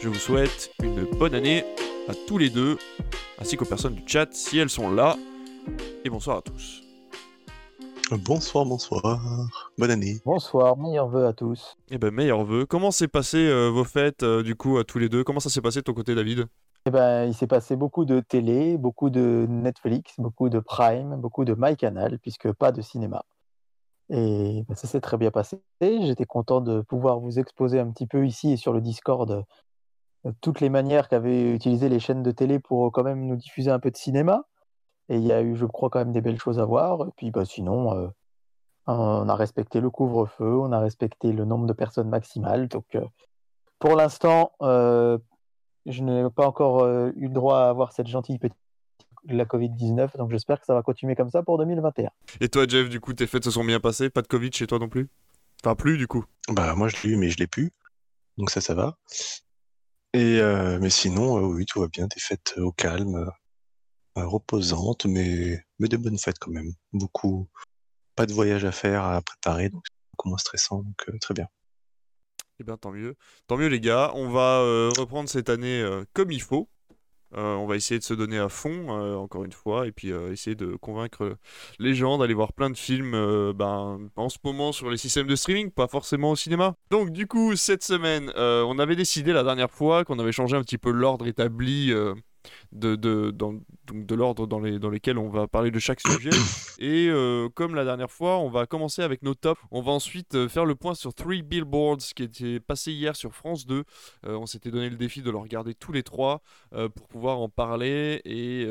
Je vous souhaite une bonne année à tous les deux, ainsi qu'aux personnes du chat si elles sont là. Et bonsoir à tous. Bonsoir, bonsoir. Bonne année. Bonsoir, meilleurs vœux à tous. Eh ben, meilleurs vœux. Comment s'est passé euh, vos fêtes, euh, du coup, à tous les deux? Comment ça s'est passé de ton côté, David? Eh ben, il s'est passé beaucoup de télé, beaucoup de Netflix, beaucoup de Prime, beaucoup de MyCanal, puisque pas de cinéma. Et ben, ça s'est très bien passé. J'étais content de pouvoir vous exposer un petit peu ici et sur le Discord euh, toutes les manières qu'avaient utilisées les chaînes de télé pour quand même nous diffuser un peu de cinéma. Et il y a eu, je crois, quand même des belles choses à voir. Et puis bah, sinon, euh, on a respecté le couvre-feu, on a respecté le nombre de personnes maximales. Donc euh, pour l'instant, euh, je n'ai pas encore euh, eu le droit à avoir cette gentille petite la Covid-19. Donc j'espère que ça va continuer comme ça pour 2021. Et toi Jeff, du coup, tes fêtes se sont bien passées? Pas de Covid chez toi non plus? Enfin, plus du coup. Bah moi je l'ai eu mais je l'ai plus. Donc ça ça va. Et euh, mais sinon euh, oui tout va bien, des fêtes au calme, euh, reposantes mais mais de bonnes fêtes quand même. Beaucoup pas de voyage à faire à préparer donc c'est beaucoup moins stressant donc euh, très bien. Eh bien, tant mieux. Tant mieux, les gars. On va euh, reprendre cette année euh, comme il faut. Euh, on va essayer de se donner à fond, euh, encore une fois, et puis euh, essayer de convaincre les gens d'aller voir plein de films ben, en ce moment sur les systèmes de streaming, pas forcément au cinéma. Donc, du coup, cette semaine, on avait décidé la dernière fois qu'on avait changé un petit peu l'ordre établi de, de, dans- donc de l'ordre dans, les, dans lesquels on va parler de chaque sujet. Et euh, comme la dernière fois, on va commencer avec nos tops. On va ensuite euh, faire le point sur Three Billboards qui était passé hier sur France 2. Euh, on s'était donné le défi de le regarder tous les trois euh, pour pouvoir en parler et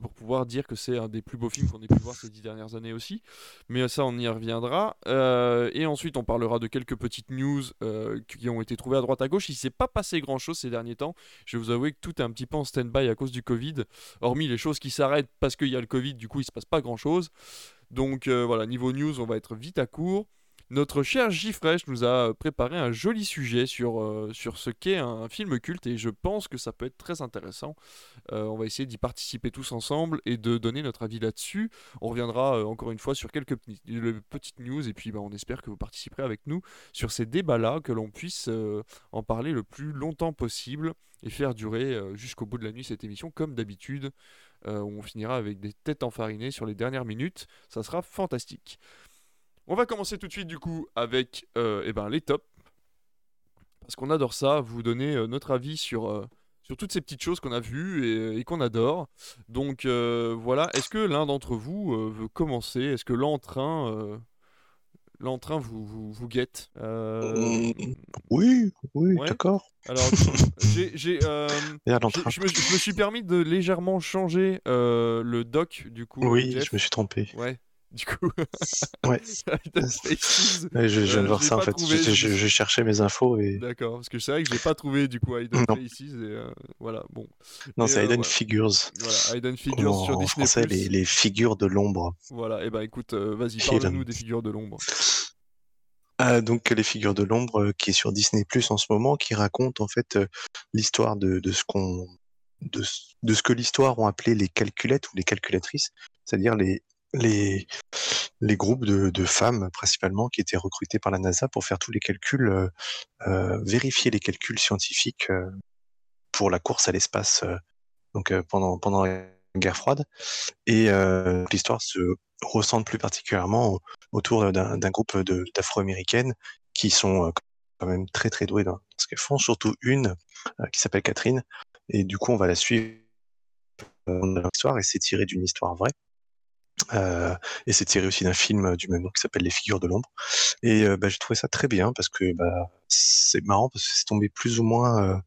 pour pouvoir dire que c'est un des plus beaux films qu'on ait pu voir ces dix dernières années aussi. Mais ça, on y reviendra. Et ensuite, on parlera de quelques petites news qui ont été trouvées à droite à gauche. Il s'est pas passé grand-chose ces derniers temps. Je vais vous avouer que tout est un petit peu en stand-by à cause du Covid. Hormis les choses qui s'arrêtent parce qu'il y a le Covid, du coup, il se passe pas grand-chose. Donc euh, voilà, niveau news, on va être vite à court. Notre cher Gifresh nous a préparé un joli sujet sur, euh, sur ce qu'est un film culte et je pense que ça peut être très intéressant. Euh, on va essayer d'y participer tous ensemble et de donner notre avis là-dessus. On reviendra euh, encore une fois sur quelques petites news et puis bah, on espère que vous participerez avec nous sur ces débats-là, que l'on puisse en parler le plus longtemps possible et faire durer jusqu'au bout de la nuit cette émission comme d'habitude. on finira avec des têtes enfarinées sur les dernières minutes. Ça sera fantastique. On va commencer tout de suite du coup avec euh, eh ben, les tops. Parce qu'on adore ça, vous donner euh, notre avis sur, euh, sur toutes ces petites choses qu'on a vues et, et qu'on adore. Donc voilà, est-ce que l'un d'entre vous veut commencer? Est-ce que l'entrain l'entrain vous, vous, vous guette? Euh, Oui, oui, ouais. d'accord. Alors, j'ai... euh, je, me, je me suis permis de légèrement changer euh, le doc du coup. Oui, Jeff. je me suis trompé. Ouais, du coup. Ouais. Je, je viens Euh, de voir je l'ai ça en fait. trouvé, Je, je je- je cherchais mes infos et D'accord, parce que c'est vrai que j'ai pas trouvé du coup Hidden et euh, voilà, bon. non, c'est euh, Hidden. Figures. Voilà, Hidden Figures En, sur en Disney+. français, les, les figures de l'ombre. Voilà, et bah écoute, euh, vas-y, parle-nous des figures de l'ombre. Euh, donc les figures de l'ombre euh, qui est sur Disney Plus en ce moment, qui raconte en fait euh, l'histoire de, de ce qu'on de, de ce que l'histoire ont appelé les calculettes ou les calculatrices, c'est-à-dire les les les groupes de, femmes principalement qui étaient recrutées par la NASA pour faire tous les calculs, euh, euh, vérifier les calculs scientifiques euh, pour la course à l'espace, donc pendant pendant la guerre froide. Et l'histoire se recentre plus particulièrement autour d'un groupe d'Afro-américaines qui sont quand même très très douées dans ce qu'elles font, surtout une qui s'appelle Catherine. Et du coup, on va la suivre dans l'histoire et c'est tiré d'une histoire vraie. Euh, et c'est tiré aussi d'un film du même nom qui s'appelle Les Figures de l'ombre. Et euh, bah, j'ai trouvé ça très bien parce que bah, c'est marrant parce que c'est tombé plus ou moins, euh,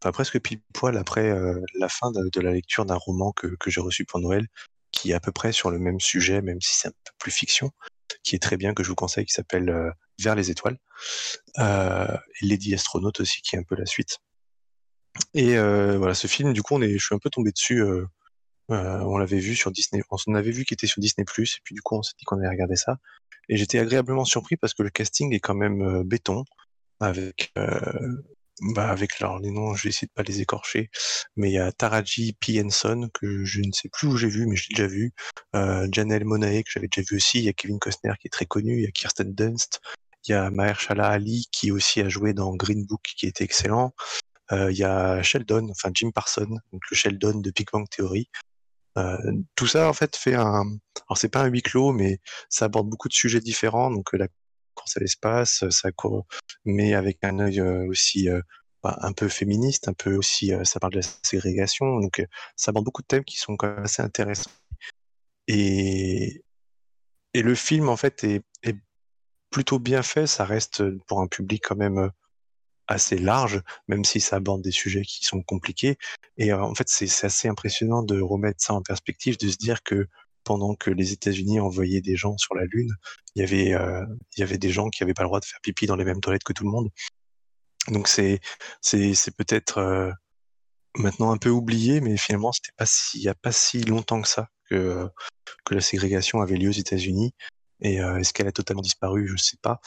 enfin presque pile poil après euh, la fin de, la lecture d'un roman que, j'ai reçu pour Noël, qui est à peu près sur le même sujet, même si c'est un peu plus fiction, qui est très bien, que je vous conseille, qui s'appelle euh, Vers les étoiles. Euh, et Lady Astronaute aussi, qui est un peu la suite. Et euh, voilà, ce film, du coup, on est, je suis un peu tombé dessus. Euh, on l'avait vu sur Disney. On avait vu qu'il était sur Disney+, et puis du coup, on s'est dit qu'on allait regarder ça. Et j'étais agréablement surpris parce que le casting est quand même euh, béton, avec euh, bah avec alors, les noms, je vais essayer de pas les écorcher, mais il y a Taraji P. Henson, que je ne sais plus où j'ai vu, mais je l'ai déjà vu. Janelle Monae, que j'avais déjà vu aussi. Il y a Kevin Costner, qui est très connu. Il y a Kirsten Dunst. Il y a Mahershala Ali, qui aussi a joué dans Green Book, qui était excellent. Il y a Sheldon, enfin Jim Parson, donc le Sheldon de Big Bang Theory. Euh, tout ça, en fait, fait un... Alors, c'est pas un huis clos, mais ça aborde beaucoup de sujets différents. Donc, la course à l'espace, ça mais avec un œil aussi bah, un peu féministe, un peu aussi, ça parle de la ségrégation, donc ça aborde beaucoup de thèmes qui sont quand même assez intéressants. Et, et le film, en fait, est, est plutôt bien fait, ça reste pour un public quand même assez large, même si ça aborde des sujets qui sont compliqués. Et en fait, c'est assez impressionnant de remettre ça en perspective, de se dire que pendant que les États-Unis envoyaient des gens sur la Lune, il y avait, euh, il y avait des gens qui n'avaient pas le droit de faire pipi dans les mêmes toilettes que tout le monde. Donc c'est, peut-être euh, maintenant un peu oublié, mais finalement, il n'y a pas si longtemps que ça que, que la ségrégation avait lieu aux États-Unis. Et euh, est-ce qu'elle a totalement disparu? Je ne sais pas.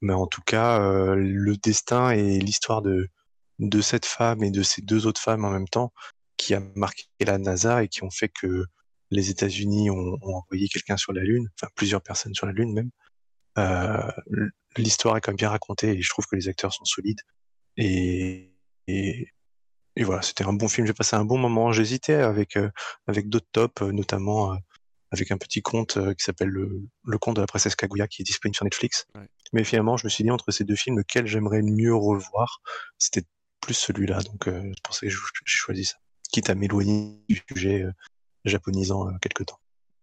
Mais en tout cas, le destin et l'histoire de, de cette femme et de ces deux autres femmes en même temps qui a marqué la NASA et qui ont fait que les États-Unis ont, envoyé quelqu'un sur la Lune, enfin plusieurs personnes sur la Lune même. Euh, l'histoire est quand même bien racontée et je trouve que les acteurs sont solides. Et, et, voilà, c'était un bon film. J'ai passé un bon moment. J'hésitais avec, euh, avec d'autres tops, euh, notamment avec un petit conte qui s'appelle le, le conte de la princesse Kaguya qui est disponible sur Netflix. Mais finalement, je me suis dit entre ces deux films, lequel j'aimerais mieux revoir, c'était plus celui-là. Donc c'est pour ça que j'ai choisi ça. Quitte à m'éloigner du sujet japonisant euh, quelque temps.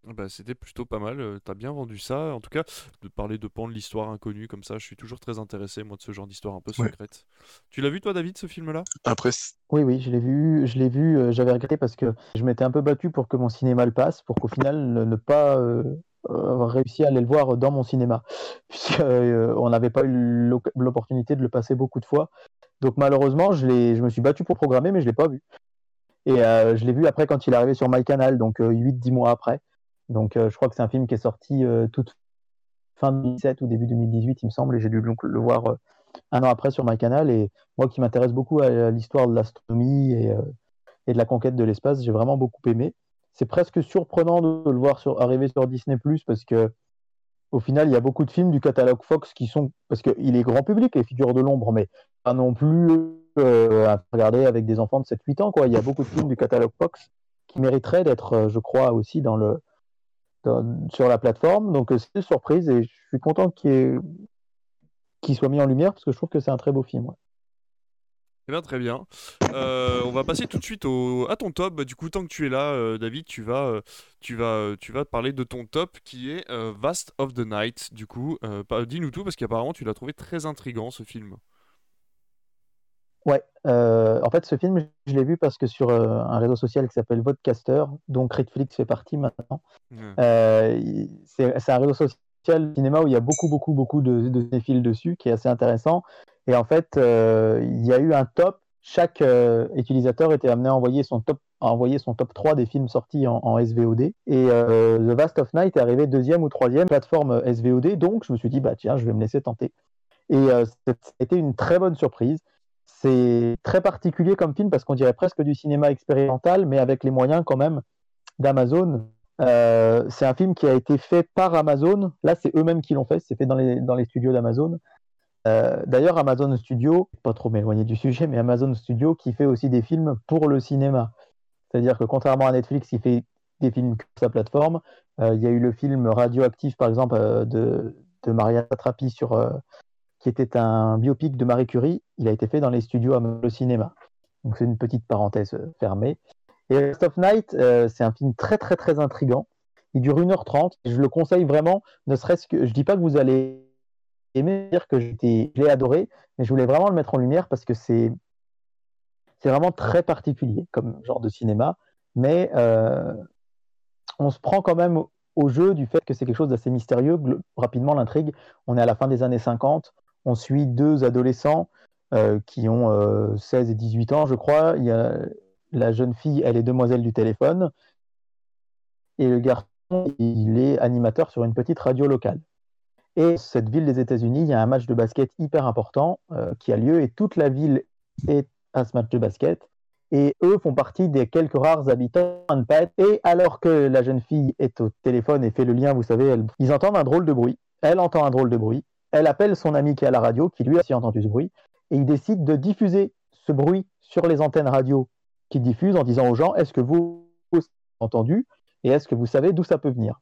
Ah bah, c'était plutôt pas mal, euh, t'as bien vendu ça. En tout cas, de parler de pans de l'histoire inconnue comme ça, je suis toujours très intéressé, moi, de ce genre d'histoire un peu secrète. Tu l'as vu, toi, David, ce film-là? Après, Oui, oui, je l'ai vu, je l'ai vu, euh, j'avais regretté parce que je m'étais un peu battu pour que mon cinéma le passe, pour qu'au final, ne, pas avoir réussi à aller le voir dans mon cinéma, puisqu'on n'avait pas eu l'opportunité de le passer beaucoup de fois. Donc malheureusement, je, je me suis battu pour programmer, mais je ne l'ai pas vu. Et euh, je l'ai vu après quand il est arrivé sur MyCanal, donc 8-10 euh, mois après. Donc euh, je crois que c'est un film qui est sorti toute fin 2017 ou début 2018, il me semble, et j'ai dû le voir un an après sur MyCanal. Et moi qui m'intéresse beaucoup à l'histoire de l'astronomie et, de la conquête de l'espace, j'ai vraiment beaucoup aimé. C'est presque surprenant de, le voir sur, arriver sur Disney ⁇ parce que au final, il y a beaucoup de films du catalogue Fox qui sont, parce qu'il est grand public, les figures de l'ombre, mais pas non plus euh, à regarder avec des enfants de 7-8 ans. Quoi. Il y a beaucoup de films du catalogue Fox qui mériteraient d'être, euh, je crois, aussi dans le, sur la plateforme. Donc euh, c'est une surprise et je suis content qu'il soit mis en lumière parce que je trouve que c'est un très beau film. Bien, très bien. on va passer tout de suite au, à ton top. Du coup, tant que tu es là, David, tu vas, tu, vas, tu vas parler de ton top qui est Vast of the Night. Du coup, dis-nous tout parce qu'apparemment, tu l'as trouvé très intrigant ce film. Ouais, euh, en fait, ce film, je l'ai vu parce que sur euh, un réseau social qui s'appelle Vodcaster, dont Netflix fait partie maintenant, euh, c'est un réseau social cinéma où il y a beaucoup, beaucoup, beaucoup de, de dessus, qui est assez intéressant. Et en fait, il y a eu un top. Chaque utilisateur était amené à envoyer son top, à envoyer son top 3 des films sortis en, SVOD. Et The Vast of Night est arrivé deuxième ou troisième plateforme SVOD. Donc, je me suis dit, bah tiens, je vais me laisser tenter. Et c'était une très bonne surprise. C'est très particulier comme film parce qu'on dirait presque du cinéma expérimental, mais avec les moyens quand même d'Amazon. Euh, c'est un film qui a été fait par Amazon. Là, c'est eux-mêmes qui l'ont fait. C'est fait dans les, studios d'Amazon. Euh, d'ailleurs, Amazon Studio, pas trop m'éloigner du sujet, mais Amazon Studio qui fait aussi des films pour le cinéma. C'est-à-dire que contrairement à Netflix qui fait des films sur sa plateforme, euh, il y a eu le film Radioactif, par exemple, de, de Maria Satrapi sur, qui était un biopic de Marie Curie. Il a été fait dans les studios le cinéma. Donc c'est une petite parenthèse euh, fermée. Et Rest of Night, euh, c'est un film très très très intrigant. Il dure 1h30. je le conseille vraiment, ne serait-ce que. Je dis pas que vous allez aimer dire que je l'ai adoré, mais je voulais vraiment le mettre en lumière parce que c'est c'est vraiment très particulier comme genre de cinéma. Mais euh, on se prend quand même au jeu du fait que c'est quelque chose d'assez mystérieux. Rapidement, l'intrigue, on est à la fin des années 50, on suit deux adolescents euh, qui ont 16 euh, et 18 ans, je crois. Il y a la jeune fille, elle est demoiselle du téléphone. Et le garçon, il est animateur sur une petite radio locale. Et cette ville des États-Unis, il y a un match de basket hyper important euh, qui a lieu et toute la ville est à ce match de basket. Et eux font partie des quelques rares habitants pas être. Et alors que la jeune fille est au téléphone et fait le lien, vous savez, elle- ils entendent un drôle de bruit. Elle entend un drôle de bruit. Elle appelle son ami qui est à la radio, qui lui a aussi entendu ce bruit. Et il décide de diffuser ce bruit sur les antennes radio qu'il diffuse en disant aux gens Est-ce que vous avez entendu Et est-ce que vous savez d'où ça peut venir?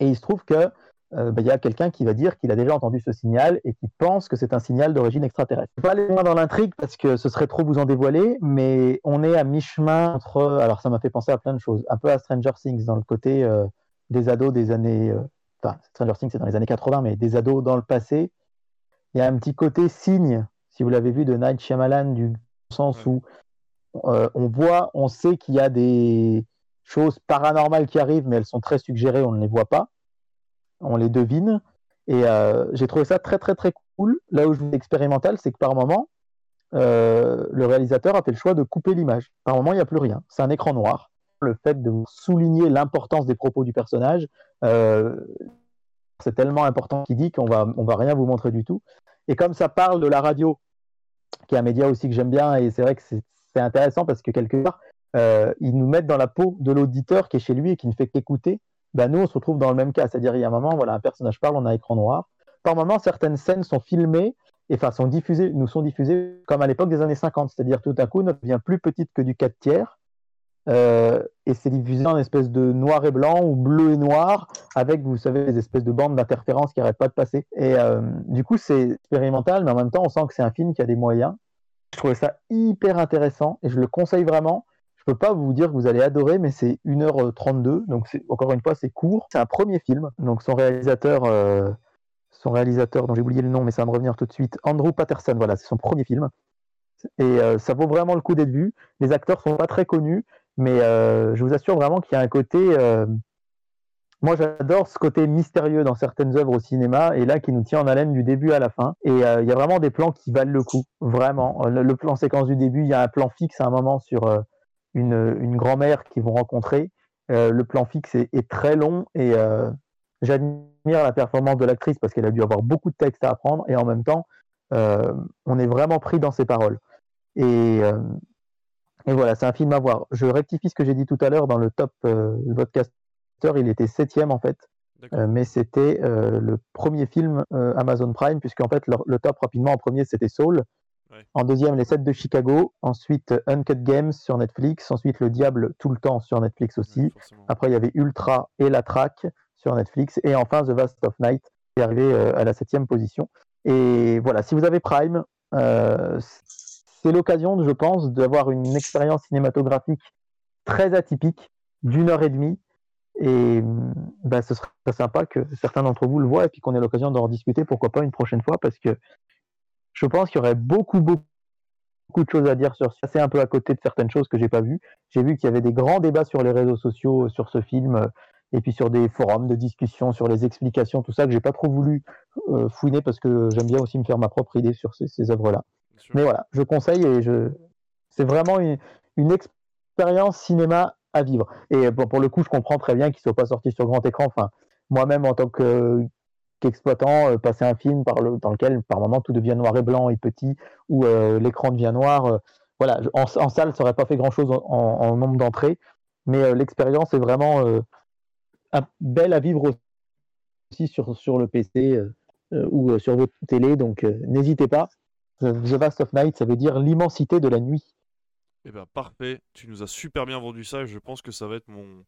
Et il se trouve que euh, bah, il y a quelqu'un qui va dire qu'il a déjà entendu ce signal et qui pense que c'est un signal d'origine extraterrestre. Je vais pas aller loin dans l'intrigue parce que ce serait trop vous en dévoiler, mais on est à mi-chemin entre. Alors ça m'a fait penser à plein de choses, un peu à Stranger Things dans le côté euh, des ados des années. euh, Enfin, Stranger Things c'est dans les années 80, mais des ados dans le passé. Il y a un petit côté signe, si vous l'avez vu, de Night Shyamalan, du sens où euh, on voit, on sait qu'il y a des choses paranormales qui arrivent, mais elles sont très suggérées, on ne les voit pas on les devine. Et euh, j'ai trouvé ça très très très cool. Là où je suis expérimental, c'est que par moment, euh, le réalisateur a fait le choix de couper l'image. Par moment, il n'y a plus rien. C'est un écran noir. Le fait de souligner l'importance des propos du personnage, euh, c'est tellement important qu'il dit qu'on va va rien vous montrer du tout. Et comme ça parle de la radio, qui est un média aussi que j'aime bien, et c'est vrai que c'est intéressant parce que quelque part, euh, ils nous mettent dans la peau de l'auditeur qui est chez lui et qui ne fait qu'écouter ben nous, on se retrouve dans le même cas. C'est-à-dire, il y a un moment, voilà, un personnage parle, on a écran noir. Par moment, certaines scènes sont filmées et enfin, sont diffusées, nous sont diffusées comme à l'époque des années 50. C'est-à-dire, tout à coup, notre devient plus petite que du 4 tiers. Euh, et c'est diffusé en espèce de noir et blanc ou bleu et noir avec, vous savez, des espèces de bandes d'interférence qui n'arrêtent pas de passer. Et euh, du coup, c'est expérimental, mais en même temps, on sent que c'est un film qui a des moyens. Je trouvais ça hyper intéressant et je le conseille vraiment. Je peux pas vous dire que vous allez adorer, mais c'est 1h32, donc c'est encore une fois c'est court. C'est un premier film, donc son réalisateur, euh, son réalisateur dont j'ai oublié le nom, mais ça va me revenir tout de suite, Andrew Patterson. Voilà, c'est son premier film, et euh, ça vaut vraiment le coup d'être vu. Les acteurs sont pas très connus, mais euh, je vous assure vraiment qu'il y a un côté. euh, Moi, j'adore ce côté mystérieux dans certaines œuvres au cinéma, et là qui nous tient en haleine du début à la fin. Et euh, il y a vraiment des plans qui valent le coup, vraiment. Le, plan séquence du début, il y a un plan fixe à un moment sur une, grand-mère qu'ils vont rencontrer. Le plan fixe est, est très long et j'admire la performance de l'actrice parce qu'elle a dû avoir beaucoup de texte à apprendre et en même temps, on est vraiment pris dans ses paroles. Et, et voilà, c'est un film à voir. Je rectifie ce que j'ai dit tout à l'heure dans le top euh, podcaster, il était septième en fait, euh, mais c'était euh, le premier film euh, Amazon Prime puisqu'en fait le, le top rapidement en premier c'était Soul. Ouais. En deuxième, Les 7 de Chicago. Ensuite, Uncut Games sur Netflix. Ensuite, Le Diable tout le temps sur Netflix aussi. Ouais. Après, il y avait Ultra et La Traque sur Netflix. Et enfin, The Vast of Night qui est arrivé à la septième position. Et voilà, si vous avez Prime, c'est l'occasion, je pense, d'avoir une expérience cinématographique très atypique d'une heure et demie. Et bah, ce serait sympa que certains d'entre vous le voient et puis qu'on ait l'occasion d'en discuter, pourquoi pas une prochaine fois, parce que je pense qu'il y aurait beaucoup, beaucoup, beaucoup de choses à dire sur ça. C'est un peu à côté de certaines choses que j'ai pas vues. J'ai vu qu'il y avait des grands débats sur les réseaux sociaux sur ce film et puis sur des forums de discussion, sur les explications, tout ça que j'ai pas trop voulu euh, fouiner parce que j'aime bien aussi me faire ma propre idée sur ces œuvres-là. Mais voilà, je conseille et je... c'est vraiment une, expérience cinéma à vivre. Et pour le coup, je comprends très bien qu'il ne soit pas sorti sur grand écran. Enfin, moi-même, en tant que qu'exploitant, euh, passer un film dans lequel, par moment, tout devient noir et blanc et petit, ou euh, l'écran devient noir. euh, voilà, en, salle, ça n'aurait pas fait grand-chose en, nombre d'entrées, mais l'expérience est vraiment belle à vivre aussi sur, le PC ou sur votre télé. Donc, n'hésitez pas. The Vast of Night, ça veut dire l'immensité de la nuit. Eh ben parfait, tu nous as super bien vendu ça et je pense que ça va être mon,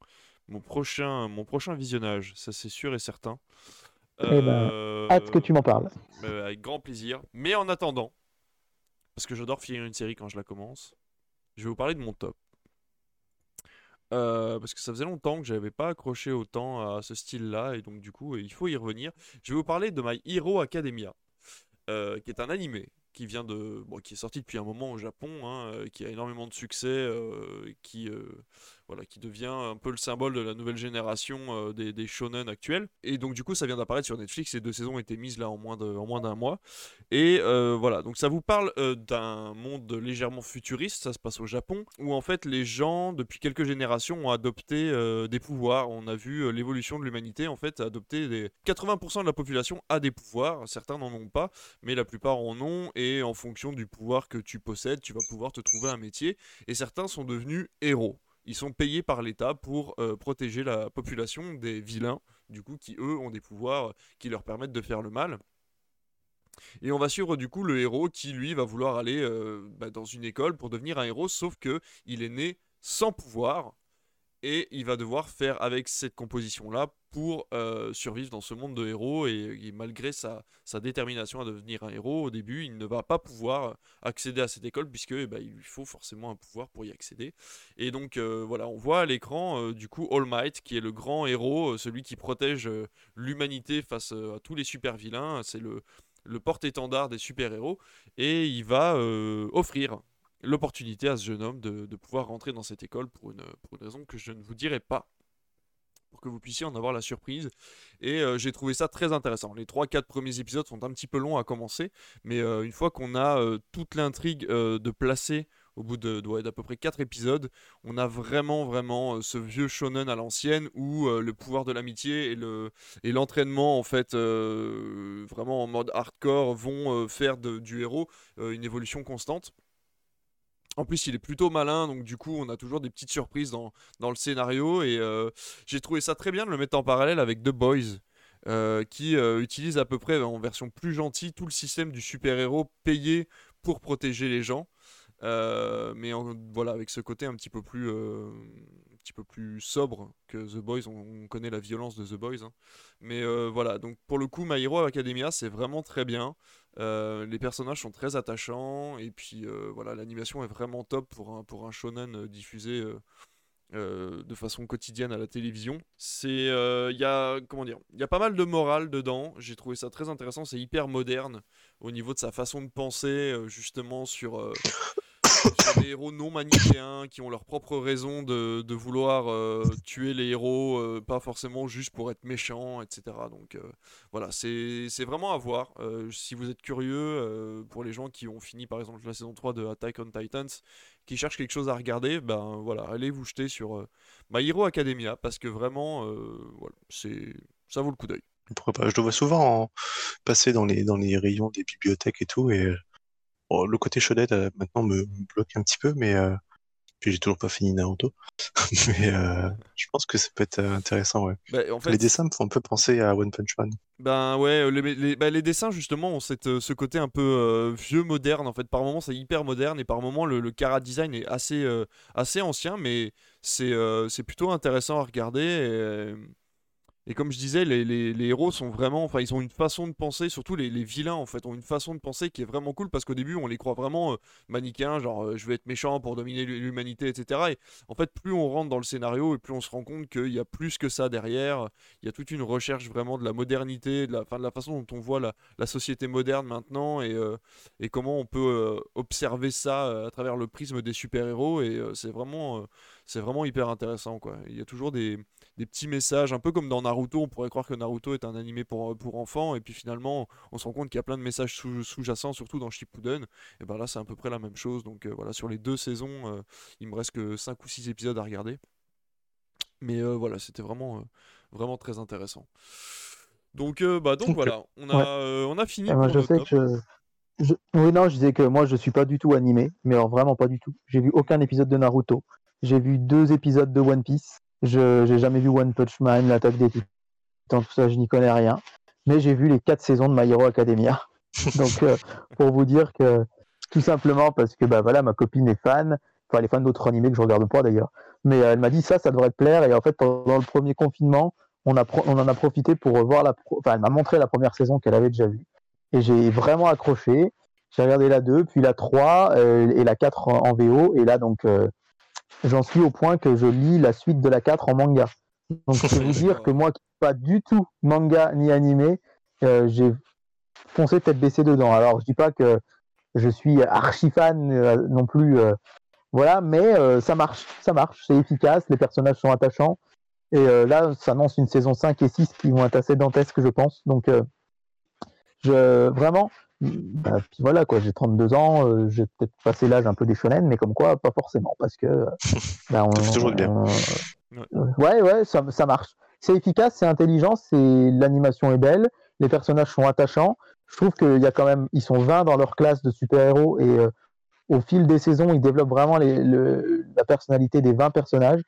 mon, prochain, mon prochain visionnage, ça c'est sûr et certain. Eh ben, Euh, Hâte que tu m'en parles. euh, avec grand plaisir. Mais en attendant, parce que j'adore finir une série quand je la commence, je vais vous parler de mon top. Euh, parce que ça faisait longtemps que j'avais pas accroché autant à ce style-là et donc du coup il faut y revenir. Je vais vous parler de My Hero Academia, euh, qui est un animé qui vient de, qui est sorti depuis un moment au Japon, hein, euh, qui a énormément de succès, euh, qui, euh, voilà, qui devient un peu le symbole de la nouvelle génération des, des, shonen actuels. Et donc du coup, ça vient d'apparaître sur Netflix. Ces deux saisons ont été mises là en moins d'un mois. Et voilà, donc ça vous parle d'un monde légèrement futuriste. Ça se passe au Japon, où en fait les gens depuis quelques générations ont adopté des pouvoirs. On a vu l'évolution de l'humanité en fait adopter des 80% de la population a des pouvoirs. Certains n'en ont pas, mais la plupart en ont. Et en fonction du pouvoir que tu possèdes, tu vas pouvoir te trouver un métier. Et certains sont devenus héros. Ils sont payés par l'État pour euh, protéger la population des vilains, du coup, qui eux ont des pouvoirs qui leur permettent de faire le mal. Et on va suivre du coup le héros qui lui va vouloir aller euh, bah, dans une école pour devenir un héros, sauf que il est né sans pouvoir et il va devoir faire avec cette composition-là pour euh, survivre dans ce monde de héros. Et, malgré sa, détermination à devenir un héros, au début, il ne va pas pouvoir accéder à cette école puisque eh ben, il lui faut forcément un pouvoir pour y accéder. Et donc euh, voilà, on voit à l'écran euh, du coup All Might qui est le grand héros, celui qui protège l'humanité face à tous les super vilains. C'est le, porte-étendard des super héros et il va offrir l'opportunité à ce jeune homme de, pouvoir rentrer dans cette école pour une, raison que je ne vous dirai pas pour que vous puissiez en avoir la surprise. Et euh, j'ai trouvé ça très intéressant. Les 3-4 premiers épisodes sont un petit peu longs à commencer, mais euh, une fois qu'on a euh, toute l'intrigue de placer au bout de d'à peu près 4 épisodes, on a vraiment vraiment ce vieux shonen à l'ancienne où le pouvoir de l'amitié et le et l'entraînement en fait vraiment en mode hardcore vont faire du héros une évolution constante. En plus, il est plutôt malin, donc du coup, on a toujours des petites surprises dans, le scénario. Et euh, j'ai trouvé ça très bien de le mettre en parallèle avec The Boys, euh, qui euh, utilise à peu près en version plus gentille tout le système du super-héros payé pour protéger les gens. mais voilà, avec ce côté un petit peu plus, un petit peu plus sobre que The Boys. On, connaît la violence de The Boys. Hein. Mais voilà, donc pour le coup, My Hero Academia, c'est vraiment très bien. Euh, les personnages sont très attachants et puis euh, voilà, l'animation est vraiment top pour un, pour un shonen euh, diffusé de façon quotidienne à la télévision. C'est il y a comment dire, il y a pas mal de morale dedans. J'ai trouvé ça très intéressant. C'est hyper moderne au niveau de sa façon de penser justement sur des héros non manichéens qui ont leur propre raison de, vouloir euh, tuer les héros, euh, pas forcément juste pour être méchants, etc. Donc euh, voilà, c'est vraiment à voir. si vous êtes curieux, pour les gens qui ont fini par exemple la saison 3 de Attack on Titans, qui cherchent quelque chose à regarder, ben voilà, allez vous jeter sur My Hero Academia parce que vraiment, voilà, ça vaut le coup d'œil. Je le vois souvent passer dans les, dans les rayons des bibliothèques et tout, et le côté chaudette euh, maintenant me, bloque un petit peu, mais euh, puis j'ai toujours pas fini Naruto. mais euh, je pense que ça peut être intéressant, ouais. Bah, les dessins me font un peu penser à One Punch Man. Ben ouais, les, bah, les, dessins justement ont cette, ce côté un peu vieux moderne en fait. Par moments c'est hyper moderne et par moments le, le cara design est assez, assez ancien, mais c'est c'est plutôt intéressant à regarder. Et, et comme je disais, les, héros sont vraiment, enfin, ils ont une façon de penser, surtout les, vilains en fait, ont une façon de penser qui est vraiment cool parce qu'au début, on les croit vraiment euh, manichéens, genre euh, je vais être méchant pour dominer l'humanité, etc. Et en fait, plus on rentre dans le scénario et plus on se rend compte qu'il y a plus que ça derrière. Il y a toute une recherche vraiment de la modernité, de la, façon dont on voit la, société moderne maintenant et, euh, comment on peut observer ça à travers le prisme des super-héros. Et c'est vraiment, c'est vraiment hyper intéressant, quoi. Il y a toujours des des petits messages, un peu comme dans Naruto, on pourrait croire que Naruto est un animé pour, pour enfants, et puis finalement, on se rend compte qu'il y a plein de messages sous-jacents, surtout dans Shippuden, et ben là, c'est à peu près la même chose, donc euh, voilà, sur les deux saisons, euh, il me reste que 5 ou 6 épisodes à regarder, mais euh, voilà, c'était vraiment, vraiment très intéressant. Donc, bah, donc voilà, on a, on a fini. moi, je sais que Oui, non, je disais que moi, je suis pas du tout animé, mais alors vraiment pas du tout. J'ai vu aucun épisode de Naruto. J'ai vu deux épisodes de One Piece. Je n'ai jamais vu One Punch Man, l'attaque des titans, tout ça, je n'y connais rien. Mais j'ai vu les quatre saisons de My Hero Academia. Donc, euh, pour vous dire que, tout simplement parce que bah, voilà, ma copine est fan, enfin, elle est fan d'autres animés que je regarde pas d'ailleurs. Mais euh, elle m'a dit ça, ça devrait te plaire. Et en fait, pendant le premier confinement, on, a on en a profité pour voir la. Enfin, elle m'a montré la première saison qu'elle avait déjà vue. Et j'ai vraiment accroché. J'ai regardé la 2, puis la 3 euh, et la 4 en, en, VO. Et là, donc, j'en suis au point que je lis la suite de la 4 en manga. Donc je peux vous dire que moi qui pas du tout manga ni animé, euh, j'ai foncé tête baissée dedans. Alors je dis pas que je suis archi fan euh, non plus, euh, Voilà, mais euh, ça marche, ça marche, c'est efficace, les personnages sont attachants. Et là, ça annonce une saison 5 et 6 qui vont être assez dantesques, je pense. Donc, je, vraiment, bah, puis voilà, quoi, j'ai 32 ans, euh, j'ai peut-être passé l'âge un peu des shonen, mais comme quoi, pas forcément, parce que. euh, bah, on, toujours bien. on- ouais, ouais, ça, ça marche. C'est efficace, c'est intelligent, c'est l'animation est belle, les personnages sont attachants. Je trouve qu'il y a quand même, ils sont 20 dans leur classe de super-héros et euh, au fil des saisons, ils développent vraiment les- le- la personnalité des 20 personnages.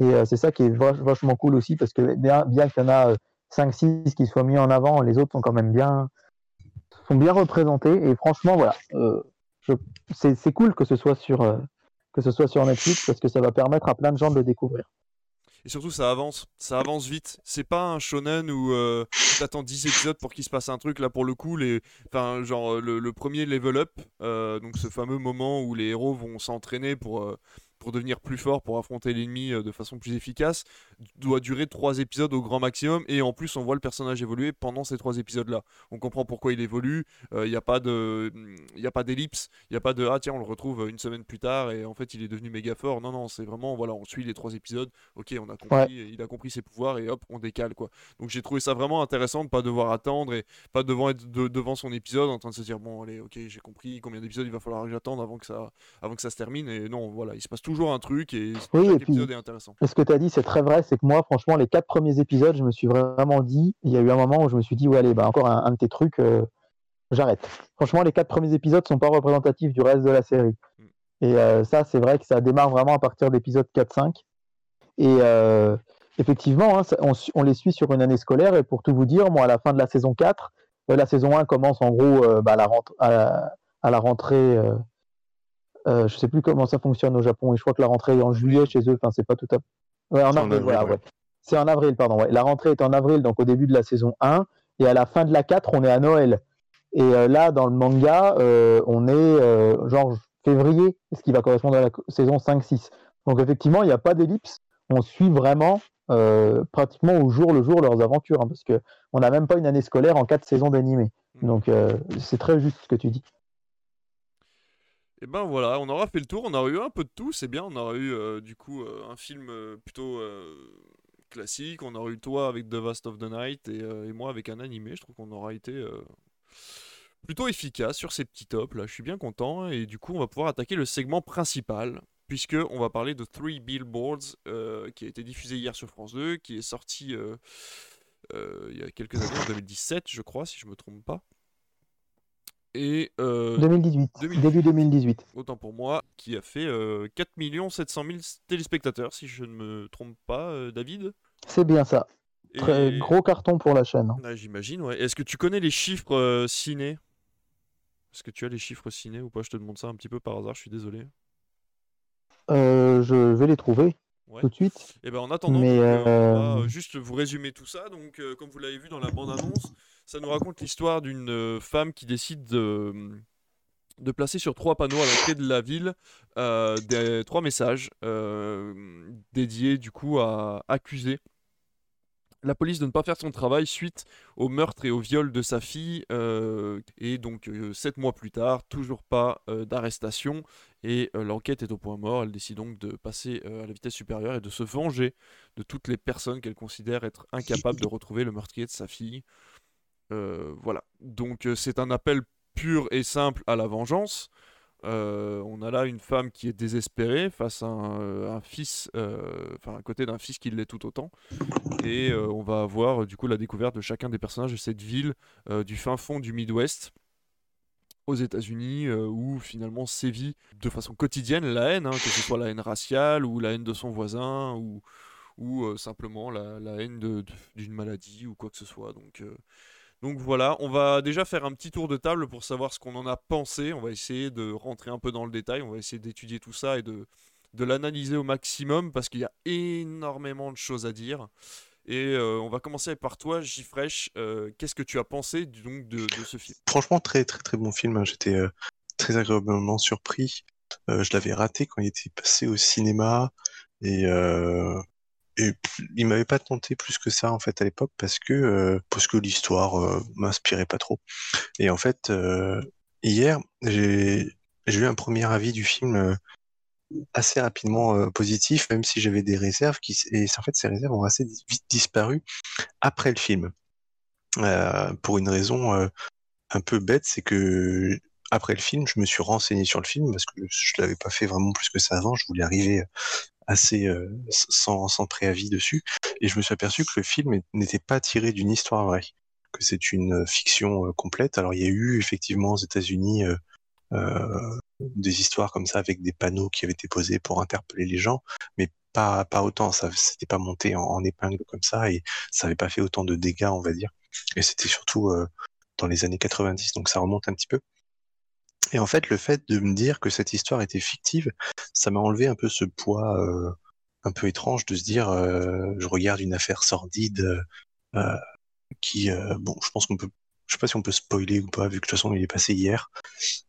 Et euh, c'est ça qui est vach- vachement cool aussi parce que bien, bien qu'il y en a 5-6 qui soient mis en avant, les autres sont quand même bien, sont bien représentés. Et franchement, voilà, euh, c'est cool que ce soit sur euh, que ce soit sur Netflix parce que ça va permettre à plein de gens de le découvrir. Et surtout, ça avance, ça avance vite. C'est pas un shonen où euh, t'attends 10 épisodes pour qu'il se passe un truc. Là, pour le coup, les... enfin, genre, le, le premier level up, euh, donc ce fameux moment où les héros vont s'entraîner pour, euh, pour devenir plus forts, pour affronter l'ennemi euh, de façon plus efficace, doit durer 3 épisodes au grand maximum. Et en plus, on voit le personnage évoluer pendant ces 3 épisodes-là. On comprend pourquoi il évolue. Il n'y a pas de, y a pas d'ellipse. Il n'y a pas de ah tiens, on le retrouve une semaine plus tard et en fait, il est devenu méga fort. Non, non, c'est vraiment voilà, on suit les 3 épisodes ok, on a compris, il a compris ses pouvoirs et hop, on décale quoi. Donc j'ai trouvé ça vraiment intéressant de pas devoir attendre et pas devant être de- devant son épisode en train de se dire bon allez, ok, j'ai compris combien d'épisodes il va falloir que j'attende avant que ça avant que ça se termine et non, voilà, il se passe toujours un truc et Oui, chaque et puis- épisode est intéressant. Et ce que tu as dit, c'est très vrai. C'est que moi, franchement, les quatre premiers épisodes, je me suis vraiment dit, il y a eu un moment où je me suis dit, ouais, allez, bah, encore un, un de tes trucs, euh, j'arrête. Franchement, les quatre premiers épisodes sont pas représentatifs du reste de la série. Mm. Et euh, ça, c'est vrai que ça démarre vraiment à partir d'épisode 4-5. Et euh, effectivement, hein, on, les suit sur une année scolaire. Et pour tout vous dire, moi, à la fin de la saison 4, euh, la saison 1 commence en gros bah, à, la rentre- à la- à la rentrée. Euh, je sais plus comment ça fonctionne au Japon. Et je crois que la rentrée est en juillet chez eux. Enfin, c'est pas tout à Ouais, en C'est en avril, avril, voilà, ouais. C'est en avril, pardon. ouais. La rentrée est en avril, donc au début de la saison 1. Et à la fin de la 4, on est à Noël. Et euh, là, dans le manga, euh, on est euh, genre février, ce qui va correspondre à la saison 5-6. Donc effectivement, il n'y a pas d'ellipse. On suit vraiment pratiquement au jour le jour leurs aventures, hein, parce que on n'a même pas une année scolaire en quatre saisons d'animé. Mm. Donc c'est très juste ce que tu dis. Et ben voilà, on aura fait le tour, on aura eu un peu de tout, c'est bien, on aura eu euh, du coup euh, un film euh, plutôt classique, on aura eu toi avec The Vast of the Night et, moi avec un animé, je trouve qu'on aura été plutôt efficace sur ces petits tops là, je suis bien content et du coup on va pouvoir attaquer le segment principal puisque on va parler de Three Billboards qui a été diffusé hier sur France 2, qui est sorti il y a quelques années, en 2017 je crois si je me trompe pas. Et euh, 2018, 2018. début 2018. autant pour moi, qui a fait euh, 4 700 000 téléspectateurs, si je ne me trompe pas, euh, David. C'est bien ça. Et- Très gros carton pour la chaîne. hein. Ah, J'imagine, ouais. Est-ce que tu connais les chiffres euh, ciné? Est-ce que tu as les chiffres ciné ou pas? Je te demande ça un petit peu par hasard, je suis désolé. Euh, je vais les trouver Ouais. tout de suite. Et ben en attendant, Mais, donc, euh, on va euh, euh, juste vous résumer tout ça. Donc, euh, comme vous l'avez vu dans la bande-annonce, ça nous raconte l'histoire d'une euh, femme qui décide de, placer sur trois panneaux à l'entrée de la ville euh, des, trois messages euh, dédiés du coup à accuser la police de ne pas faire son travail suite au meurtre et au viol de sa fille. et donc, sept mois plus tard, toujours pas d'arrestation. Et l'enquête est au point mort. Elle décide donc de passer à la vitesse supérieure et de se venger de toutes les personnes qu'elle considère être incapables de retrouver le meurtrier de sa fille. Euh, voilà. Donc, euh, c'est un appel pur et simple à la vengeance. Euh, on a là une femme qui est désespérée face à un, fils, enfin à côté d'un fils qui l'est tout autant. Et on va avoir du coup la découverte de chacun des personnages de cette ville du fin fond du Midwest aux États-Unis où finalement sévit de façon quotidienne la haine, hein, que ce soit la haine raciale ou la haine de son voisin ou, simplement la, la haine d'une maladie ou quoi que ce soit. Donc, donc voilà, on va déjà faire un petit tour de table pour savoir ce qu'on en a pensé. On va essayer de rentrer un peu dans le détail, on va essayer d'étudier tout ça et de, de l'analyser au maximum parce qu'il y a énormément de choses à dire. Et euh, on va commencer par toi, Jifresh. Euh, Qu'est-ce que tu as pensé donc de, ce film? Franchement, très très très bon film. hein. J'étais euh, très agréablement surpris. Euh, je l'avais raté quand il était passé au cinéma et, et il m'avait pas tenté plus que ça en fait à l'époque parce que euh, parce que l'histoire euh, m'inspirait pas trop. Et en fait, euh, hier, j'ai eu un premier avis du film assez rapidement positif, même si j'avais des réserves. Qui, et en fait, ces réserves ont assez vite disparu après le film. Pour une raison un peu bête, c'est que après le film, je me suis renseigné sur le film parce que je ne l'avais pas fait vraiment plus que ça avant. Je voulais arriver assez sans, sans préavis dessus. Et je me suis aperçu que le film n'était pas tiré d'une histoire vraie, que c'est une fiction complète. Alors il y a eu effectivement aux États-Unis euh, des histoires comme ça avec des panneaux qui avaient été posés pour interpeller les gens, mais pas, pas autant. Ça s'était pas monté en, épingle comme ça et ça n'avait pas fait autant de dégâts, on va dire. Et c'était surtout euh, dans les années 90, donc ça remonte un petit peu. Et en fait, le fait de me dire que cette histoire était fictive, ça m'a enlevé un peu ce poids euh, un peu étrange de se dire, je regarde une affaire sordide qui, bon, je pense qu'on peut je sais pas si on peut spoiler ou pas, vu que de toute façon il est passé hier.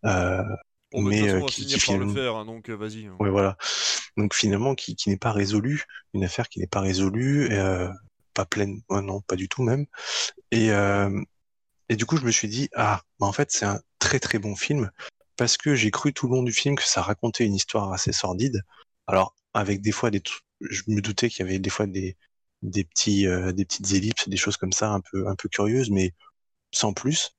Euh, mais on va qui, finir par le faire, hein, donc euh, vas-y. Hein. Ouais, voilà. Donc finalement, qui, qui n'est pas résolu, une affaire qui n'est pas résolue, euh, pas pleine, non, pas du tout même. Et, euh, et du coup, je me suis dit, ah, bah en fait, c'est un très très bon film, parce que j'ai cru tout le long du film que ça racontait une histoire assez sordide. Alors, avec des fois des je me doutais qu'il y avait des fois des, des petits euh, des petites ellipses, des choses comme ça un peu un peu curieuses, mais sans plus,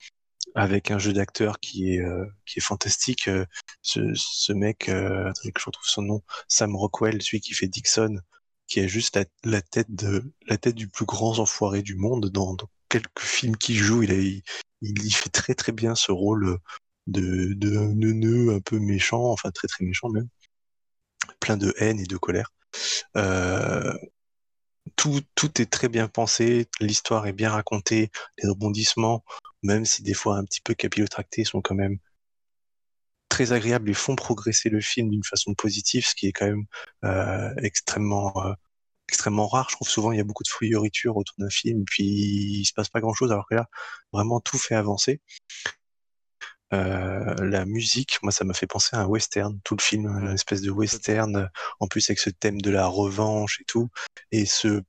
avec un jeu d'acteur qui est euh, qui est fantastique. Euh, ce, ce mec, euh, attendez que je retrouve son nom, Sam Rockwell, celui qui fait Dixon, qui est juste la, tête de la tête du plus grand enfoiré du monde dans, quelques films qu'il joue. Il, a, il, il, fait très très bien ce rôle de de un peu méchant, enfin très très méchant même, plein de haine et de colère. Euh, tout, tout est très bien pensé, l'histoire est bien racontée, les rebondissements, même si des fois un petit peu capillotractés, sont quand même très agréables et font progresser le film d'une façon positive, ce qui est quand même euh, extrêmement euh, extrêmement rare. Je trouve souvent il y a beaucoup de fioritures autour d'un film, puis il se passe pas grand chose, alors que là, vraiment tout fait avancer. Euh, la musique, moi, ça m'a fait penser à un western, tout le film, une espèce de western, en plus avec ce thème de la revanche et tout, et ce,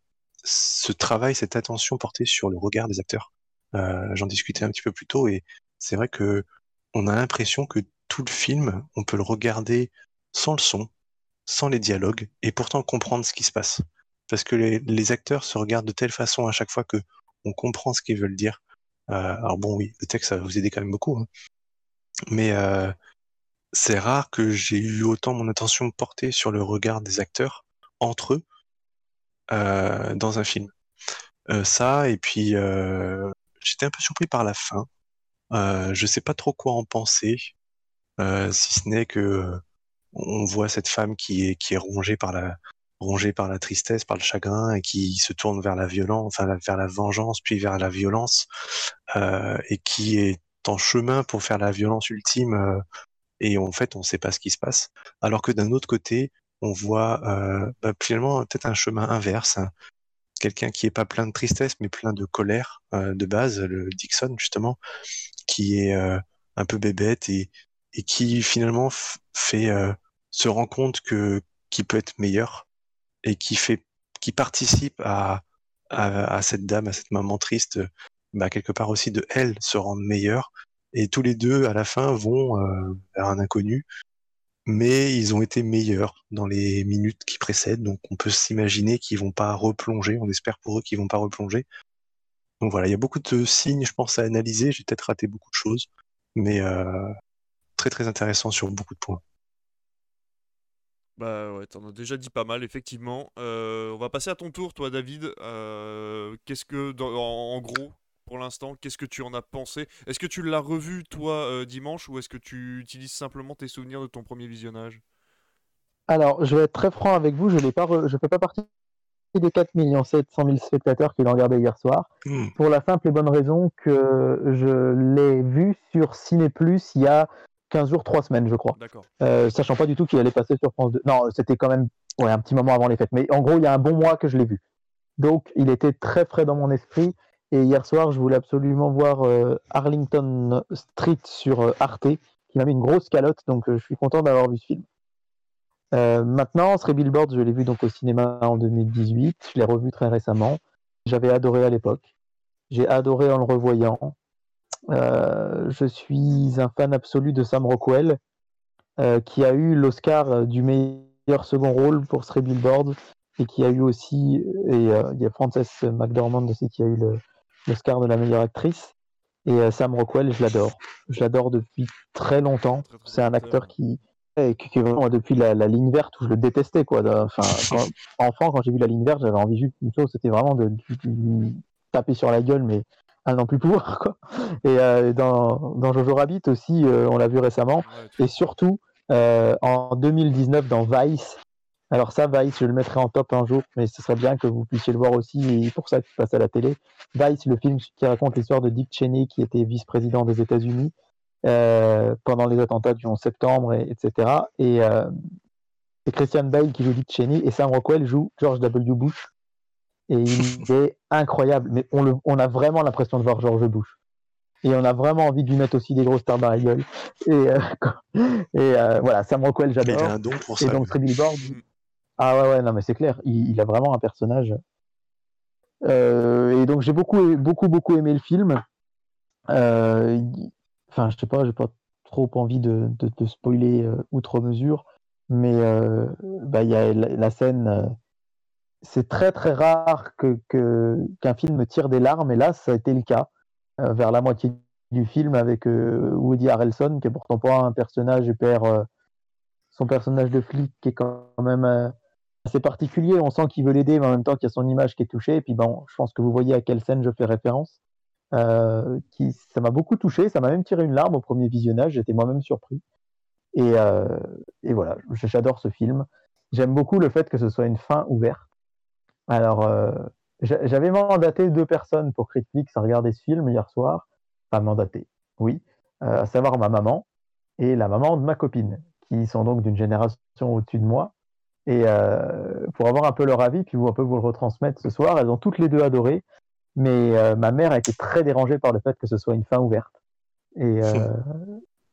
ce travail, cette attention portée sur le regard des acteurs. Euh, J'en discutais un petit peu plus tôt, et c'est vrai que on a l'impression que tout le film, on peut le regarder sans le son, sans les dialogues, et pourtant comprendre ce qui se passe. Parce que les, les acteurs se regardent de telle façon à chaque fois que on comprend ce qu'ils veulent dire. Euh, alors bon, oui, le texte, ça va vous aider quand même beaucoup. Hein. Mais euh, c'est rare que j'ai eu autant mon attention portée sur le regard des acteurs entre eux euh, dans un film. Euh, ça, et puis euh, j'étais un peu surpris par la fin. Euh, je sais pas trop quoi en penser, euh, si ce n'est que on voit cette femme qui est qui est rongée par la rongée par la tristesse, par le chagrin, et qui se tourne vers la violence, enfin vers la vengeance, puis vers la violence, et qui est en chemin pour faire la violence ultime euh, et en fait on ne sait pas ce qui se passe. Alors que d'un autre côté, on voit euh, bah, finalement peut-être un chemin inverse, hein. quelqu'un qui est pas plein de tristesse mais plein de colère euh, de base, le Dixon justement, qui est un peu bébête et, qui finalement fait se rend compte que qui peut être meilleur et qui fait qui participe à, à, à cette dame, à cette maman triste bah, quelque part aussi de elle se rendre meilleure. Et tous les deux, à la fin, vont euh, vers un inconnu, mais ils ont été meilleurs dans les minutes qui précèdent. Donc on peut s'imaginer qu'ils vont pas replonger. On espère pour eux qu'ils vont pas replonger. Donc voilà, il y a beaucoup de signes, je pense, à analyser. J'ai peut-être raté beaucoup de choses, mais euh, très très intéressant sur beaucoup de points. Bah ouais, t'en as déjà dit pas mal, effectivement. Euh, on va passer à ton tour, toi, David. Qu'est-ce que, en, gros, pour l'instant. Qu'est-ce que tu en as pensé? Est-ce que tu l'as revu toi euh, dimanche ou est-ce que tu utilises simplement tes souvenirs de ton premier visionnage? Alors, je vais être très franc avec vous, je ne fais pas partie des 4 700 000 spectateurs qui l'ont regardé hier soir, hmm. pour la simple et bonne raison que je l'ai vu sur Ciné Plus il y a 15 jours, 3 semaines, je crois. D'accord. Euh, sachant pas du tout qu'il allait passer sur France 2. Non, c'était quand même ouais, un petit moment avant les fêtes. Mais en gros, il y a un bon mois que je l'ai vu. Donc, il était très frais dans mon esprit. Et hier soir, je voulais absolument voir euh, Arlington Street sur euh, Arte, qui m'a mis une grosse calotte, donc euh, je suis content d'avoir vu ce film. maintenant, ce Billboard, je l'ai vu donc au cinéma en 2018, je l'ai revu très récemment. J'avais adoré à l'époque. J'ai adoré en le revoyant. je suis un fan absolu de Sam Rockwell, qui a eu l'Oscar du meilleur second rôle pour Three Billboards et qui a eu aussi, et il y a Frances McDormand aussi qui a eu le- l'Oscar de la meilleure actrice. Et euh, Sam Rockwell, je l'adore. Je l'adore depuis très longtemps. C'est un acteur qui, qui, vraiment depuis la, la ligne verte où je le détestais. Quoi. Enfin, quand- enfant, quand j'ai vu la ligne verte, j'avais envie juste d'une chose, c'était vraiment de, de- de lui taper sur la gueule, mais à n'en plus pouvoir. Quoi. Et euh, dans, dans Jojo Rabbit aussi, euh, on l'a vu récemment. Et surtout, euh, en 2019, dans Vice. Alors ça, Vice, je le mettrai en top un jour, mais ce serait bien que vous puissiez le voir aussi, et pour ça qu'il passe à la télé. Vice, le film qui raconte l'histoire de Dick Cheney, qui était vice-président des États-Unis euh, pendant les attentats du 11 septembre, et, etc. Et euh, c'est Christian Bale qui joue Dick Cheney, et Sam Rockwell joue George W. Bush. Et il est incroyable, mais on, le, on a vraiment l'impression de voir George Bush. Et on a vraiment envie de lui mettre aussi des grosses stars dans la gueule. Et, euh, et euh, voilà, Sam Rockwell, j'adore. Et donc Billboards. Mm. Ah ouais, ouais, non, mais c'est clair, il, a vraiment un personnage. Euh, et donc j'ai beaucoup, beaucoup, beaucoup aimé le film. Euh, Enfin, je sais pas, j'ai pas trop envie de, de, spoiler euh, outre mesure, mais bah, il y a la, scène. c'est très très rare que, qu'un film tire des larmes, et là ça a été le cas vers la moitié du film avec Woody Harrelson, qui est pourtant pas un personnage hyper. son personnage de flic qui est quand même assez particulier. On sent qu'il veut l'aider, mais en même temps qu'il y a son image qui est touchée. Et puis je pense que vous voyez à quelle scène je fais référence. Euh, qui, ça m'a beaucoup touché, ça m'a même tiré une larme au premier visionnage, j'étais moi-même surpris. Et, euh, voilà, j'adore ce film. J'aime beaucoup le fait que ce soit une fin ouverte. Alors, euh, j'a- j'avais mandaté deux personnes pour Critique à regarder ce film hier soir. Enfin, mandaté, oui. À savoir ma maman et la maman de ma copine, qui sont donc d'une génération au-dessus de moi. Et euh, pour avoir un peu leur avis, puis vous un peu vous le retransmettre ce soir, elles ont toutes les deux adoré. Mais euh, ma mère a été très dérangée par le fait que ce soit une fin ouverte. Et, euh,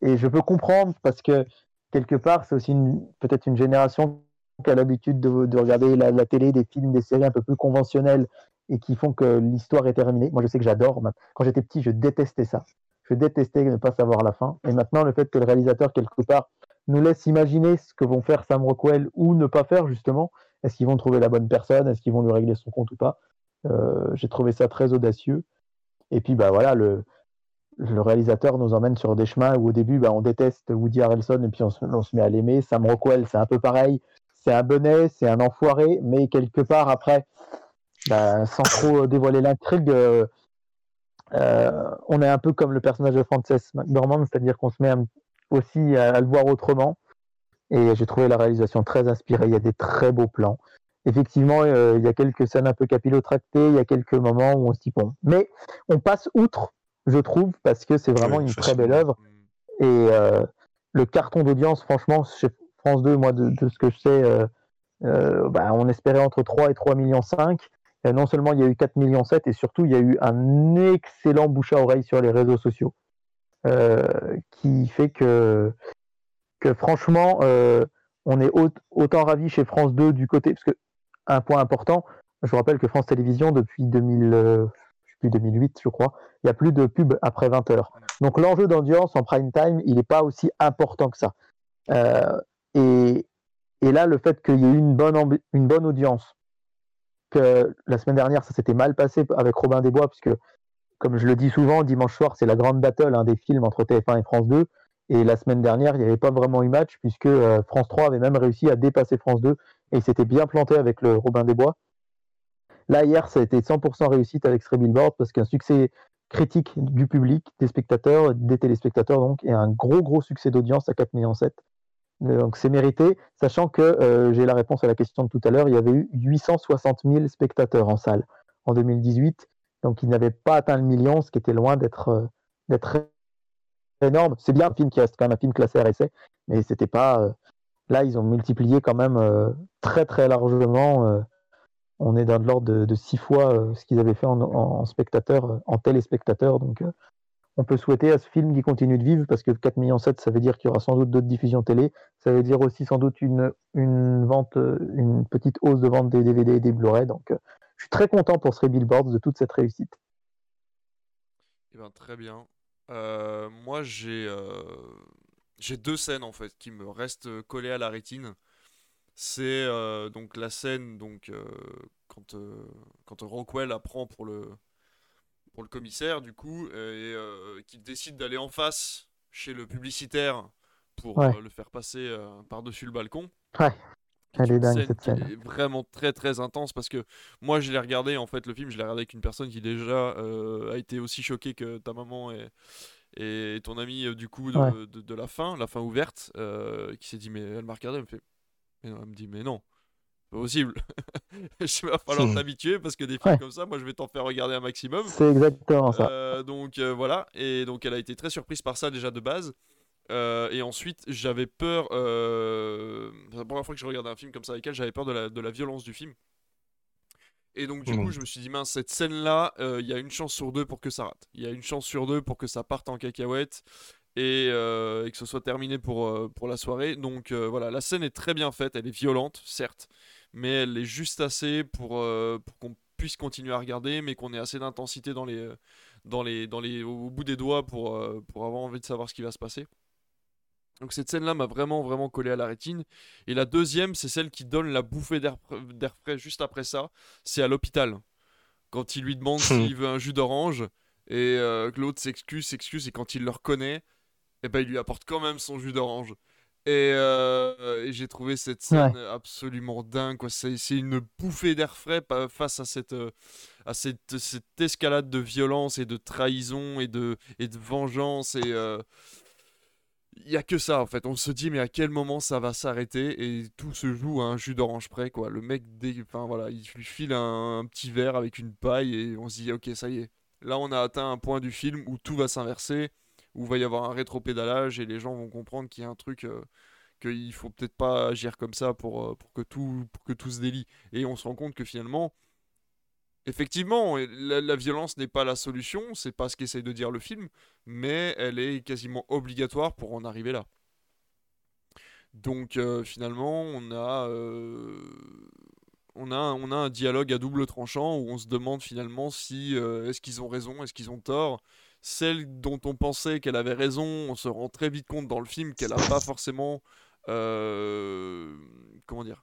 et je peux comprendre parce que quelque part, c'est aussi peut-être une génération qui a l'habitude de, de regarder la, la télé, des films, des séries un peu plus conventionnelles et qui font que l'histoire est terminée. Moi, je sais que j'adore. Quand j'étais petit, je détestais ça. Je détestais ne pas savoir la fin. Et maintenant, le fait que le réalisateur, quelque part, nous laisse imaginer ce que vont faire Sam Rockwell ou ne pas faire, justement. Est-ce qu'ils vont trouver la bonne personne? Est-ce qu'ils vont lui régler son compte ou pas? Euh, J'ai trouvé ça très audacieux. Et puis, bah voilà, le, réalisateur nous emmène sur des chemins où au début, bah, on déteste Woody Harrelson et puis on se, on se met à l'aimer. Sam Rockwell, c'est un peu pareil. C'est un bonnet, c'est un enfoiré, mais quelque part, après, bah, sans trop dévoiler l'intrigue, euh, euh, on est un peu comme le personnage de Frances McDormand, c'est-à-dire qu'on se met un- aussi à, à le voir autrement. Et j'ai trouvé la réalisation très inspirée. Il y a des très beaux plans. Effectivement, euh, il y a quelques scènes un peu capillotractées, il y a quelques moments où on se dit bon. Mais on passe outre, je trouve, parce que c'est vraiment Oui, une très belle œuvre. Et euh, le carton d'audience, franchement, chez France 2, moi, de, de ce que je sais, euh, bah, on espérait entre 3 et 3 millions 5. Euh, non seulement il y a eu 4 millions 7, et surtout il y a eu un excellent bouche à oreille sur les réseaux sociaux, qui fait que, que franchement, euh, on est au- autant ravis chez France 2 du côté, parce que un point important, je vous rappelle que France Télévisions, depuis 2000, euh, je 2008, crois, il n'y a plus de pub après 20 heures. Donc l'enjeu d'audience en prime time, il n'est pas aussi important que ça. Euh, et, là, le fait qu'il y ait eu une bonne, une bonne audience, que la semaine dernière, ça s'était mal passé avec Robin des Bois, puisque, comme je le dis souvent, dimanche soir, c'est la grande battle hein, des films entre TF1 et France 2. Et la semaine dernière, il n'y avait pas vraiment eu match, puisque euh, France 3 avait même réussi à dépasser France 2, et il s'était bien planté avec le Robin des Bois. Là, hier, ça a été 100% réussite avec Stray Billboard, parce qu'un succès critique du public, des spectateurs, des téléspectateurs, donc, et un gros, gros succès d'audience à 4,7 millions. Donc c'est mérité, sachant que euh, j'ai la réponse à la question de tout à l'heure, il y avait eu 860 000 spectateurs en salle en 2018, donc il n'avait pas atteint le million, ce qui était loin d'être euh, d'être énorme. C'est bien un film qui reste quand même un film classé RSA, mais c'était pas. euh, là, ils ont multiplié quand même euh, très très largement. on est dans l'ordre de, de six fois ce qu'ils avaient fait en, en, en téléspectateurs. Donc, on peut souhaiter à ce film qu'il continue de vivre parce que 4 millions 7, ça veut dire qu'il y aura sans doute d'autres diffusions télé. Ça veut dire aussi sans doute une, une petite hausse de vente des DVD et des Blu-ray. Donc, je suis très content pour Stray Billboards de toute cette réussite. Eh ben, très bien. Euh, moi, j'ai euh, j'ai deux scènes en fait qui me restent collées à la rétine. c'est donc la scène donc quand quand Rockwell apprend pour le pour le commissaire du coup et qu'il décide d'aller en face chez le publicitaire pour le faire passer par-dessus le balcon. Ouais. Elle est dingue cette scène. Est vraiment très très intense parce que moi je l'ai regardé en fait le film, je l'ai regardé avec une personne qui déjà a été aussi choquée que ta maman et, et ton ami du coup de, de, la fin, la fin ouverte, qui s'est dit mais elle m'a regardé, elle me fait, elle me dit mais non, pas possible. je vais falloir t'habituer parce que des films comme ça, moi je vais t'en faire regarder un maximum. C'est exactement ça. Euh, donc voilà, et donc elle a été très surprise par ça déjà de base. Euh, et ensuite, j'avais peur. Euh... C'est la première fois que je regardais un film comme ça avec elle, j'avais peur de la, de la violence du film. Et donc, du coup, hmm. je me suis dit, mince, cette scène-là, euh, il y a une chance sur deux pour que ça rate. Il y a une chance sur deux pour que ça parte en cacahuète et, et que ce soit terminé pour, pour la soirée. Donc, voilà, la scène est très bien faite, elle est violente, certes, mais elle est juste assez pour, pour qu'on puisse continuer à regarder, mais qu'on ait assez d'intensité dans les, dans les, dans les, au bout des doigts pour, pour avoir envie de savoir ce qui va se passer. Donc cette scène-là m'a vraiment, vraiment collé à la rétine. Et la deuxième, c'est celle qui donne la bouffée d'air frais juste après ça. C'est à l'hôpital. Quand il lui demande s'il veut un jus d'orange, et que l'autre s'excuse, s'excuse, et quand il le reconnaît, et eh ben, il lui apporte quand même son jus d'orange. Euh, et, j'ai trouvé cette scène absolument dingue. C'est, une bouffée d'air frais face à cette, euh, à cette, cette, escalade de violence et de trahison et de, et de vengeance. Et euh, il n'y a que ça en fait. On se dit, mais à quel moment ça va s'arrêter? Et tout se joue à un jus d'orange près. Quoi. Le mec, voilà, il lui file un, petit verre avec une paille et on se dit, ok, ça y est. Là, on a atteint un point du film où tout va s'inverser où va y avoir un rétro-pédalage et les gens vont comprendre qu'il y a un truc, euh, qu'il faut peut-être pas agir comme ça pour, euh, pour, que tout, pour que tout se délie. Et on se rend compte que finalement, effectivement, la, violence n'est pas la solution, c'est pas ce qu'essaye de dire le film, mais elle est quasiment obligatoire pour en arriver là. Donc euh, finalement, on a, on, a, on a un dialogue à double tranchant où on se demande finalement si est-ce qu'ils ont raison, est-ce qu'ils ont tort, celle dont on pensait qu'elle avait raison, on se rend très vite compte dans le film qu'elle n'a pas forcément. Euh, comment dire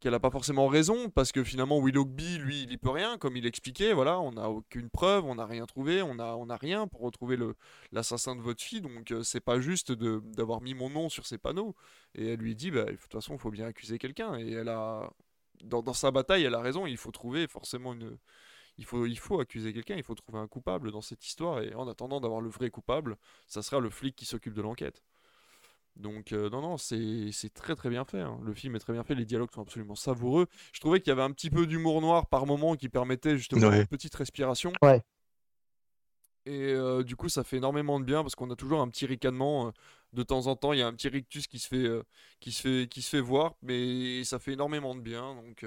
qu'elle n'a pas forcément raison, parce que finalement Willoughby, lui, il n'y peut rien, comme il expliquait, voilà, on n'a aucune preuve, on n'a rien trouvé, on n'a rien pour retrouver l'assassin de votre fille, donc euh, c'est pas juste d'avoir mis mon nom sur ces panneaux. Et elle lui dit, bah, de toute façon, il faut bien accuser quelqu'un, et elle a, dans, dans, sa bataille, elle a raison, il faut trouver forcément une, il faut, il faut accuser quelqu'un, il faut trouver un coupable dans cette histoire, et en attendant d'avoir le vrai coupable, ça sera le flic qui s'occupe de l'enquête. Donc euh, non, non, c'est très très bien fait. Hein. Le film est très bien fait, les dialogues sont absolument savoureux. Je trouvais qu'il y avait un petit peu d'humour noir par moment qui permettait justement une petite respiration. Ouais. Et euh, du coup, ça fait énormément de bien parce qu'on a toujours un petit ricanement. Euh, de temps en temps, il y a un petit rictus qui se fait, qui se fait, qui se fait voir, mais ça fait énormément de bien. Donc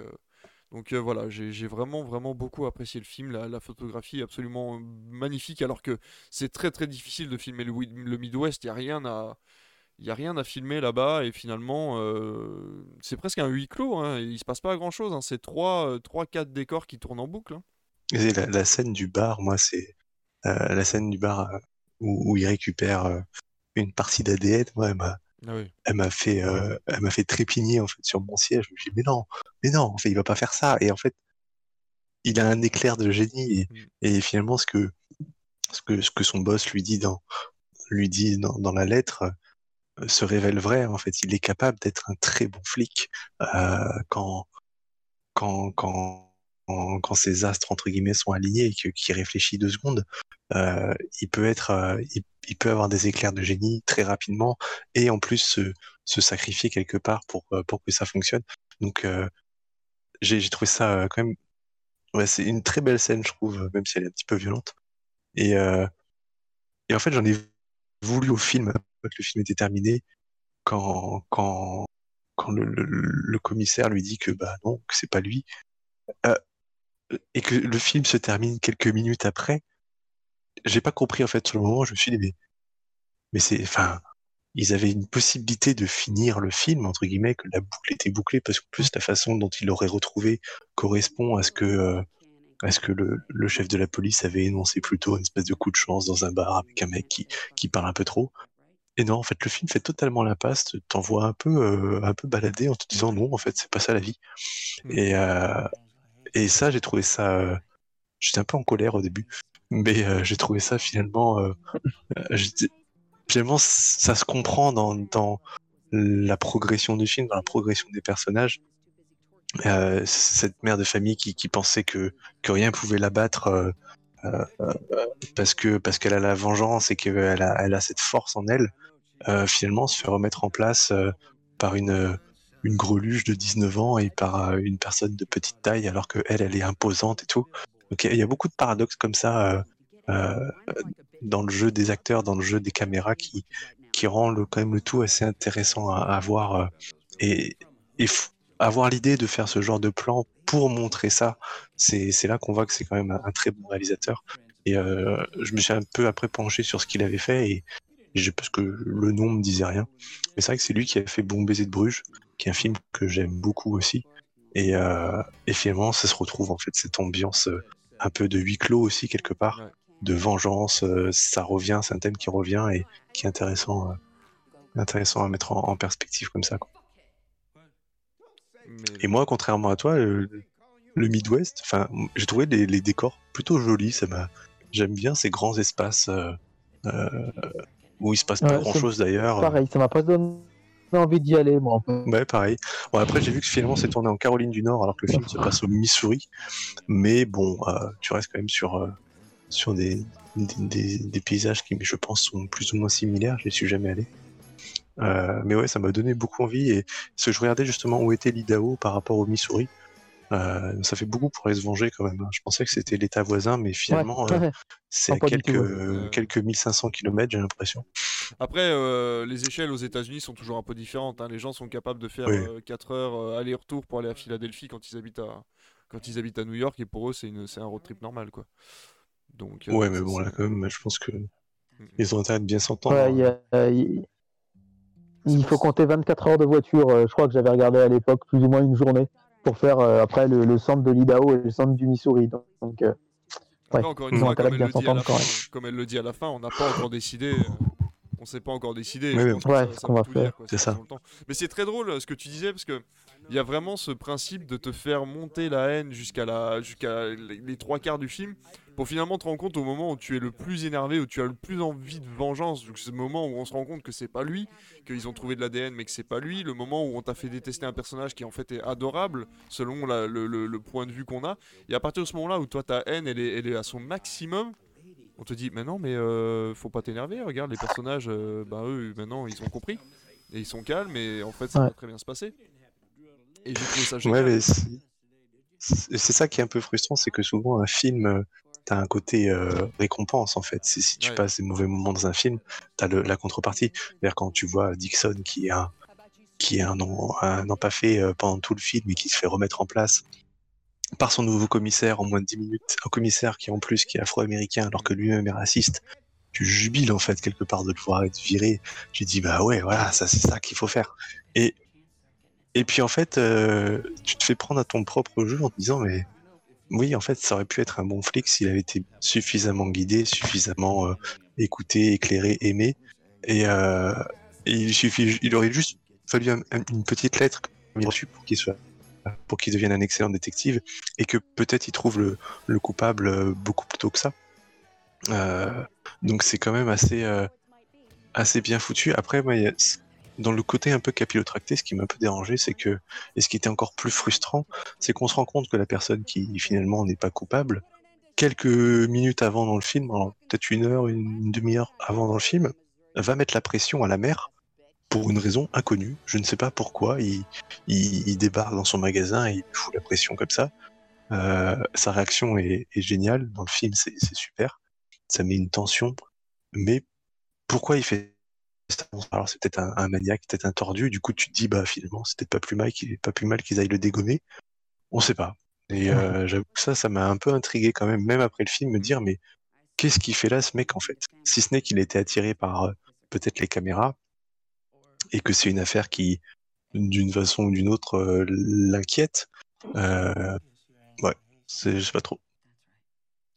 donc voilà, j'ai vraiment vraiment beaucoup apprécié le film. La, photographie est absolument magnifique, alors que c'est très très difficile de filmer le, le Midwest. Il n'y a rien à il a rien à filmer là-bas et finalement euh, c'est presque un huis clos. Hein, il se passe pas grand chose. Hein, c'est trois trois quatre décors qui tournent en boucle. Hein. la, scène du bar, moi c'est euh, la scène du bar où, où, il récupère une partie d'ADN. Moi, ah elle m'a fait, euh, elle m'a fait trépigner en fait sur mon siège. Je me suis dit, mais non, mais non, en fait, il va pas faire ça. Et en fait, il a un éclair de génie. Et, mm. finalement, ce que, ce que, ce que son boss lui dit dans, lui dit dans, dans la lettre euh, se révèle vrai. En fait, il est capable d'être un très bon flic euh, quand, quand, quand quand, ses astres entre guillemets sont alignés et qu'il réfléchit deux secondes, euh, il peut être, euh, il, peut avoir des éclairs de génie très rapidement et en plus se, se sacrifier quelque part pour euh, pour que ça fonctionne. Donc j'ai trouvé ça quand même, ouais, c'est une très belle scène je trouve, même si elle est un petit peu violente. Et et en fait j'en ai voulu au film quand le film était terminé quand quand quand le, commissaire lui dit que bah non que c'est pas lui et que le film se termine quelques minutes après, j'ai pas compris en fait sur le moment. Je me suis dit mais c'est enfin ils avaient une possibilité de finir le film entre guillemets que la boucle était bouclée parce que plus la façon dont il l'aurait retrouvé correspond à ce que euh, ce que le, le, chef de la police avait énoncé plutôt une espèce de coup de chance dans un bar avec un mec qui, qui parle un peu trop et non, en fait, le film fait totalement l'impasse, t'envoie un peu, euh, un peu balader en te disant non, en fait, c'est pas ça la vie. Mm. Et, euh, et ça, j'ai trouvé ça. euh, J'étais un peu en colère au début, mais j'ai trouvé ça finalement. finalement, ça se comprend dans, dans la progression du film, dans la progression des personnages. Cette mère de famille qui, qui pensait que, que rien pouvait l'abattre euh, parce que parce qu'elle a la vengeance et qu'elle a, elle a cette force en elle, euh, finalement se fait remettre en place euh, par une, une greluche de 19 ans et par une personne de petite taille alors que elle, elle est imposante et tout. Donc il y a- beaucoup de paradoxes comme ça dans le jeu des acteurs, dans le jeu des caméras qui, qui rend le, quand même le tout assez intéressant à, à voir et, et f- avoir l'idée de faire ce genre de plan pour montrer ça, c'est là qu'on voit que c'est quand même un, un très bon réalisateur. Et euh, je me suis un peu après penché sur ce qu'il avait fait et, je, parce que le nom me disait rien. Mais c'est vrai que c'est lui qui a fait Bon baiser de Bruges, qui est un film que j'aime beaucoup aussi. Et, euh, et finalement, ça se retrouve en fait cette ambiance euh, un peu de huis clos aussi quelque part, de vengeance. euh, ça revient, c'est un thème qui revient et qui est intéressant, euh, intéressant à mettre en, en perspective comme ça. quoi. Et moi, contrairement à toi, le, le Midwest, enfin, j'ai trouvé les, les décors plutôt jolis. Ça m'a, j'aime bien ces grands espaces euh, euh, où il se passe pas Ouais, grand chose d'ailleurs. Pareil, ça m'a pas donné envie d'y aller, moi. Ouais, pareil. Bon, après, j'ai vu que finalement c'est tourné en Caroline du Nord alors que le film se passe au Missouri. Mais bon, euh, tu restes quand même sur, euh, sur des, des, des- des paysages qui, je pense, sont plus ou moins similaires. Je n'y suis jamais allé. Euh, mais ouais, ça m'a donné beaucoup envie. Et ce que je regardais justement où était l'Idaho par rapport au Missouri, euh, ça fait beaucoup pour aller se venger quand même. hein. Je pensais que c'était l'état voisin, mais finalement, Ouais, euh, c'est à quelques, tout, ouais. euh, Ouais. quelques 1500 km, j'ai l'impression. Après, euh, les échelles aux États-Unis sont toujours un peu différentes. hein. Les gens sont capables de faire Oui. 4 heures euh, aller-retour pour aller à Philadelphie quand ils habitent à, quand ils habitent à New York, et pour eux, c'est une... c'est un road trip normal. Quoi. Donc, euh, Ouais, mais bon, là, quand même, je pense que Mm. ils ont intérêt de bien s'entendre. Ouais, hein. il y a- il- faut compter 24 heures de voiture. euh, Je crois que j'avais regardé à l'époque plus ou moins une journée pour faire euh, après le, le centre de l'Idaho et le centre du Missouri. Donc, donc, euh, Après, Ouais, encore ils une ont fois, comme elle, bien le dit à la fin, comme elle le dit à la fin, on n'a pas encore décidé. euh, on s'est pas encore décidé. Ouais, je ouais. ce qu'on va faire. C'est ça. Mais c'est très drôle ce que tu disais parce que il y a vraiment ce principe de te faire monter la haine jusqu'à la jusqu'à les trois quarts du film pour finalement te rendre compte au moment où tu es le plus énervé, où tu as le plus envie de vengeance, donc le moment où on se rend compte que c'est pas lui, qu'ils ont trouvé de l'ADN mais que c'est pas lui, le moment où on t'a fait détester un personnage qui en fait est adorable selon la- le, le- le point de vue qu'on a, et à partir de ce moment-là où toi ta haine elle est, elle est à son maximum, on te dit mais non mais euh, faut pas t'énerver, regarde les personnages, euh, bah eux maintenant ils ont compris et ils sont calmes et en fait ça Ouais. va très bien se passer. Et j'ai trouvé ça Ouais, génial. mais c'est ça qui est un peu frustrant, c'est que souvent un film, t'as un côté euh, récompense en fait. Si tu Ouais. passes des mauvais moments dans un film, t'as la contrepartie. C'est-à-dire quand tu vois Dixon qui est un qui est un un empaffé euh, pendant tout le film et qui se fait remettre en place par son nouveau commissaire en moins de 10 minutes, un commissaire qui en plus qui est afro-américain alors que lui-même est raciste. Tu jubiles en fait quelque part de le voir être viré. J'ai dit bah ouais voilà ça c'est ça qu'il faut faire. Et et puis en fait, euh, tu te fais prendre à ton propre jeu en te disant mais oui, en fait, ça aurait pu être un bon flic s'il avait été suffisamment guidé, suffisamment euh, écouté, éclairé, aimé. Et, euh, il suffit, il aurait juste fallu un- un- une petite lettre comme il a reçu pour qu'il soit, pour qu'il devienne un excellent détective et que peut-être il trouve le, le coupable beaucoup plus tôt que ça. Donc c'est quand même assez, assez bien foutu. Après, moi, dans le côté un peu capillotracté, ce qui m'a un peu dérangé, c'est que, et ce qui était encore plus frustrant, c'est qu'on se rend compte que la personne qui finalement n'est pas coupable, quelques minutes avant dans le film, peut-être une heure, une demi-heure avant dans le film, va mettre la pression à la mère pour une raison inconnue. Je ne sais pas pourquoi. Il, il, il débarque dans son magasin et il fout la pression comme ça. Euh, sa réaction est, est géniale. Dans le film, c'est super. Ça met une tension. Mais pourquoi il fait Alors c'est peut-être un, un maniaque, peut-être un tordu. Du coup, tu te dis, bah finalement, c'est peut-être pas plus mal qu'il pas plus mal qu'ils aillent le dégommer. On sait pas. Et euh, j'avoue que ça, ça m'a un peu intrigué quand même, même après le film, me dire, mais qu'est-ce qu'il fait là, ce mec, en fait? Si ce n'est qu'il était attiré par euh, peut-être les caméras, et que c'est une affaire qui, d'une façon ou d'une autre, euh, l'inquiète. Ouais, c'est- je sais pas trop.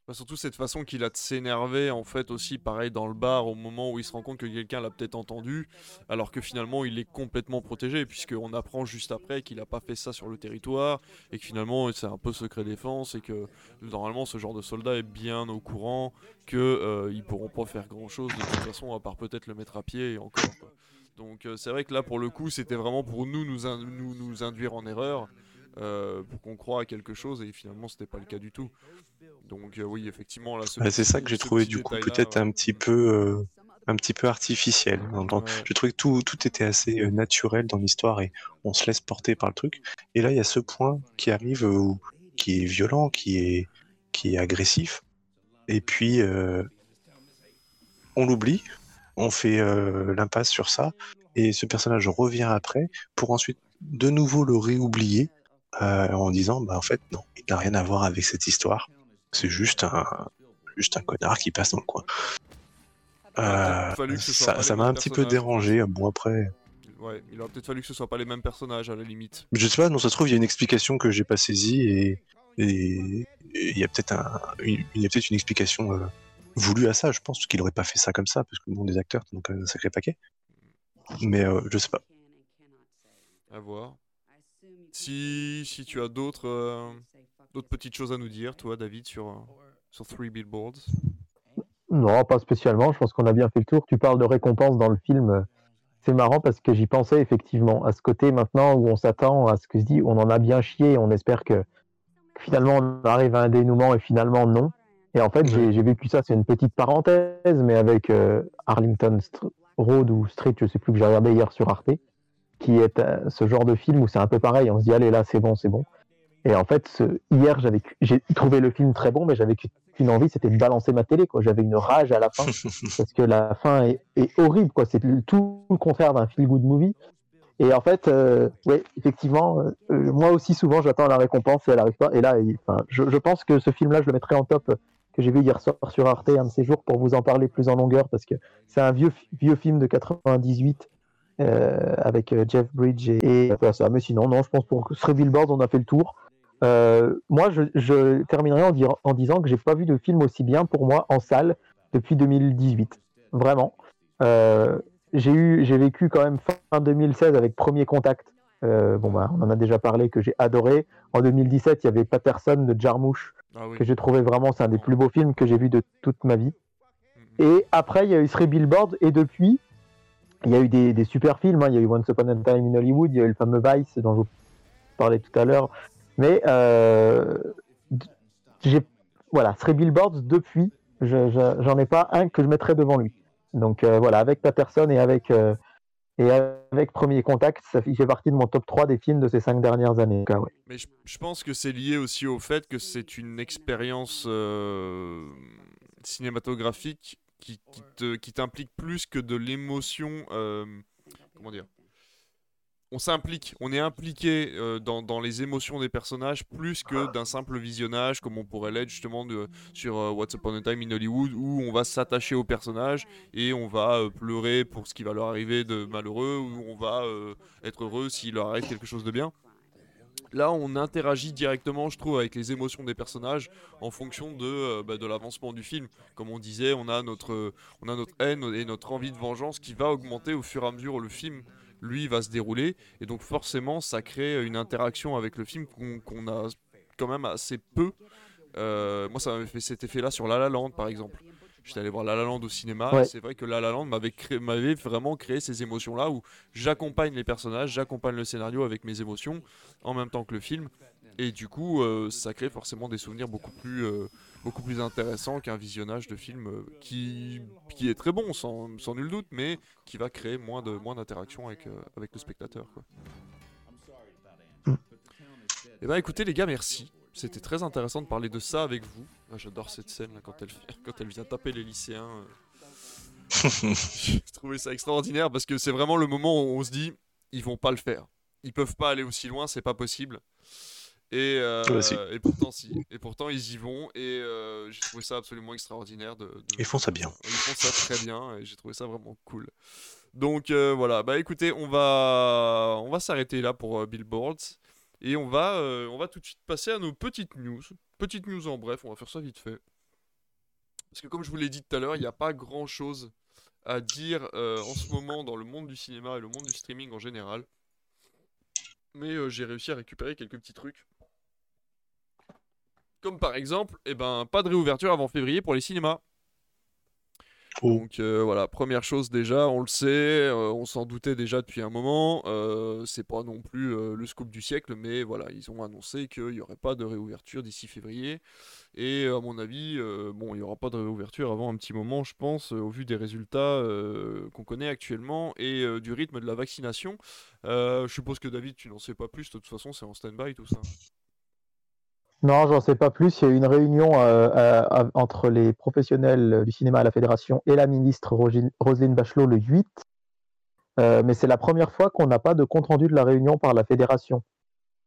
Bah, surtout cette façon qu'il a de s'énerver, en fait, aussi, pareil, dans le bar, au moment où il se rend compte que quelqu'un l'a peut-être entendu, alors que finalement, il est complètement protégé, puisqu'on apprend juste après qu'il n'a pas fait ça sur le territoire, et que finalement, c'est un peu secret défense, et que normalement, ce genre de soldat est bien au courant qu'ils euh, ils pourront pas faire grand-chose de toute façon, à part peut-être le mettre à pied, et encore. Donc euh, c'est vrai que là, pour le coup, c'était vraiment pour nous nous, nous, nous induire en erreur. Euh, pour qu'on croit à quelque chose et finalement c'était pas le cas du tout. Donc euh, oui effectivement là. c'est ça que j'ai trouvé du coup peut-être un petit peu euh, un petit peu artificiel. Je trouvais que tout, tout était assez naturel dans l'histoire et on se laisse porter par le truc. Et là il y a ce point qui arrive où, qui est violent, qui est qui est agressif et puis on l'oublie, on fait l'impasse sur ça et ce personnage revient après pour ensuite de nouveau le réoublier euh, en disant bah en fait non, il n'a rien à voir avec cette histoire. C'est juste un juste un connard qui passe dans le coin. Euh, ça m'a un petit peu dérangé. Bon après. Ouais, il aurait peut-être fallu que ce soit pas les mêmes personnages à la limite. Je sais pas, non, ça se trouve il y a une explication que j'ai pas saisie et il y a peut-être un, a peut-être une explication euh, voulue à ça. Je pense qu'il aurait pas fait ça comme ça parce que bon, des acteurs, donc un sacré paquet. Mais je sais pas. À voir. Si, si tu as d'autres euh, d'autres petites choses à nous dire, toi, David, sur, euh, sur Three Billboards? Non, pas spécialement. Je pense qu'on a bien fait le tour. Tu parles de récompense dans le film. C'est marrant parce que j'y pensais effectivement à ce côté maintenant où on s'attend à ce que se dit on en a bien chié. On espère que, finalement on arrive à un dénouement et finalement non. Et en fait, j'ai vécu ça. C'est une petite parenthèse, mais avec euh, Arlington Road ou Street, je sais plus que j'ai regardé hier sur Arte qui est euh, ce genre de film où c'est un peu pareil, on se dit allez là c'est bon, c'est bon. Et en fait, ce, hier j'avais j'ai trouvé le film très bon, mais j'avais qu'une envie, c'était de balancer ma télé. Quoi. J'avais une rage à la fin parce que la fin est, est horrible. Quoi. C'est tout le contraire d'un feel good movie. Et en fait, euh, oui, effectivement, euh, moi aussi souvent j'attends la récompense et elle n'arrive pas. Et là, enfin, je, je, pense que ce film-là, je le mettrai en top que j'ai vu hier soir sur Arte un de ces jours pour vous en parler plus en longueur parce que c'est un vieux vieux film de 98 euh, avec euh, Jeff Bridge et, et ça. Mais sinon, non, je pense pour Three Billboards, on a fait le tour. Euh, moi, je, je, terminerai en, dire, en disant que j'ai pas vu de film aussi bien pour moi en salle depuis 2018. Vraiment. Euh, j'ai eu, j'ai vécu quand même fin 2016 avec Premier Contact. Euh, bon, bah, on en a déjà parlé que j'ai adoré. En 2017, il y avait Patterson de Jarmouche ah oui. que j'ai trouvé vraiment, c'est un des plus beaux films que j'ai vu de toute ma vie. Mm-hmm. Et après, il y a eu Three Billboards et depuis, il y a eu des, super films, hein. il y a eu Once Upon a Time in Hollywood, il y a eu le fameux Vice dont je vous parlais tout à l'heure. Mais euh, voilà, Three Billboards depuis, j'en ai pas un que je mettrais devant lui. Donc euh, voilà, avec Patterson et avec euh, et avec Premier Contact, ça fait, partie de mon top 3 des films de ces cinq dernières années. Mais je, je, pense que c'est lié aussi au fait que c'est une expérience euh, cinématographique qui, qui t'implique plus que de l'émotion. Euh, comment dire on s'implique, on est impliqué euh, dans, dans, les émotions des personnages plus que d'un simple visionnage comme on pourrait l'être justement de, sur euh, What's Upon a Time in Hollywood où on va s'attacher aux personnages et on va euh, pleurer pour ce qui va leur arriver de malheureux ou on va être heureux s'il leur arrive quelque chose de bien. Là, on interagit directement, je trouve, avec les émotions des personnages en fonction de, euh, bah, l'avancement du film. Comme on disait, on a, notre, on a notre haine et notre envie de vengeance qui va augmenter au fur et à mesure où le film, lui, va se dérouler. Et donc, forcément, ça crée une interaction avec le film qu'on qu a quand même assez peu. Euh, moi, ça m'avait fait cet effet-là sur La La Land, par exemple. J'étais allé voir La La Land au cinéma. Ouais. C'est vrai que La La Land m'avait vraiment créé ces émotions-là où j'accompagne les personnages, j'accompagne le scénario avec mes émotions en même temps que le film. Et du coup, euh, ça crée forcément des souvenirs beaucoup plus, euh, beaucoup plus intéressants qu'un visionnage de film euh, qui, qui est très bon, sans, sans, nul doute, mais qui va créer moins moins avec, avec le spectateur. Quoi. Mm. Et bah écoutez les gars, merci. C'était très intéressant de parler de ça avec vous. Ah, J'adore cette scène là, quand, elle, quand elle vient taper les lycéens. J'ai trouvé ça extraordinaire parce que c'est vraiment le moment où on se dit ils vont pas le faire. Ils peuvent pas aller aussi loin, c'est pas possible. Et, euh, et, pourtant, si. Et pourtant, ils y vont. Et euh, j'ai trouvé ça absolument extraordinaire. De, de, Ils font ça bien. Ils font ça très bien. Et j'ai trouvé ça vraiment cool. Donc euh, voilà. Bah écoutez, on va, on va s'arrêter là pour euh, Billboards. Et on va, euh, on va tout de suite passer à nos petites news. Petites news en bref, on va faire ça vite fait. Parce que comme je vous l'ai dit tout à l'heure, il n'y a pas grand-chose à dire euh, en ce moment dans le monde du cinéma et le monde du streaming en général. Mais euh, j'ai réussi à récupérer quelques petits trucs. Comme par exemple, eh ben, pas de réouverture avant février pour les cinémas. Oh. Donc euh, voilà, première chose déjà, on le sait, euh, on s'en doutait déjà depuis un moment, euh, c'est pas non plus le scoop du siècle, mais voilà, ils ont annoncé qu'il n'y aurait pas de réouverture d'ici février, et à mon avis, bon, il n'y aura pas de réouverture avant un petit moment, je pense, au vu des résultats qu'on connaît actuellement et du rythme de la vaccination. Je suppose que David, tu n'en sais pas plus, de toute façon, c'est en stand-by tout ça. Non, j'en sais pas plus. Il y a eu une réunion euh, euh, entre les professionnels du cinéma à la Fédération et la ministre Roselyne Bachelot le 8. Euh, mais c'est la première fois qu'on n'a pas de compte-rendu de la réunion par la Fédération.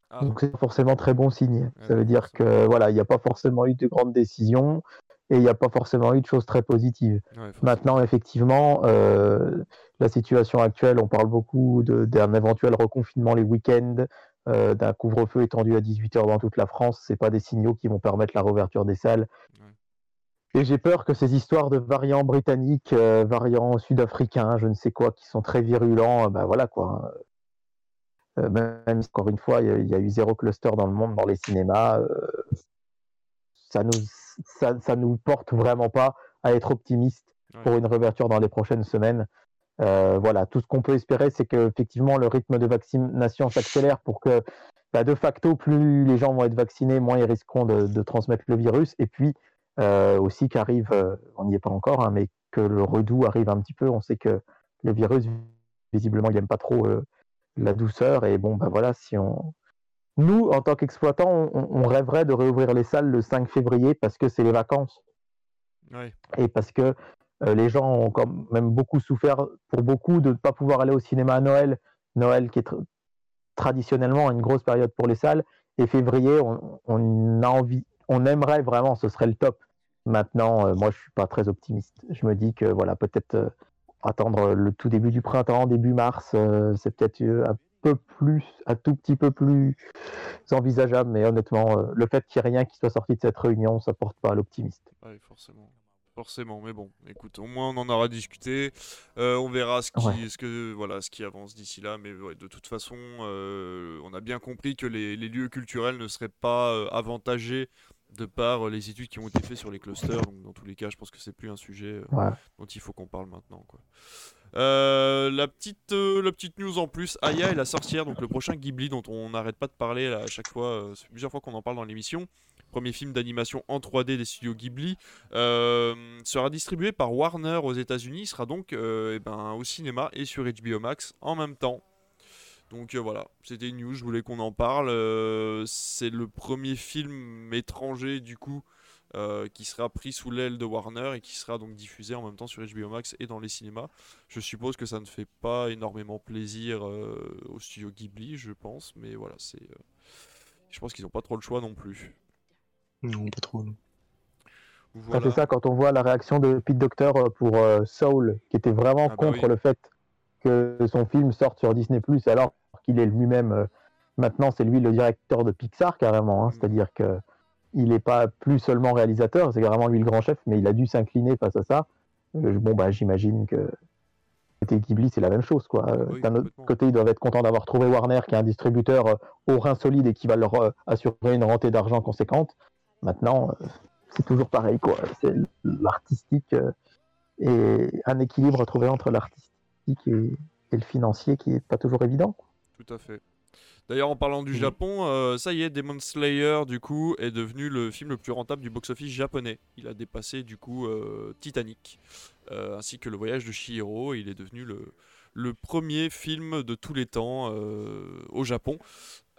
Ah, Donc c'est forcément très bon signe. Ça veut dire que voilà, il n'y a pas forcément eu de grandes décisions et il n'y a pas forcément eu de choses très positives. ouais. Maintenant, effectivement, euh, la situation actuelle, on parle beaucoup d'un éventuel reconfinement les week-ends, euh, d'un couvre-feu étendu à 18h dans toute la France. C'est pas des signaux qui vont permettre la réouverture des salles. Et j'ai peur que ces histoires de variants britanniques, euh, variants sud-africains, je ne sais quoi, qui sont très virulents, euh, ben voilà quoi. Euh, même si, encore une fois, il y, a- il y a eu zéro cluster dans le monde, dans les cinémas, ça nous, ça, ça nous porte vraiment pas à être optimiste Ouais. pour une réouverture dans les prochaines semaines. Euh, voilà, tout ce qu'on peut espérer, c'est que effectivement le rythme de vaccination s'accélère pour que, bah, de facto, plus les gens vont être vaccinés, moins ils risqueront de, de transmettre le virus. Et puis euh, aussi qu'arrive, euh, on n'y est pas encore, hein, mais que le redout arrive un petit peu. On sait que le virus, visiblement, il n'aime pas trop la douceur. Et bon, bah voilà, si on, nous, en tant qu'exploitants, on, on rêverait de réouvrir les salles le 5 février parce que c'est les vacances Ouais. et parce que les gens ont quand même beaucoup souffert pour beaucoup de ne pas pouvoir aller au cinéma à Noël. Noël qui est tr- traditionnellement une grosse période pour les salles. Et février, on, a envie, on aimerait vraiment, ce serait le top. Maintenant, euh, moi, je suis pas très optimiste. Je me dis que voilà, peut-être euh, attendre le tout début du printemps, début mars, euh, c'est peut-être euh, un peu plus, un tout petit peu plus envisageable. Mais honnêtement, euh, le fait qu'il n'y ait rien qui soit sorti de cette réunion, ça porte pas à l'optimiste. Ouais, forcément. Forcément, mais bon, écoute, au moins on en aura discuté. Euh, on verra ce qui, Ouais. ce que, voilà, ce qui avance d'ici là. Mais ouais, de toute façon, euh, on a bien compris que les, les lieux culturels ne seraient pas euh, avantagés de par euh, les études qui ont été faites sur les clusters. Donc, dans tous les cas, je pense que c'est plus un sujet Ouais. dont il faut qu'on parle maintenant. Quoi. La, petite, la petite news en plus, Aya et la sorcière, donc le prochain Ghibli dont on n'arrête pas de parler là, à chaque fois, c'est plusieurs fois qu'on en parle dans l'émission. Premier film d'animation en 3D des studios Ghibli euh, sera distribué par Warner aux États-Unis. Il sera donc euh, eh ben, au cinéma et sur HBO Max en même temps. Donc euh, voilà, c'était une news, je voulais qu'on en parle. C'est le premier film étranger du coup qui sera pris sous l'aile de Warner et qui sera donc diffusé en même temps sur HBO Max et dans les cinémas. Je suppose que ça ne fait pas énormément plaisir euh, au studio Ghibli, je pense, mais voilà, c'est. je pense qu'ils n'ont pas trop le choix non plus. Non, pas trop. non. Ça Voilà. fait ça quand on voit la réaction de Pete Docter euh, pour euh, Soul, qui était vraiment Ah bah contre oui. le fait que son film sorte sur Disney+, alors qu'il est lui-même, euh, maintenant c'est lui le directeur de Pixar carrément, hein, Mm. c'est-à-dire que il n'est pas plus seulement réalisateur, c'est carrément lui le grand chef, mais il a dû s'incliner face à ça. Euh, bon bah j'imagine que côté Ghibli c'est la même chose quoi. Oui, D'un autre côté ils doivent être contents d'avoir trouvé Warner qui est un distributeur au rein solide et qui va leur assurer une rentrée d'argent conséquente. Maintenant euh, c'est toujours pareil quoi. C'est l'artistique euh, et un équilibre trouvé entre l'artistique et, et le financier qui est pas toujours évident. Tout à fait. D'ailleurs, en parlant du Mhm. Japon, euh, ça y est, Demon Slayer, du coup, est devenu le film le plus rentable du box-office japonais. Il a dépassé, du coup, euh, Titanic, euh, ainsi que Le Voyage de Chihiro. Il est devenu le, le premier film de tous les temps au Japon.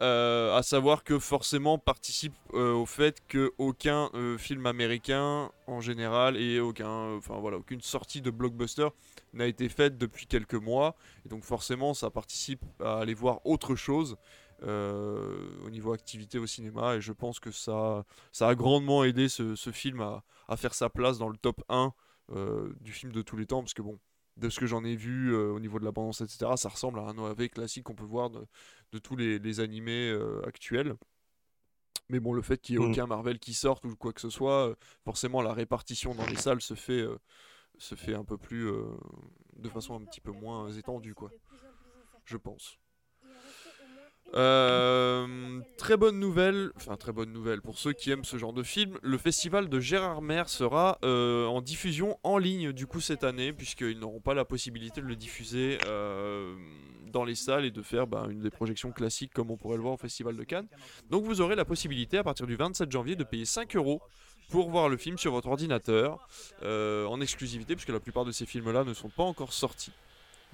Euh, à savoir que forcément participe euh, au fait qu'aucun film américain en général et aucun, enfin voilà, aucune sortie de blockbuster n'a été faite depuis quelques mois. Et donc forcément, ça participe à aller voir autre chose euh, au niveau activité au cinéma. Et je pense que ça, ça a grandement aidé ce, film à, à faire sa place dans le top 1 euh, du film de tous les temps. Parce que bon, de ce que j'en ai vu euh, au niveau de la bande etc., ça ressemble à un OAV classique qu'on peut voir de, de tous les, les animés euh, actuels. Mais bon, le fait qu'il n'y ait Mm. aucun Marvel qui sorte ou quoi que ce soit, euh, forcément la répartition dans les salles se fait, se fait un peu plus. de façon un petit peu moins étendue, quoi. Je pense. Euh, très bonne nouvelle, enfin très bonne nouvelle pour ceux qui aiment ce genre de film. Le festival de Gérard Mer sera euh, en diffusion en ligne du coup cette année, puisqu'ils n'auront pas la possibilité de le diffuser euh, dans les salles et de faire bah, une des projections classiques comme on pourrait le voir au festival de Cannes. Donc vous aurez la possibilité à partir du 27 janvier de payer 5 euros pour voir le film sur votre ordinateur euh, en exclusivité, puisque la plupart de ces films-là ne sont pas encore sortis.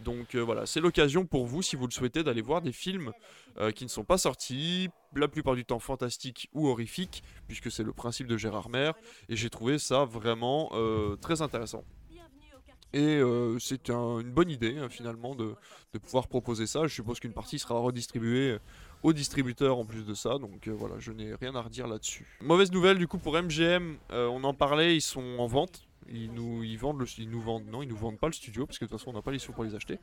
Donc euh, voilà, c'est l'occasion pour vous, si vous le souhaitez, d'aller voir des films euh, qui ne sont pas sortis, la plupart du temps fantastiques ou horrifiques, puisque c'est le principe de Gérard Mer, et j'ai trouvé ça vraiment euh, très intéressant. Et c'est un- une bonne idée hein, finalement de, pouvoir proposer ça. Je suppose qu'une partie sera redistribuée aux distributeurs en plus de ça, donc voilà, je n'ai rien à redire là-dessus. Mauvaise nouvelle du coup pour MGM, on en parlait, ils sont en vente. Ils nous, ils vendent le, ils nous vendent, non, ils nous vendent pas le studio parce que de toute façon on n'a pas les sous pour les acheter.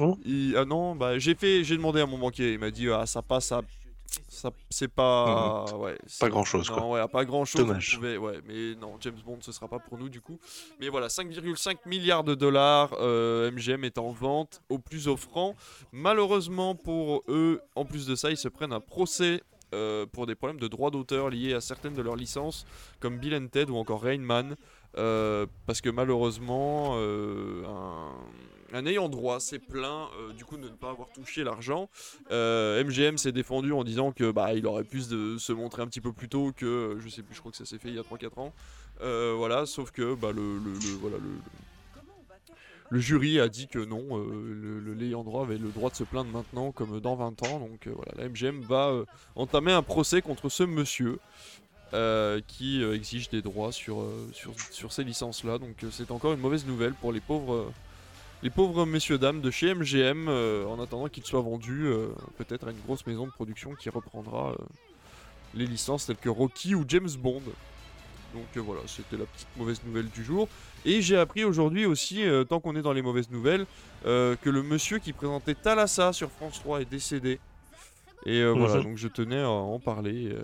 Oh. Il- ah non, bah j'ai fait, j'ai demandé à mon banquier, il m'a dit ah ça passe, ça, ça c'est pas, ouais, c'est- grand-chose, quoi. Non, ouais, pas grand chose. Dommage. ouais, mais non, James Bond ce sera pas pour nous du coup. Mais voilà, 5,5 milliards de dollars, euh, MGM est en vente au plus offrant. Malheureusement pour eux, en plus de ça, ils se prennent un procès. euh, pour des problèmes de droits d'auteur liés à certaines de leurs licences, comme Bill and Ted ou encore Rain Man, euh, parce que malheureusement, euh, un, ayant droit s'est plaint euh, du coup de ne pas avoir touché l'argent. MGM s'est défendu en disant que bah il aurait pu se, montrer un petit peu plus tôt que je sais plus, je crois que ça s'est fait il y a 3-4 ans. Voilà, sauf que bah, le, voilà, le, jury a dit que non, l'ayant droit avait le droit de se plaindre maintenant comme dans 20 ans. Donc voilà, la MGM va entamer un procès contre ce monsieur euh, qui euh, exige des droits sur, euh, sur, sur ces licences-là. Donc c'est encore une mauvaise nouvelle pour les pauvres, les pauvres messieurs dames de chez MGM en attendant qu'ils soient vendus peut-être à une grosse maison de production qui reprendra les licences telles que Rocky ou James Bond. Donc euh, voilà, c'était la petite mauvaise nouvelle du jour. Et j'ai appris aujourd'hui aussi, euh, tant qu'on est dans les mauvaises nouvelles, euh, que le monsieur qui présentait Thalassa sur France 3 est décédé. Et voilà, Mhm. donc je tenais à en parler,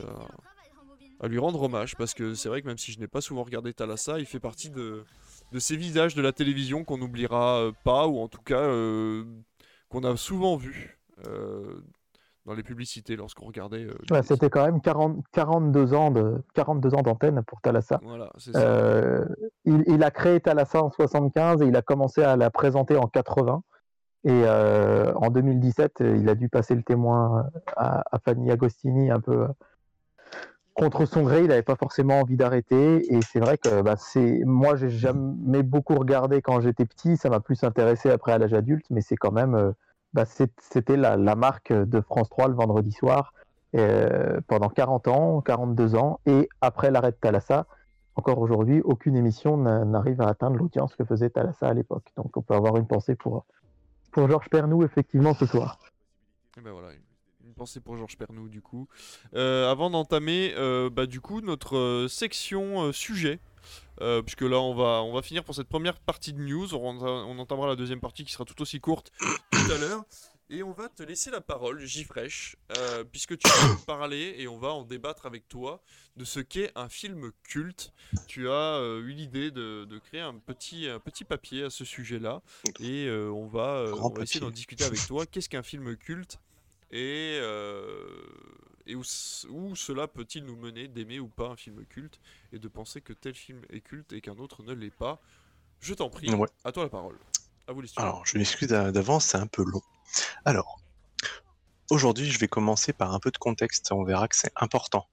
à lui rendre hommage, parce que c'est vrai que même si je n'ai pas souvent regardé Thalassa, il fait partie de, de ces visages de la télévision qu'on n'oubliera euh, pas, ou en tout cas euh, qu'on a souvent vu euh, dans les publicités lorsqu'on regardait. euh, Ouais, C'était quand même 40, 42 ans de 42 ans d'antenne pour Thalassa. Voilà, ça. Il, il a créé Thalassa en 75 et il a commencé à la présenter en 80. Et en 2017, euh, il a dû passer le témoin à, à Fanny Agostini un peu contre son gré. Il n'avait pas forcément envie d'arrêter. Et c'est vrai que bah, c'est moi, j'ai jamais beaucoup regardé quand j'étais petit. Ça m'a plus intéressé après à l'âge adulte, mais c'est quand même, euh, bah, c'était la, marque de France 3 le vendredi soir euh, pendant 40 ans, 42 ans. Et après l'arrêt de Thalassa, encore aujourd'hui, aucune émission n'a- n'arrive à atteindre l'audience que faisait Thalassa à l'époque. Donc on peut avoir une pensée pour, pour Georges Pernou, effectivement, ce soir. Et ben voilà, pensée pour Georges Pernou du coup. Euh, avant d'entamer, euh, bah, du coup, notre euh, section sujet, puisque là on va, on va finir pour cette première partie de news, on, on entamera la deuxième partie qui sera tout aussi courte tout à l'heure. Et on va te laisser la parole, euh, puisque tu vas nous parler et on va en débattre avec toi de ce qu'est un film culte. Tu as euh, eu l'idée de, de créer un petit, un petit papier à ce sujet-là et euh, on va, Grand on va essayer d'en discuter avec toi. Qu'est-ce qu'un film culte? Et, euh, et où, cela peut-il nous mener d'aimer ou pas un film culte et de penser que tel film est culte et qu'un autre ne l'est pas? Je t'en prie, Ouais. à toi la parole. À vous les studios. Alors, je m'excuse d'a- d'avance, c'est un peu long. Alors, aujourd'hui, je vais commencer par un peu de contexte. On verra que c'est important.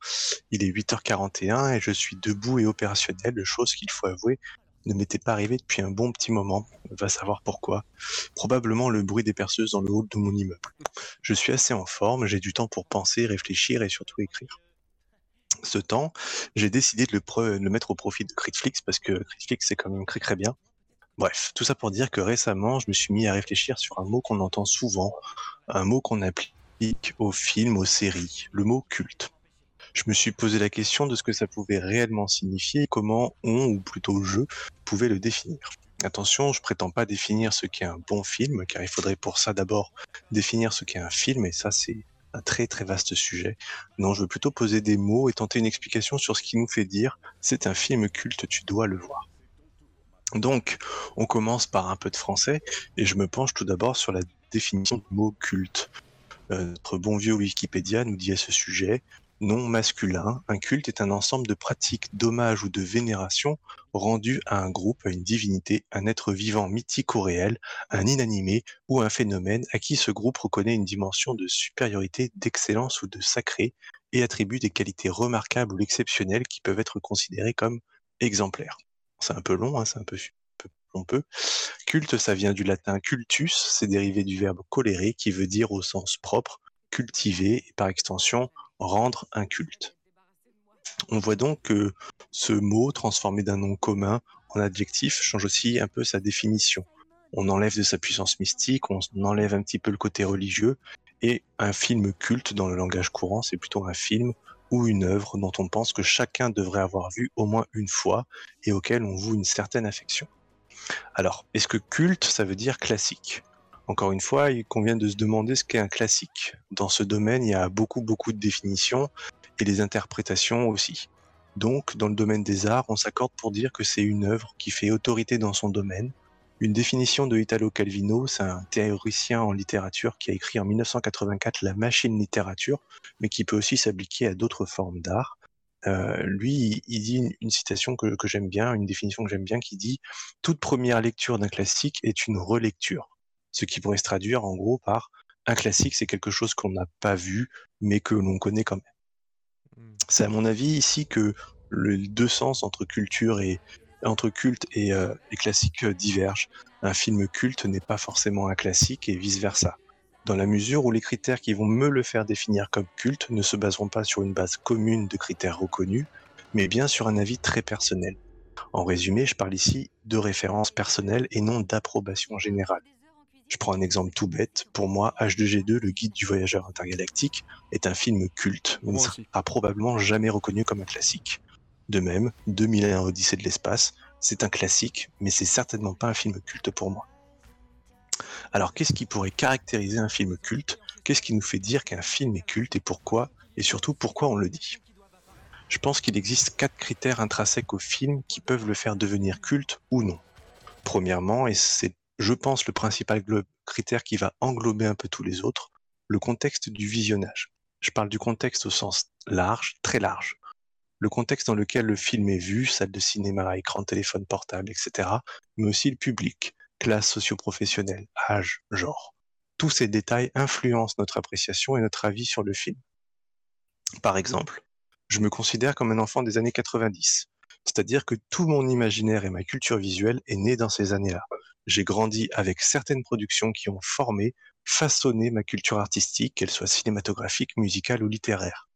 Il est 8h41 et je suis debout et opérationnel, chose qu'il faut avouer ne m'était pas arrivée depuis un bon petit moment. Va savoir pourquoi. Probablement le bruit des perceuses dans le hall de mon immeuble. Je suis assez en forme, j'ai du temps pour penser, réfléchir et surtout écrire. Ce temps, j'ai décidé de le, de le mettre au profit de Critflix parce que Critflix c'est quand même très très bien. Bref, tout ça pour dire que récemment, je me suis mis à réfléchir sur un mot qu'on entend souvent, un mot qu'on applique aux films, aux séries, le mot culte. Je me suis posé la question de ce que ça pouvait réellement signifier comment on, ou plutôt je, pouvait le définir. Attention, je prétends pas définir ce qu'est un bon film, car il faudrait pour ça d'abord définir ce qu'est un film, et ça c'est un très très vaste sujet. Non, je veux plutôt poser des mots et tenter une explication sur ce qui nous fait dire c'est un film culte, tu dois le voir. Donc, on commence par un peu de français et je me penche tout d'abord sur la définition du mot culte. Euh, notre bon vieux Wikipédia nous dit à ce sujet non masculin, un culte est un ensemble de pratiques d'hommage ou de vénération rendues à un groupe, à une divinité, un être vivant mythique ou réel, un inanimé ou un phénomène à qui ce groupe reconnaît une dimension de supériorité, d'excellence ou de sacré et attribue des qualités remarquables ou exceptionnelles qui peuvent être considérées comme exemplaires. C'est un peu long, hein, c'est un peu, un peu Culte, ça vient du latin cultus, c'est dérivé du verbe colérer qui veut dire au sens propre cultiver et par extension rendre un culte. On voit donc que ce mot, transformé d'un nom commun en adjectif, change aussi un peu sa définition. On enlève de sa puissance mystique, on enlève un petit peu le côté religieux, et un film culte dans le langage courant, c'est plutôt un film ou une œuvre dont on pense que chacun devrait avoir vu au moins une fois et auquel on voue une certaine affection. Alors, est-ce que culte, ça veut dire classique? Encore une fois, il convient de se demander ce qu'est un classique. Dans ce domaine, il y a beaucoup, beaucoup de définitions et des interprétations aussi. Donc, dans le domaine des arts, on s'accorde pour dire que c'est une œuvre qui fait autorité dans son domaine. Une définition de Italo Calvino, c'est un théoricien en littérature qui a écrit en 1984 La machine littérature, mais qui peut aussi s'appliquer à d'autres formes d'art. Euh, lui, il dit une, citation que j'aime bien, une définition que j'aime bien, qui dit Toute première lecture d'un classique est une relecture ce qui pourrait se traduire en gros par un classique, c'est quelque chose qu'on n'a pas vu, mais que l'on connaît quand même. Hmm. C'est à mon avis ici que les deux sens entre culture et entre culte et, euh, classique euh, divergent. Un film culte n'est pas forcément un classique et vice versa. Dans la mesure où les critères qui vont me le faire définir comme culte ne se baseront pas sur une base commune de critères reconnus, mais bien sur un avis très personnel. En résumé, je parle ici de référence personnelle et non d'approbation générale. Je prends un exemple tout bête. Pour moi, H2G2, le guide du voyageur intergalactique, est un film culte, mais ne sera probablement jamais reconnu comme un classique. De même, 2001 Odyssée de l'espace, c'est un classique, mais c'est certainement pas un film culte pour moi. Alors, qu'est-ce qui pourrait caractériser un film culte? Qu'est-ce qui nous fait dire qu'un film est culte et pourquoi? Et surtout, pourquoi on le dit? Je pense qu'il existe quatre critères intrinsèques au film qui peuvent le faire devenir culte ou non. Premièrement, et c'est je pense, le principal critère qui va englober un peu tous les autres, le contexte du visionnage. Je parle du contexte au sens large, très large. Le contexte dans lequel le film est vu, salle de cinéma, écran téléphone portable, etc., mais aussi le public, classe socio-professionnelle, âge, genre. Tous ces détails influencent notre appréciation et notre avis sur le film. Par exemple, je me considère comme un enfant des années 90, c'est-à-dire que tout mon imaginaire et ma culture visuelle est né dans ces années-là j'ai grandi avec certaines productions qui ont formé, façonné ma culture artistique, qu'elle soit cinématographique, musicale ou littéraire.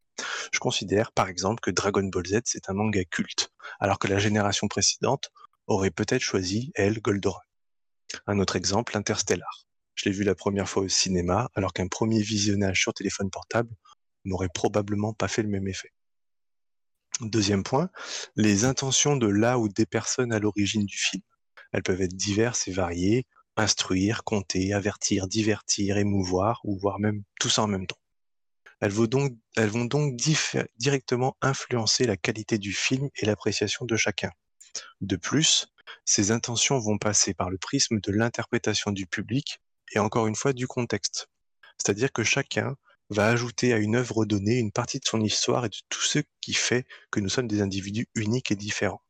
Je considère par exemple que Dragon Ball Z c'est un manga culte, alors que la génération précédente aurait peut-être choisi, elle, Goldorak. Un autre exemple, Interstellar. Je l'ai vu la première fois au cinéma, alors qu'un premier visionnage sur téléphone portable n'aurait probablement pas fait le même effet. Deuxième point, les intentions de là ou des personnes à l'origine du film. Elles peuvent être diverses et variées, instruire, compter, avertir, divertir, émouvoir, ou voire même tout ça en même temps. Elles vont donc, elles vont donc directement influencer la qualité du film et l'appréciation de chacun. De plus, ces intentions vont passer par le prisme de l'interprétation du public et encore une fois du contexte. C'est-à-dire que chacun va ajouter à une œuvre donnée une partie de son histoire et de tout ce qui fait que nous sommes des individus uniques et différents.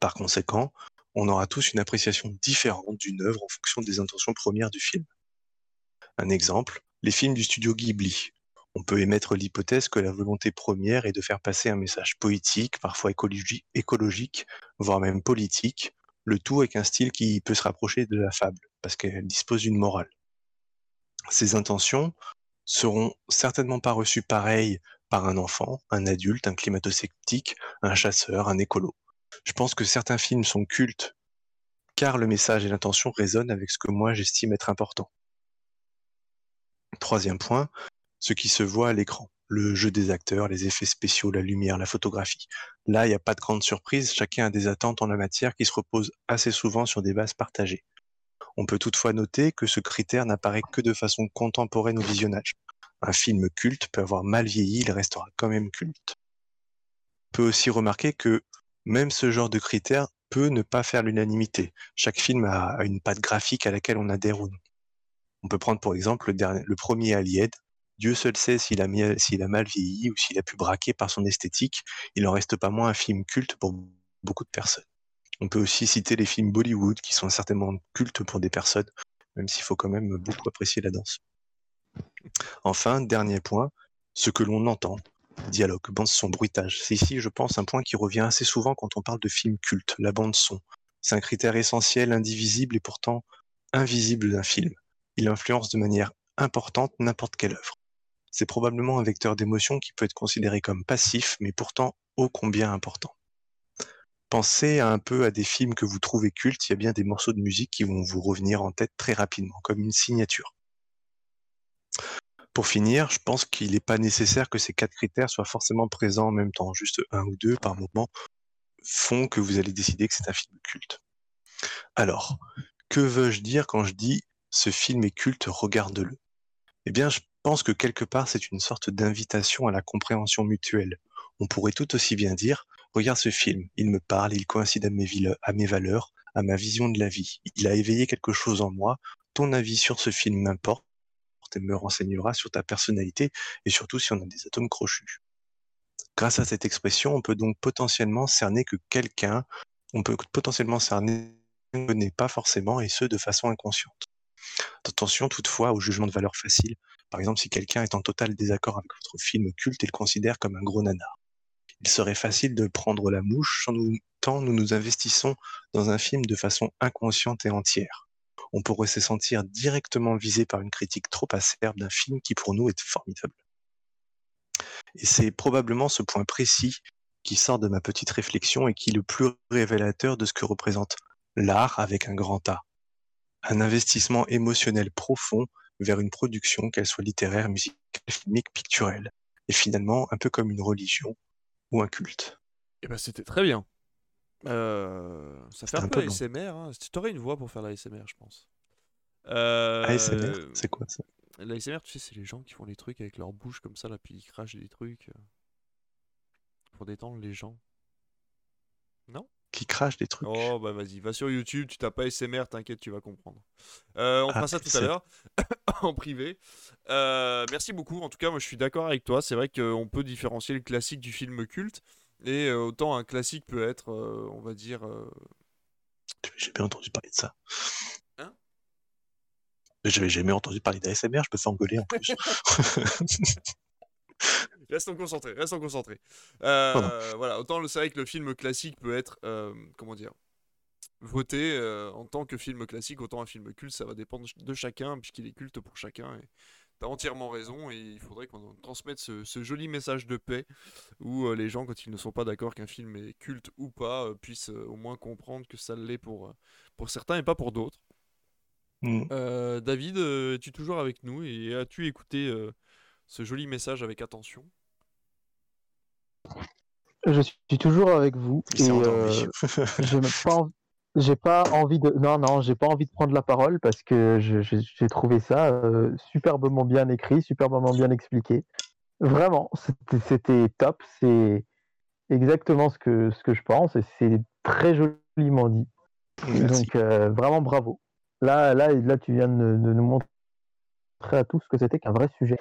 Par conséquent, on aura tous une appréciation différente d'une œuvre en fonction des intentions premières du film. Un exemple, les films du studio Ghibli. On peut émettre l'hypothèse que la volonté première est de faire passer un message poétique, parfois écologique, voire même politique, le tout avec un style qui peut se rapprocher de la fable, parce qu'elle dispose d'une morale. Ces intentions seront certainement pas reçues pareilles par un enfant, un adulte, un climato-sceptique, un chasseur, un écolo. Je pense que certains films sont cultes car le message et l'intention résonnent avec ce que moi j'estime être important. Troisième point, ce qui se voit à l'écran. Le jeu des acteurs, les effets spéciaux, la lumière, la photographie. Là, il n'y a pas de grande surprise, chacun a des attentes en la matière qui se reposent assez souvent sur des bases partagées. On peut toutefois noter que ce critère n'apparaît que de façon contemporaine au visionnage. Un film culte peut avoir mal vieilli, il restera quand même culte. On peut aussi remarquer que même ce genre de critères peut ne pas faire l'unanimité. Chaque film a une patte graphique à laquelle on adhère ou non. On peut prendre pour exemple le premier Alied. Dieu seul sait s'il a, a, mal vieilli ou s'il a pu braquer par son esthétique. Il n'en reste pas moins un film culte pour beaucoup de personnes. On peut aussi citer les films Bollywood qui sont certainement cultes pour des personnes, même s'il faut quand même beaucoup apprécier la danse. Enfin, dernier point, ce que l'on entend. Dialogue, bande son, bruitage. C'est ici, je pense, un point qui revient assez souvent quand on parle de films cultes, la bande son. C'est un critère essentiel, indivisible et pourtant invisible d'un film. Il influence de manière importante n'importe quelle œuvre. C'est probablement un vecteur d'émotion qui peut être considéré comme passif, mais pourtant ô combien important. Pensez un peu à des films que vous trouvez cultes, il y a bien des morceaux de musique qui vont vous revenir en tête très rapidement, comme une signature. Pour finir, je pense qu'il n'est pas nécessaire que ces quatre critères soient forcément présents en même temps. Juste un ou deux par moment font que vous allez décider que c'est un film culte. Alors, que veux-je dire quand je dis ce film est culte, regarde-le? Eh bien, je pense que quelque part, c'est une sorte d'invitation à la compréhension mutuelle. On pourrait tout aussi bien dire, regarde ce film, il me parle, il coïncide à mes, valeurs, à ma vision de la vie. Il a éveillé quelque chose en moi. Ton avis sur ce film m'importe et me renseignera sur ta personnalité et surtout si on a des atomes crochus. Grâce à cette expression, on peut donc potentiellement cerner que quelqu'un, on peut potentiellement cerner ne connaît pas forcément et ce de façon inconsciente. Attention toutefois au jugement de valeur facile. Par exemple, si quelqu'un est en total désaccord avec votre film culte et le considère comme un gros nanar. Il serait facile de prendre la mouche tant nous nous investissons dans un film de façon inconsciente et entière on pourrait se sentir directement visé par une critique trop acerbe d'un film qui pour nous est formidable. Et c'est probablement ce point précis qui sort de ma petite réflexion et qui est le plus révélateur de ce que représente l'art avec un grand A. Un investissement émotionnel profond vers une production, qu'elle soit littéraire, musicale, filmique, picturelle, et finalement un peu comme une religion ou un culte. Eh ben c'était très bien. Euh, ça fait un, peu, ASMR. Hein. Tu aurais une voix pour faire l'ASMR, je pense. Euh... ASMR, c'est quoi ça? L'ASMR, tu sais, c'est les gens qui font des trucs avec leur bouche comme ça, là, puis ils crachent des trucs euh, pour détendre les gens. Non? Qui crachent des trucs? Oh, bah vas-y, va sur YouTube, tu tapes ASMR, t'inquiète, tu vas comprendre. Euh, on ah, fera ça tout à l'heure, en privé. Merci beaucoup, en tout cas, moi je suis d'accord avec toi, c'est vrai qu'on peut différencier le classique du film culte. Et euh, autant un classique peut être, euh, on va dire. Euh, J'ai bien entendu parler de ça. Hein? J'avais jamais entendu parler d'ASMR, je peux s'engueuler en plus. restons concentrés, restons concentrés. voilà, autant c'est vrai que le film classique peut être, comment dire, voté en tant que film classique, autant un film culte, ça va dépendre de chacun, puisqu'il est culte pour chacun. Et T'as entièrement raison et il faudrait qu'on transmette ce, joli message de paix où euh, les gens, quand ils ne sont pas d'accord qu'un film est culte ou pas, euh, puissent euh, au moins comprendre que ça l'est pour, pour certains et pas pour d'autres. Mm. David, es-tu toujours avec nous et as-tu écouté ce joli message avec attention? Je suis toujours avec vous. Et, je n'ai pas, j'ai pas envie de non non j'ai pas envie de prendre la parole parce que j'ai trouvé ça euh, superbement bien écrit superbement bien expliqué. Vraiment c'était top. C'est exactement ce que ce que je pense et c'est très joliment dit. Donc euh, vraiment bravo. Là là là tu viens de, nous montrer à tous ce que c'était qu'un vrai sujet.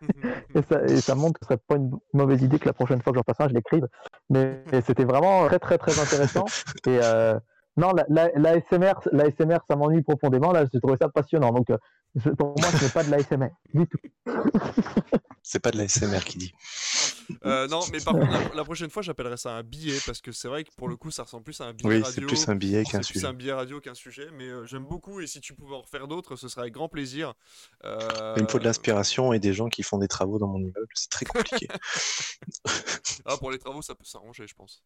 Et, ça, et, ça, montre que ce serait pas une mauvaise idée que la prochaine fois que j'en passe un je l'écrive. Mais c'était vraiment très très très intéressant. Et euh, non, la, la, SMR, ça m'ennuie profondément. Là, j'ai trouvé ça passionnant. Donc, euh, pour moi, ce n'est pas de la SMR du tout. c'est pas de la SMR qui dit. Euh, non, mais par contre, la, prochaine fois, j'appellerai ça un billet parce que c'est vrai que pour le coup, ça ressemble plus à un billet radio. Oui, c'est plus un billet qu'un sujet. C'est un billet radio qu'un sujet, mais euh, j'aime beaucoup et si tu pouvais en refaire d'autres, ce serait avec grand plaisir. Il me faut de l'inspiration et des gens qui font des travaux dans mon immeuble, c'est très compliqué. ah, pour les travaux, ça peut s'arranger, je pense.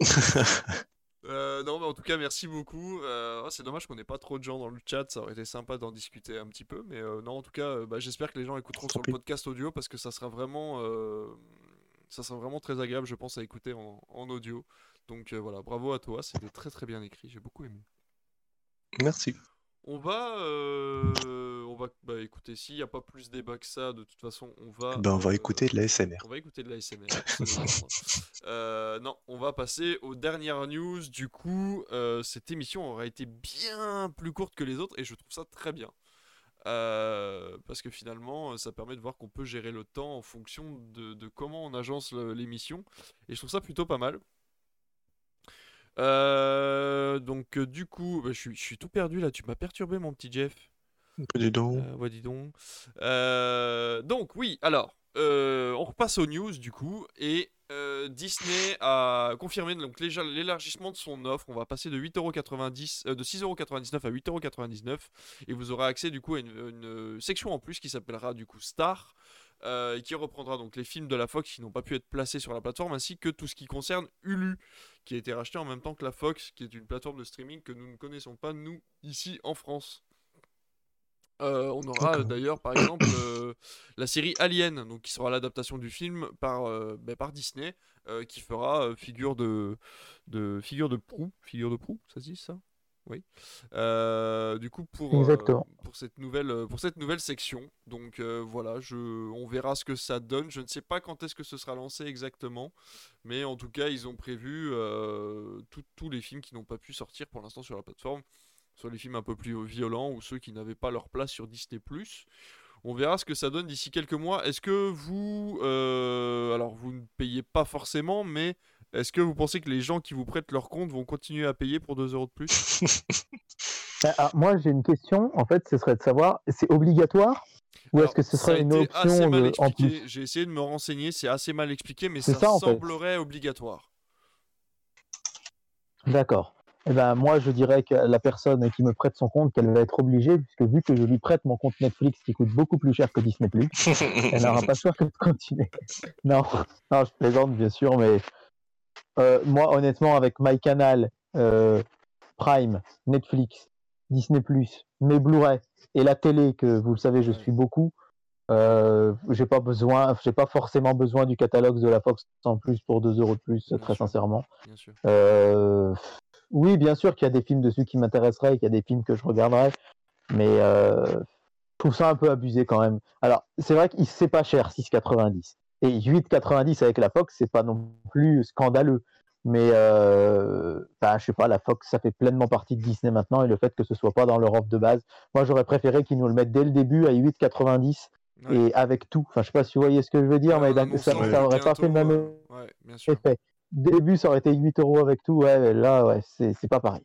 Euh, non, mais en tout cas, merci beaucoup. Euh, c'est dommage qu'on n'ait pas trop de gens dans le chat. Ça aurait été sympa d'en discuter un petit peu. Mais euh, non, en tout cas, bah, j'espère que les gens écouteront sur le podcast audio parce que ça sera vraiment, ça sera vraiment très agréable, je pense, à écouter en, en audio. Donc voilà, bravo à toi. C'était très très bien écrit. J'ai beaucoup aimé. Merci. On va, euh, on va, bah écoutez, s'il n'y a pas plus débat que ça, de toute façon, on va. Ben, on va euh, écouter de la SMR. On va écouter de la SMR. Euh, non, on va passer aux dernières news. Du coup, euh, cette émission aura été bien plus courte que les autres et je trouve ça très bien. Euh, parce que finalement, ça permet de voir qu'on peut gérer le temps en fonction de, de comment on agence l'émission. Et je trouve ça plutôt pas mal. Euh, donc, euh, du coup, bah, je suis, je suis tout perdu là. Tu m'as perturbé, mon petit Jeff. Euh, ouais, dis donc. Euh, donc, oui, alors, on repasse aux news du coup. Et Disney a confirmé donc, l'élargissement de son offre. On va passer de 8,90€, euh, de 6,99€ à 8,99€. Et vous aurez accès du coup à une, une section en plus qui s'appellera du coup Star. Euh, et qui reprendra donc les films de la Fox qui n'ont pas pu être placés sur la plateforme ainsi que tout ce qui concerne Hulu qui a été racheté en même temps que la Fox qui est une plateforme de streaming que nous ne connaissons pas nous ici en France. Euh, on aura euh, d'ailleurs par exemple euh, la série Alien, donc qui sera l'adaptation du film par, euh, ben, par Disney, qui fera figure de, de figure de proue, figure de proue, ça se dit ça? Oui. Euh, du coup pour, euh, pour cette nouvelle euh, pour cette nouvelle section, donc euh, voilà, je, on verra ce que ça donne. Je ne sais pas quand est-ce que ce sera lancé exactement, mais en tout cas ils ont prévu tout- tous les films qui n'ont pas pu sortir pour l'instant sur la plateforme soit les films un peu plus violents ou ceux qui n'avaient pas leur place sur Disney+. On verra ce que ça donne d'ici quelques mois. Est-ce que vous, euh, alors vous ne payez pas forcément, mais est-ce que vous pensez que les gens qui vous prêtent leur compte vont continuer à payer pour 2 euros de plus? Ah, ah, moi, j'ai une question. En fait, ce serait de savoir, c'est obligatoire? Ou est-ce que ce serait une option mal de- en expliqué. plus? J'ai essayé de me renseigner, c'est assez mal expliqué, mais ça, ça, en fait. semblerait obligatoire. D'accord. Eh ben, moi, je dirais que la personne qui me prête son compte, qu'elle va être obligée, puisque vu que je lui prête mon compte Netflix qui coûte beaucoup plus cher que Disney+, elle n'aura pas le choix que de continuer. non, non, je plaisante, bien sûr, mais euh, moi, honnêtement, avec MyCanal, euh, Prime, Netflix, Disney+, mes Blu-ray et la télé, que vous le savez, je suis beaucoup, euh, j'ai pas besoin, j'ai pas forcément besoin du catalogue de la Fox en plus pour 2 euros de plus, très sincèrement. Bien sûr. Euh, oui, bien sûr qu'il y a des films dessus qui m'intéresseraient, qu'il y a des films que je regarderais, mais euh, je trouve ça un peu abusé quand même. Alors, c'est vrai que c'est pas cher, 6,90. Et 8,90 avec la Fox, c'est pas non plus scandaleux. Mais, euh, enfin, je sais pas, la Fox, ça fait pleinement partie de Disney maintenant, et le fait que ce soit pas dans leur offre de base, moi j'aurais préféré qu'ils nous le mettent dès le début à 8,90 Ouais. et avec tout. Enfin, je sais pas si vous voyez ce que je veux dire, Ouais, mais ça, aurait pas bientôt, fait le même Ouais, bien sûr. effet. Début, ça aurait été 8 euros avec tout, ouais, là, ouais, c'est pas pareil.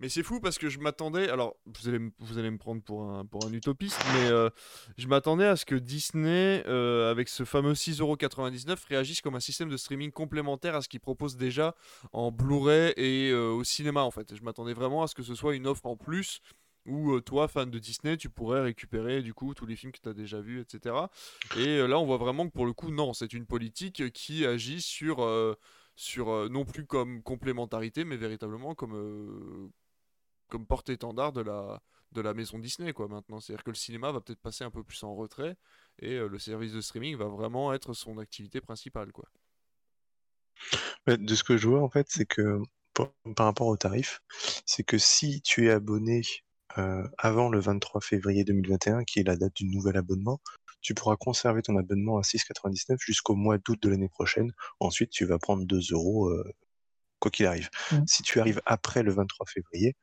Mais c'est fou parce que je m'attendais. Alors, vous allez, vous allez me prendre pour un, pour un utopiste, mais euh, je m'attendais à ce que Disney, euh, avec ce fameux 6,99€, réagisse comme un système de streaming complémentaire à ce qu'il propose déjà en Blu-ray et euh, au cinéma, en fait. Je m'attendais vraiment à ce que ce soit une offre en plus où toi, fan de Disney, tu pourrais récupérer du coup tous les films que tu as déjà vus, etc. Et là, on voit vraiment que pour le coup, non, c'est une politique qui agit sur. Sur euh, non plus comme complémentarité, mais véritablement comme, euh, comme porte-étendard de la, de la maison Disney quoi maintenant. C'est-à-dire que le cinéma va peut-être passer un peu plus en retrait et euh, le service de streaming va vraiment être son activité principale quoi. De ce que je vois, en fait, c'est que par, rapport au tarif, c'est que si tu es abonné avant le 23 février 2021, qui est la date du nouvel abonnement, tu pourras conserver ton abonnement à 6,99 jusqu'au mois d'août de l'année prochaine. Ensuite, tu vas prendre 2 euros, euh, quoi qu'il arrive. Mm. Si tu arrives après le 23 février,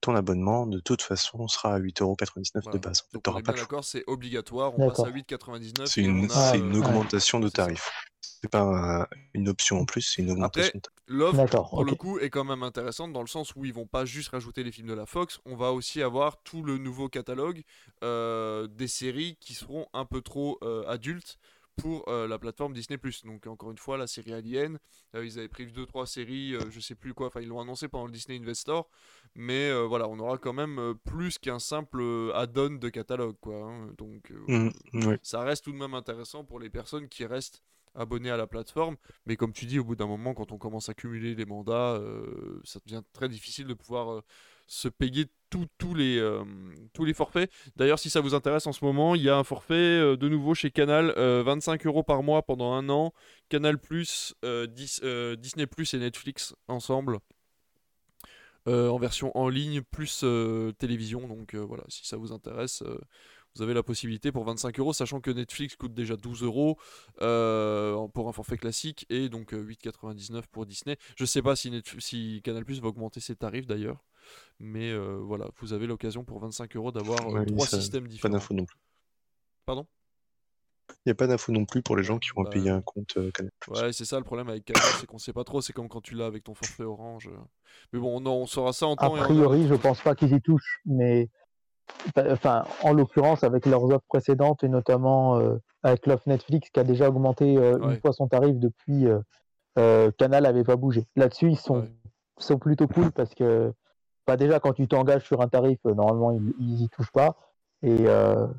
ton abonnement, de toute façon, sera à 8,99 euros de Voilà. base. Donc on est pas bien le choix. d'accord, c'est obligatoire, on passe à 8,99 C'est et une, a, une euh, augmentation de tarif. C'est pas un- une option en plus, c'est une augmentation de tarif. L'offre, pour le coup, est quand même intéressante dans le sens où ils vont pas juste rajouter les films de la Fox, on va aussi avoir tout le nouveau catalogue euh, des séries qui seront un peu trop euh, adultes pour euh, la plateforme Disney+. Donc encore une fois, la série Alien, euh, ils avaient prévu 2-3 séries, euh, je sais plus quoi, enfin ils l'ont annoncé pendant le Disney Investor, mais voilà, on aura quand même plus qu'un simple add-on de catalogue, quoi. hein. Donc oui. ça reste tout de même intéressant pour les personnes qui restent abonnées à la plateforme. Mais comme tu dis, au bout d'un moment, quand on commence à cumuler les mandats, ça devient très difficile de pouvoir se payer les, euh, tous les forfaits. D'ailleurs, si ça vous intéresse en ce moment, il y a un forfait euh, de nouveau chez Canal, euh, 25 euros par mois pendant un an. Canal euh, Dis- euh, Disney et Netflix ensemble. en version en ligne plus télévision. Donc voilà, si ça vous intéresse, vous avez la possibilité pour 25 euros, sachant que Netflix coûte déjà 12 euros pour un forfait classique et donc 8,99 pour Disney. Je sais pas si, si Canal Plus va augmenter ses tarifs d'ailleurs, mais voilà, vous avez l'occasion pour 25 euros d'avoir trois systèmes différents. Pas d'infos non plus. Pardon? Il n'y a pas d'infos non plus pour les gens qui vont bah, payer un compte Canal+. Ouais, c'est ça le problème avec Canal, c'est qu'on sait pas trop. C'est comme quand tu l'as avec ton forfait Orange. Mais bon, non, on saura ça en temps. A priori, je pense pas qu'ils y touchent, mais enfin, en l'occurrence, avec leurs offres précédentes et notamment euh, avec l'offre Netflix qui a déjà augmenté euh, une fois son tarif depuis euh, Canal n'avait pas bougé. Là-dessus, ils sont, sont plutôt cool parce que bah, déjà, quand tu t'engages sur un tarif, normalement, ils, n'y y touchent pas. Et mm.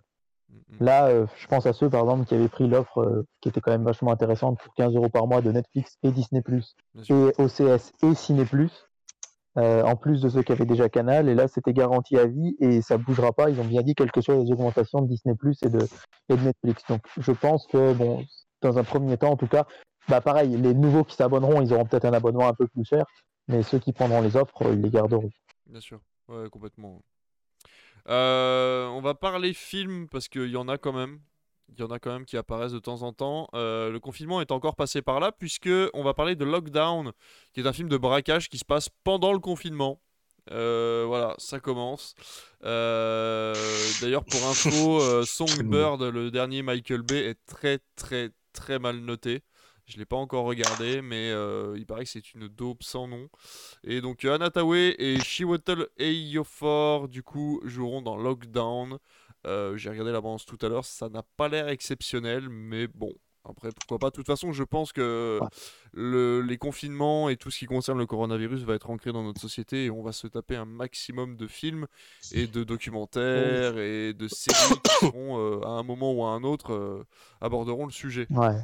là, je pense à ceux, par exemple, qui avaient pris l'offre qui était quand même vachement intéressante pour 15 euros par mois de Netflix et Disney, et OCS et Ciné. Euh, en plus de ceux qui avaient déjà Canal. Et là, c'était garanti à vie et ça bougera pas. Ils ont bien dit quelque chose des augmentations de Disney Plus et de, et de Netflix. Donc, je pense que, bon, dans un premier temps, en tout cas, bah pareil, les nouveaux qui s'abonneront, ils auront peut-être un abonnement un peu plus cher, mais ceux qui prendront les offres, ils les garderont. Bien sûr, ouais, complètement. Euh, on va parler film parce qu'il y en a quand même il y en a quand même qui apparaissent de temps en temps. Euh, le confinement est encore passé par là, puisque on va parler de Lockdown, qui est un film de braquage qui se passe pendant le confinement. Euh, voilà, ça commence. D'ailleurs, pour info, Songbird, le dernier Michael Bay, est très très très mal noté. Je ne l'ai pas encore regardé, mais il paraît que c'est une dope sans nom. Et donc Anataway et Chiwetel Ejiofor, du coup, joueront dans Lockdown. Euh, j'ai regardé l'avance tout à l'heure, ça n'a pas l'air exceptionnel, mais bon, après, pourquoi pas. De toute façon, je pense que le, les confinements et tout ce qui concerne le coronavirus va être ancré dans notre société et on va se taper un maximum de films et de documentaires et de séries qui seront, euh, à un moment ou à un autre, euh, aborderont le sujet. Ouais.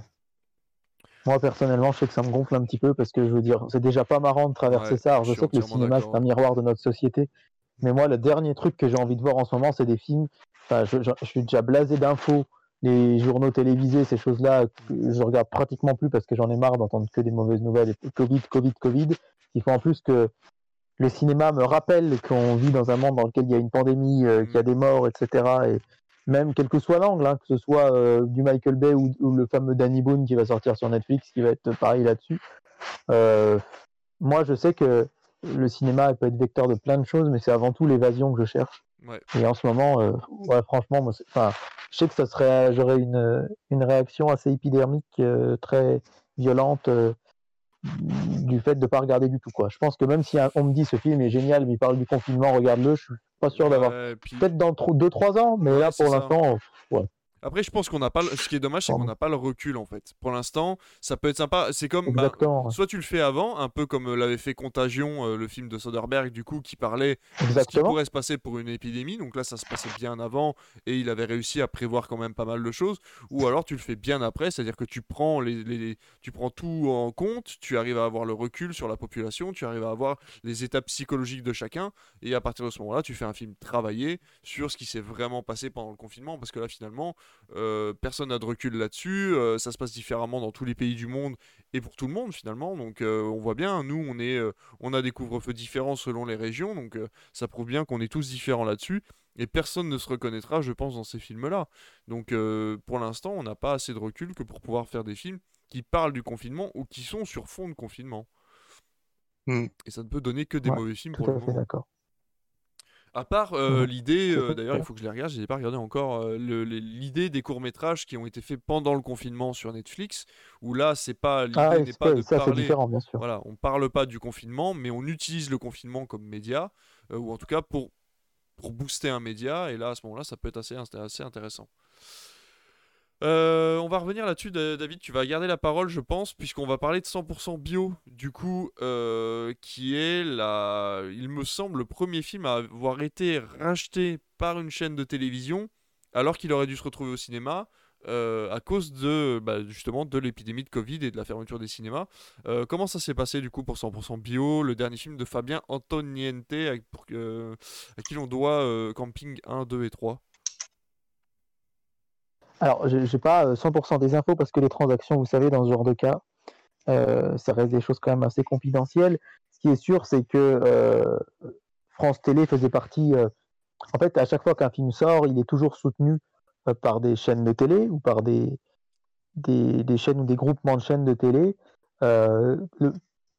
Moi, personnellement, je sais que ça me gonfle un petit peu parce que je veux dire, c'est déjà pas marrant de traverser ça. Alors, je sais que le cinéma, c'est un miroir de notre société. Mais moi, le dernier truc que j'ai envie de voir en ce moment, c'est des films je, suis déjà blasé d'infos, les journaux télévisés, ces choses-là, je regarde pratiquement plus parce que j'en ai marre d'entendre que des mauvaises nouvelles. Covid, Covid, Covid. Il faut en plus que le cinéma me rappelle qu'on vit dans un monde dans lequel il y a une pandémie, euh, qu'il y a des morts, etc. Et même quel que soit l'angle, hein, que ce soit euh, du Michael Bay ou, le fameux Danny Boone qui va sortir sur Netflix, qui va être pareil là-dessus. Euh, moi, je sais que le cinéma peut être vecteur de plein de choses, mais c'est avant tout l'évasion que je cherche. Et en ce moment, euh, ouais, franchement, moi, je sais que ça serait, j'aurais une, une réaction assez épidermique, très violente du fait de ne pas regarder du tout. Quoi. Je pense que même si on me dit ce film est génial, mais il parle du confinement, regarde-le, je suis pas sûr d'avoir. Peut-être dans 2-3 ans, mais là pour l'instant, ouais. Après, je pense qu'on n'a pas. Ce qui est dommage, c'est qu'on n'a pas le recul en fait. Pour l'instant, ça peut être sympa. C'est comme. Bah, soit tu le fais avant, un peu comme euh, l'avait fait Contagion, euh, le film de Soderbergh, du coup, qui parlait de ce qui pourrait se passer pour une épidémie. Donc là, ça se passait bien avant et il avait réussi à prévoir quand même pas mal de choses. Ou alors, tu le fais bien après, c'est-à-dire que tu prends, les, tu prends tout en compte, tu arrives à avoir le recul sur la population, tu arrives à avoir les étapes psychologiques de chacun. Et à partir de ce moment-là, tu fais un film travaillé sur ce qui s'est vraiment passé pendant le confinement. Parce que là, finalement, euh, personne n'a de recul là-dessus. Euh, ça se passe différemment dans tous les pays du monde et pour tout le monde finalement. Donc euh, on voit bien, nous on, est, on a des couvre-feux différents selon les régions. Donc ça prouve bien qu'on est tous différents là-dessus. Et personne ne se reconnaîtra, je pense, dans ces films-là. Donc pour l'instant, on n'a pas assez de recul que pour pouvoir faire des films qui parlent du confinement ou qui sont sur fond de confinement. Hmm. Et ça ne peut donner que des mauvais films pour le moment. D'accord. À part euh, l'idée, euh, d'ailleurs, il faut que je les regarde, je n'ai pas regardé encore, euh, l'idée des courts-métrages qui ont été faits pendant le confinement sur Netflix, où là, c'est pas l'idée ah, n'est pas de ça, parler. Différent, bien sûr. Voilà, on parle pas du confinement, mais on utilise le confinement comme média, ou en tout cas pour, pour booster un média, et là, à ce moment-là, ça peut être assez, assez intéressant. Euh, on va revenir là-dessus, David. Tu vas garder la parole, je pense, puisqu'on va parler de 100% bio, du coup, euh, qui est, la, il me semble, le premier film à avoir été racheté par une chaîne de télévision, alors qu'il aurait dû se retrouver au cinéma. Euh, à cause de bah, justement de l'épidémie de Covid et de la fermeture des cinémas. comment ça s'est passé du coup pour 100% bio, le dernier film de Fabien Antoniente, à qui l'on doit Camping 1, 2 et 3 alors, je n'ai pas 100% euh, des infos parce que les transactions, vous savez, dans ce genre de cas, euh, ça reste des choses quand même assez confidentielles. ce qui est sûr, c'est que euh, France Télé faisait partie. en fait, à chaque fois qu'un film sort, il est toujours soutenu par des chaînes de télé ou par des, des, chaînes ou des groupements de chaînes de télé.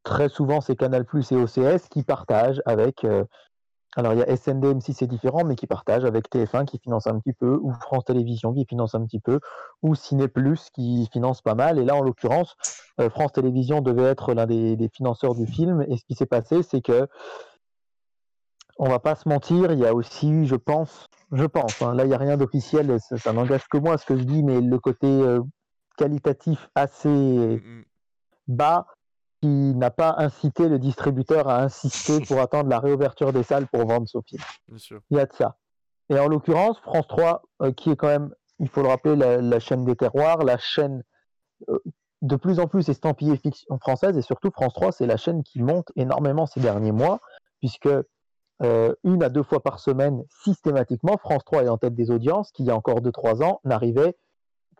Très souvent, c'est Canal et OCS qui partagent avec. Alors, il y a SND, M6, c'est différent, mais qui partagent avec TF1 qui finance un petit peu, ou France Télévisions qui finance un petit peu, ou Ciné Plus qui finance pas mal. Et là, en l'occurrence, euh, France Télévisions devait être l'un des, des financeurs du film. Et ce qui s'est passé, c'est que, on va pas se mentir, il y a aussi, je pense, je pense, hein, là, il n'y a rien d'officiel, ça, ça n'engage que moi ce que je dis, mais le côté euh, qualitatif assez Mm, mm. bas qui n'a pas incité le distributeur à insister pour attendre la réouverture des salles pour vendre son film. Bien sûr. Il y a de ça. Et en l'occurrence, France 3, euh, qui est quand même, il faut le rappeler, la, la chaîne des terroirs, la chaîne euh, de plus en plus estampillée fiction française, et surtout France 3, c'est la chaîne qui monte énormément ces derniers mois, puisque euh, une à deux fois par semaine, systématiquement, France 3 est en tête des audiences, qui il y a encore 2-3 ans n'arrivait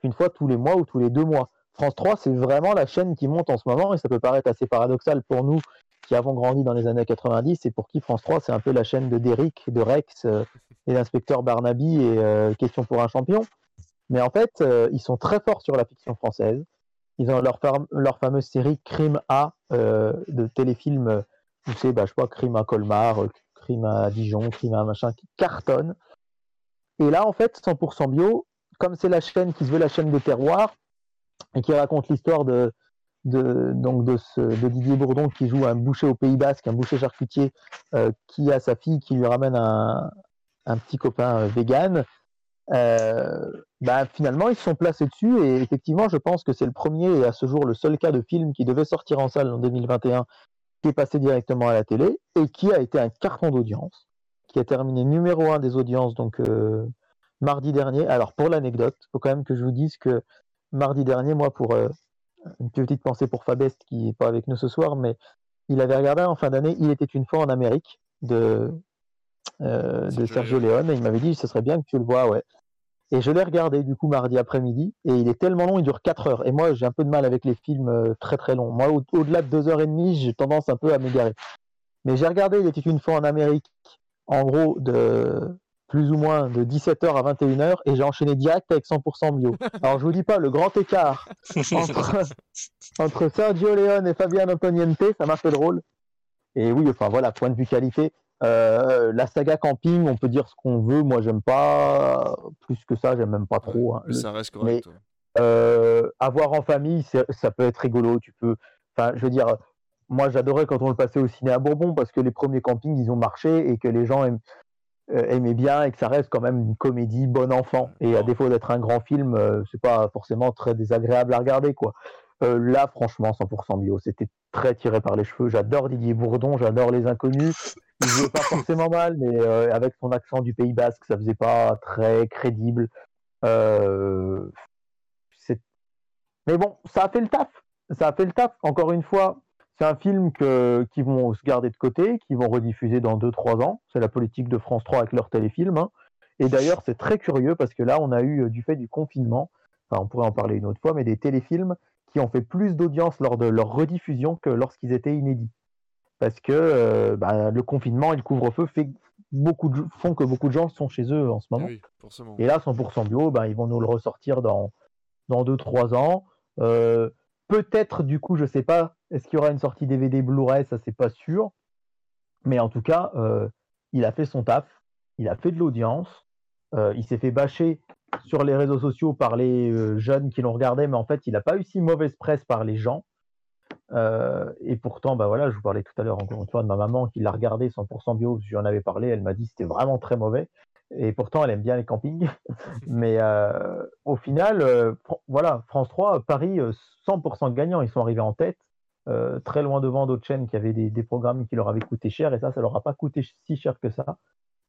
qu'une fois tous les mois ou tous les deux mois. France 3, c'est vraiment la chaîne qui monte en ce moment, et ça peut paraître assez paradoxal pour nous qui avons grandi dans les années 90, et pour qui France 3, c'est un peu la chaîne de Derrick, de Rex, euh, et l'inspecteur Barnaby et euh, Question pour un champion. Mais en fait, euh, ils sont très forts sur la fiction française. Ils ont leur, fam- leur fameuse série Crime A de téléfilm, euh, tu sais, bah, je pas, Crime à Colmar, Crime à Dijon, Crime à machin, qui cartonne. Et là, en fait, 100% bio, comme c'est la chaîne qui se veut la chaîne des terroirs, et qui raconte l'histoire de, donc de, Didier Bourdon qui joue un boucher au Pays Basque, un boucher charcutier, euh, qui a sa fille qui lui ramène un, petit copain euh, vegan. Euh, bah, finalement, ils se sont placés dessus et effectivement, je pense que c'est le premier et à ce jour le seul cas de film qui devait sortir en salle en 2021 qui est passé directement à la télé et qui a été un carton d'audience, qui a terminé numéro un des audiences donc mardi dernier. Alors pour l'anecdote, faut quand même que je vous dise que mardi dernier, moi pour euh, une petite pensée pour Fabest qui n'est pas avec nous ce soir, mais il avait regardé en fin d'année Il était une fois en Amérique de, euh, de Sergio Leone et il m'avait dit ce serait bien que tu le vois, ouais. Et je l'ai regardé du coup mardi après-midi et il est tellement long, il dure 4 heures. Et moi j'ai un peu de mal avec les films euh, très très longs. Moi au- au-delà de 2 heures et demie, j'ai tendance un peu à m'égarer. Mais j'ai regardé Il était une fois en Amérique, en gros de plus ou moins de 17h à 21h et j'ai enchaîné direct avec 100% bio. Alors je vous dis pas le grand écart entre, entre Sergio Leone et Fabian Antoniente, ça m'a fait drôle. Et oui, enfin voilà, point de vue qualité. euh, la saga camping, on peut dire ce qu'on veut. Moi, j'aime pas plus que ça. J'aime même pas trop. hein. Mais ça reste correct. ouais. euh, avoir en famille, ça peut être rigolo. Tu peux, enfin, je veux dire, moi, j'adorais quand on le passait au ciné à Bourbon parce que les premiers campings, ils ont marché et que les gens aiment- euh, aimaient bien et que ça reste quand même une comédie bon enfant. Et à défaut d'être un grand film, euh, c'est pas forcément très désagréable à regarder, quoi. Euh, là, franchement, 100% bio, c'était très tiré par les cheveux. J'adore Didier Bourdon, j'adore Les Inconnus. Il jouait pas forcément mal, mais euh, avec son accent du Pays Basque, ça faisait pas très crédible. Mais bon, ça a fait le taf. Ça a fait le taf. Encore une fois, c'est un film que, qui vont se garder de côté, qui vont rediffuser dans 2-3 ans. C'est la politique de France 3 avec leur téléfilm. hein. Et d'ailleurs, c'est très curieux parce que là, on a eu, euh, du fait du confinement, enfin, on pourrait en parler une autre fois, mais des téléfilms qui ont fait plus d'audience lors de leur rediffusion que lorsqu'ils étaient inédits. Parce que euh, bah, le confinement et le couvre-feu fait beaucoup de- font que beaucoup de gens sont chez eux en ce moment. Oui. Et là, 100% bio, ben, ils vont nous le ressortir dans, dans 2-3 ans. Euh, Peut-être, du coup, je sais pas, est-ce qu'il y aura une sortie DVD Blu-ray Ça, c'est pas sûr. Mais en tout cas, euh, il a fait son taf, il a fait de l'audience, euh, il s'est fait bâcher sur les réseaux sociaux par les euh, jeunes qui l'ont regardé, mais en fait, il n'a pas eu si mauvaise presse par les gens. Et pourtant, bah voilà, je vous parlais tout à l'heure encore une fois de ma maman qui l'a regardé 100% bio, j'en avais parlé, elle m'a dit c'était vraiment très mauvais. Et pourtant, elle aime bien les campings. Mais euh, au final, euh, voilà, France 3, Paris, euh, 100% gagnant. Ils sont arrivés en tête, euh, très loin devant d'autres chaînes qui avaient des, des programmes qui leur avaient coûté cher. Et ça, ça leur a pas coûté si cher que ça.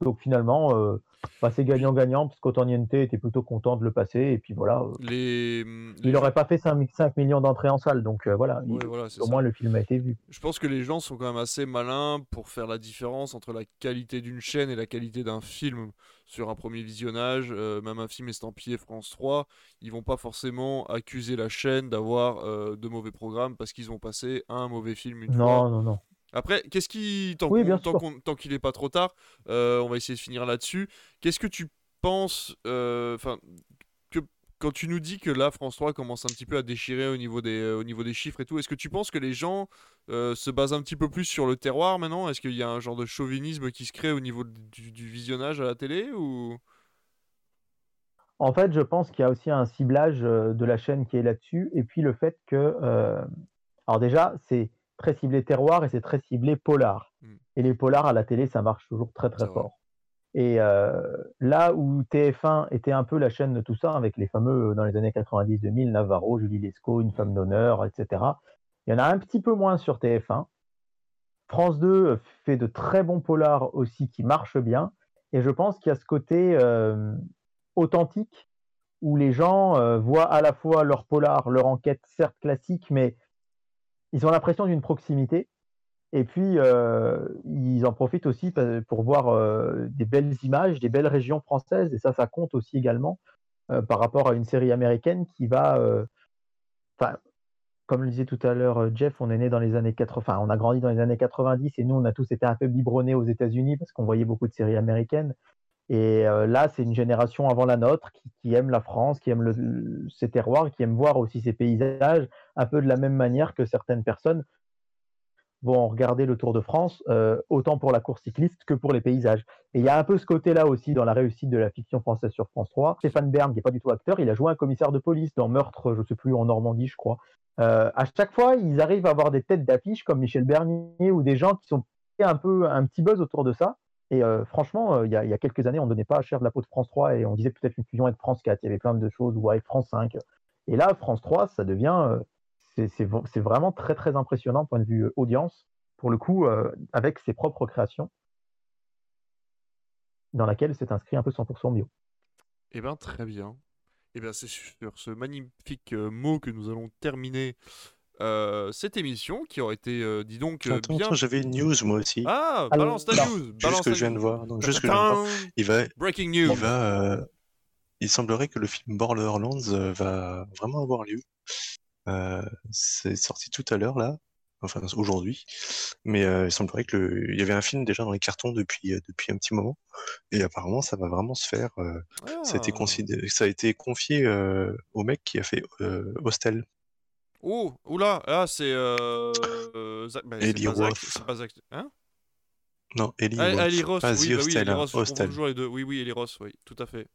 Donc finalement, euh, bah, c'est gagnant-gagnant, parce qu'Otoniente était plutôt content de le passer. Et puis voilà, euh, Les, les il n'aurait pas fait 5, 5 millions d'entrées en salle. Donc euh, voilà, il- au ça. moins le film a été vu. Je pense que les gens sont quand même assez malins pour faire la différence entre la qualité d'une chaîne et la qualité d'un film sur un premier visionnage. Euh, même un film estampillé France 3, ils vont pas forcément accuser la chaîne d'avoir de mauvais programmes parce qu'ils ont passé un mauvais film une fois. Non, non, non. Après, qu'est-ce qui, tant Oui, qu'il n'est pas trop tard, euh, on va essayer de finir là-dessus. Qu'est-ce que tu penses, euh, enfin, que quand tu nous dis que là, France 3 commence un petit peu à déchirer au niveau des, euh, au niveau des chiffres et tout, est-ce que tu penses que les gens euh, se basent un petit peu plus sur le terroir maintenant? Est-ce qu'il y a un genre de chauvinisme qui se crée au niveau du, du visionnage à la télé ou? En fait, je pense qu'il y a aussi un ciblage de la chaîne qui est là-dessus, et puis le fait que, euh, alors déjà, c'est très ciblé terroir et c'est très ciblé polar. Mm. Et les polars à la télé, ça marche toujours très très vrai. fort. Et euh, là où TF1 était un peu la chaîne de tout ça, avec les fameux, euh, dans les années 90-2000, Navarro, Julie Lescaut, Une femme d'honneur, etc., il y en a un petit peu moins sur TF1. France 2 fait de très bons polars aussi qui marchent bien. Et je pense qu'il y a ce côté euh, authentique où les gens euh, voient à la fois leur polar, leur enquête, certes classique, mais ils ont l'impression d'une proximité. Et puis, euh, ils en profitent aussi pour voir euh, des belles images, des belles régions françaises. Et ça, ça compte aussi également euh, par rapport à une série américaine qui va. comme le disait tout à l'heure Jeff, on est né dans les années 80, enfin, on a grandi dans les années 90 et nous, on a tous été un peu biberonnés aux États-Unis parce qu'on voyait beaucoup de séries américaines. Et euh, là, c'est une génération avant la nôtre qui, aime la France, qui aime ses terroirs, qui aime voir aussi ses paysages, un peu de la même manière que certaines personnes vont regarder le Tour de France, euh, autant pour la course cycliste que pour les paysages. Et il y a un peu ce côté-là aussi dans la réussite de la fiction française sur France 3. Stéphane Bern, qui n'est pas du tout acteur, il a joué un commissaire de police dans Meurtre, je ne sais plus, en Normandie, je crois. Euh, à chaque fois, ils arrivent à avoir des têtes d'affiche comme Michel Bernier ou des gens qui sont un peu un petit buzz autour de ça. Et euh, franchement, euh, il y, a, quelques années, on ne donnait pas cher de la peau de France 3 et on disait peut-être une fusion avec France 4. Il y avait plein de choses, ou avec France 5. Et là, France 3, ça devient. euh, c'est- vraiment très, très impressionnant point de vue audience, pour le coup, avec ses propres créations, dans laquelle c'est inscrit un peu 100% bio. Eh bien, très bien. Eh bien, c'est sur ce magnifique mot que nous allons terminer euh, cette émission qui aurait été, euh, dis donc, euh, Attends, bien. attends, j'avais une news moi aussi. Ah, Alors, balance ta non. news. juste que ta je viens de news. voir. Non, juste que je viens de voir. Il va, Breaking il news. va, euh, il semblerait que le film Borderlands euh, va vraiment avoir lieu. Euh, c'est sorti tout à l'heure là, enfin aujourd'hui, mais euh, il semblerait que le... il y avait un film déjà dans les cartons depuis euh, depuis un petit moment, et apparemment ça va vraiment se faire. euh, ça a été Ah. considéré, ça a été confié euh, au mec qui a fait euh, Hostel. Oh, oula, ah, c'est. Euh... euh, Zach- bah, Eli Zach, Roth. c'est pas Zach. Hein? Non, Eli Ah, Eli Roth, pas oui, bah oui, Eli Roth, Hostel. toujours les deux. Oui, oui, Eli Roth, oui, tout à fait.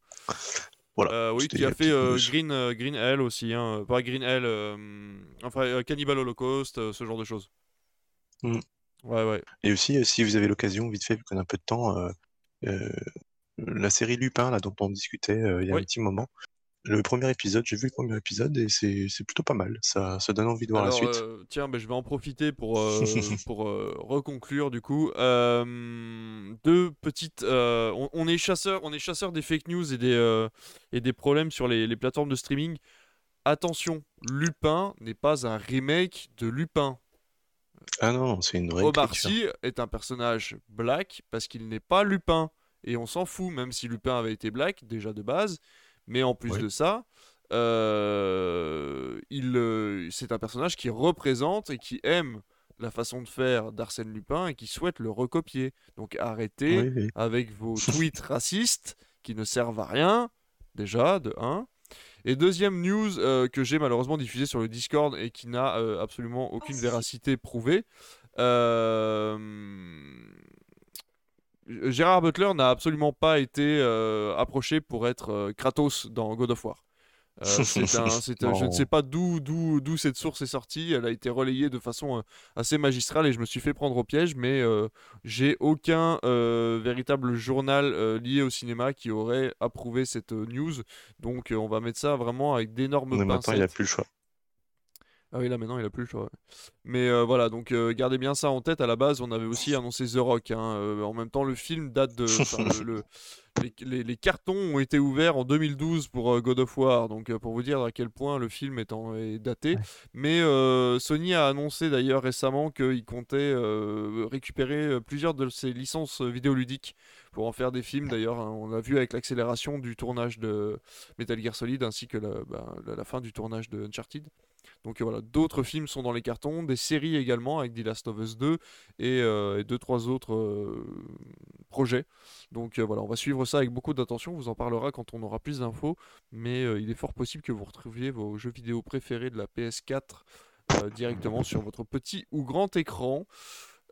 Voilà. Euh, oui, qui a fait euh. Green, euh, Green Hell aussi, hein. euh, Pas Green Hell, euh, enfin euh, Cannibal Holocaust, euh, ce genre de choses. Mm. Ouais, ouais. Et aussi, euh, si vous avez l'occasion, vite fait, vu qu'on a un peu de temps, euh, euh, la série Lupin, là, dont on discutait euh, il y a Oui. un petit moment. Le premier épisode, j'ai vu le premier épisode et c'est plutôt pas mal. Ça, ça donne envie de voir Alors, la suite. euh, tiens, bah, je vais en profiter pour, euh, pour euh, reconclure du coup. Deux petites. on, on est chasseurs, on est chasseurs des fake news et des, et des problèmes sur les, les plateformes de streaming. Attention, Lupin n'est pas un remake de Lupin. Ah non, c'est une vraie Omar. Sy est un personnage black parce qu'il n'est pas Lupin. Et on s'en fout, même si Lupin avait été black déjà de base. Mais en plus Oui. de ça, euh, il, euh, c'est un personnage qui représente et qui aime la façon de faire d'Arsène Lupin et qui souhaite le recopier. Donc arrêtez Oui, oui. avec vos tweets racistes qui ne servent à rien, déjà, de 1. Et deuxième news euh, que j'ai malheureusement diffusée sur le Discord et qui n'a euh, absolument aucune véracité prouvée. euh, Gérard Butler n'a absolument pas été euh, approché pour être euh, Kratos dans God of War. Euh, un- je ne sais pas d'où cette source est sortie. Elle a été relayée de façon euh, assez magistrale et je me suis fait prendre au piège, mais euh, j'ai aucun véritable journal lié au cinéma qui aurait approuvé cette news. Donc on va mettre ça vraiment avec d'énormes Mais maintenant, il n'a pincettes. plus le choix. Ah oui, là maintenant il a plus le choix. Mais euh, voilà, donc euh, gardez bien ça en tête. À la base, on avait aussi annoncé The Rock. hein, euh, en même temps, le film date de. enfin, le- le- les, les- les cartons ont été ouverts en 2012 pour God of War. Donc pour vous dire à quel point le film est, en- est daté. Mais Sony a annoncé d'ailleurs récemment qu'il comptait récupérer plusieurs de ses licences vidéoludiques pour en faire des films. D'ailleurs, hein, on l'a vu avec l'accélération du tournage de Metal Gear Solid ainsi que la, bah, la fin du tournage de Uncharted. Donc voilà, d'autres films sont dans les cartons, des séries également avec The Last of Us 2 et, euh, et deux trois autres euh, projets. Donc euh, voilà, on va suivre ça avec beaucoup d'attention. On vous en parlera quand on aura plus d'infos, mais euh, il est fort possible que vous retrouviez vos jeux vidéo préférés de la PS4 euh, directement sur votre petit ou grand écran.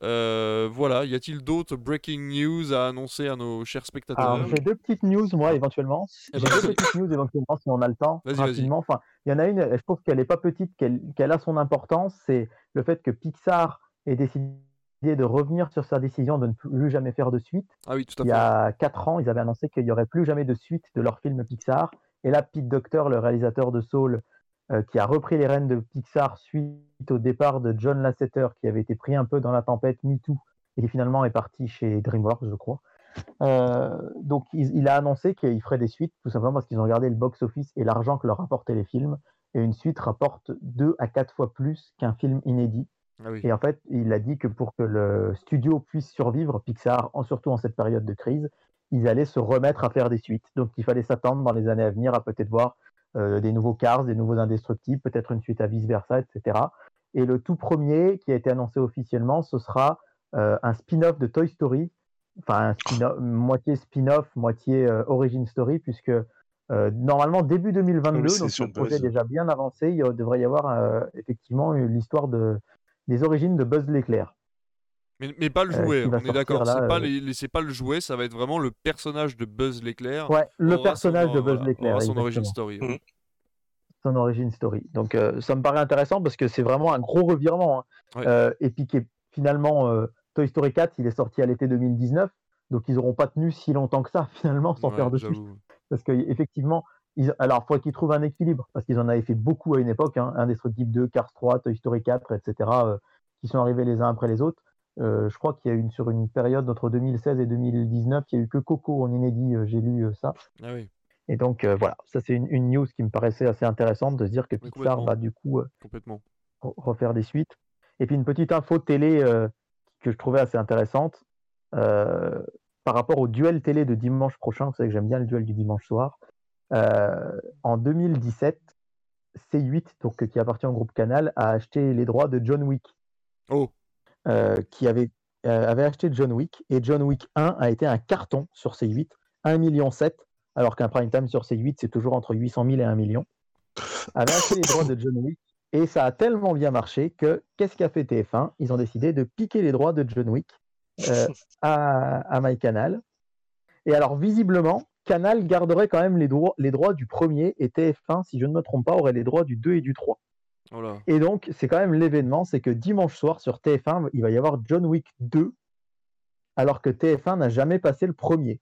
Euh, voilà, y a-t-il d'autres breaking news à annoncer à nos chers spectateurs? J'ai deux petites news, moi, éventuellement. Eh J'ai ben, deux petites news, éventuellement, si on a le temps, Vas-y, vas-y. rapidement. Enfin, il y en a une, je trouve qu'elle n'est pas petite, qu'elle a son importance. C'est le fait que Pixar ait décidé de revenir sur sa décision de ne plus jamais faire de suite. Ah oui, tout à Il y a 4 ans, ils avaient annoncé qu'il n'y aurait plus jamais de suite de leur film Pixar. Et là, Pete Docter, le réalisateur de Soul, euh, qui a repris les rênes de Pixar suite au départ de John Lasseter, qui avait été pris un peu dans la tempête MeToo, et qui finalement est parti chez DreamWorks, je crois. Euh, donc, il, il a annoncé qu'il ferait des suites, tout simplement parce qu'ils ont regardé le box-office et l'argent que leur rapportaient les films. Et une suite rapporte 2 à 4 fois plus qu'un film inédit. Ah oui. Et en fait, il a dit que pour que le studio puisse survivre, Pixar, en, surtout en cette période de crise, ils allaient se remettre à faire des suites. Donc il fallait s'attendre dans les années à venir à peut-être voir euh, des nouveaux Cars, des nouveaux Indestructibles, peut-être une suite à vice-versa, etc. Et le tout premier qui a été annoncé officiellement, ce sera euh, un spin-off de Toy Story, enfin moitié spin-off, moitié euh, origin story, puisque euh, normalement début 2022, Oui, c'est donc le projet est Buzz. déjà bien avancé, il devrait y avoir euh, effectivement l'histoire de, des origines de Buzz l'éclair. Mais, mais pas le jouet, on est d'accord. là, C'est pas, euh, les- pas le jouet, ça va être vraiment le personnage de Buzz l'éclair. Ouais, le personnage son- de Buzz voilà, l'éclair. son exactement. origin story. ouais. Mhm. son origin story. Donc euh, ça me paraît intéressant parce que c'est vraiment un gros revirement. hein. Ouais. Euh, et puis qui est- finalement, euh, Toy Story 4, il est sorti à l'été 2019, donc ils n'auront pas tenu si longtemps que ça finalement sans Ouais, faire de suite. Parce qu'effectivement, ils... alors faut qu'ils trouvent un équilibre parce qu'ils en avaient fait beaucoup à une époque, hein, Indestructible 2, Cars 3, Toy Story 4, etc., euh, qui sont arrivés les uns après les autres. Euh, je crois qu'il y a eu une, sur une période entre 2016 et 2019, il y a eu que Coco en inédit, euh, j'ai lu ça. Ah oui, Et donc euh, voilà, ça c'est une, une news qui me paraissait assez intéressante de se dire que Oui, Pixar va du coup euh, complètement. refaire des suites. Et puis une petite info télé que je trouvais assez intéressante euh, par rapport au duel télé de dimanche prochain. Vous savez que j'aime bien le duel du dimanche soir. Euh, en 2017, C8, donc, qui appartient au groupe Canal, a acheté les droits de John Wick, Oh, euh, qui avait, avait acheté John Wick. Et John Wick 1 a été un carton sur C8, 1,7 million, alors qu'un prime time sur C8, c'est toujours entre 800 000 et 1 million. Avait acheté les droits de John Wick. Et ça a tellement bien marché que qu'est-ce qu'a fait TF1 Ils ont décidé de piquer les droits de John Wick euh, à, à MyCanal. Et alors, visiblement, Canal garderait quand même les droits, les droits du premier et TF1, si je ne me trompe pas, aurait les droits du 2 et du 3. oh là. Et donc, c'est quand même l'événement, c'est que dimanche soir sur TF1, il va y avoir John Wick 2, alors que TF1 n'a jamais passé le premier.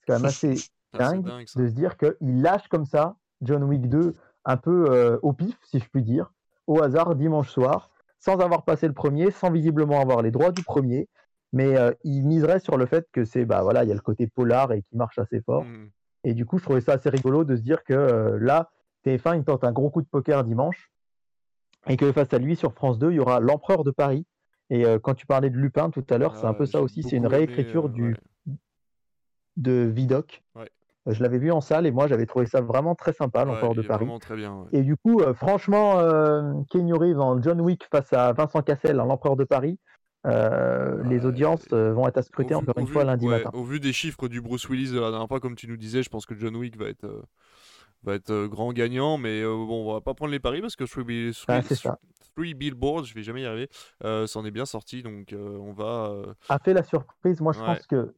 C'est quand même assez dingue, de se dire qu'il lâche comme ça John Wick 2 un peu euh, au pif, si je puis dire, au hasard dimanche soir, sans avoir passé le premier, sans visiblement avoir les droits du premier. Mais euh, il miserait sur le fait que c'est, bah voilà, il y a le côté polar et qui marche assez fort. Mhm. Et du coup, je trouvais ça assez rigolo de se dire que euh, là, TF1, il tente un gros coup de poker dimanche. Et que face à lui, sur France 2, il y aura l'Empereur de Paris. Et euh, quand tu parlais de Lupin tout à l'heure, c'est un Ah, peu ça aussi. C'est une aimé, réécriture du, ouais. de Vidocq. Ouais. Je l'avais vu en salle et moi, j'avais trouvé ça vraiment très sympa, l'Empereur Ouais, de Paris. Très bien. ouais. Et du coup, euh, franchement, euh, Keanu Reeves en John Wick face à Vincent Cassel en l'Empereur de Paris, euh, les audiences euh, vont être à scruter encore une vu- fois lundi ouais, matin. Au vu des chiffres du Bruce Willis de la dernière fois, comme tu nous disais, je pense que John Wick va être, va être grand gagnant. Mais euh, bon, on va pas prendre les paris parce que Three, Ah, Three- c'est ça. Three Billboards, je vais jamais y arriver, euh, c'en est bien sorti. Donc euh, on va. A fait la surprise. Moi, je Ouais. pense que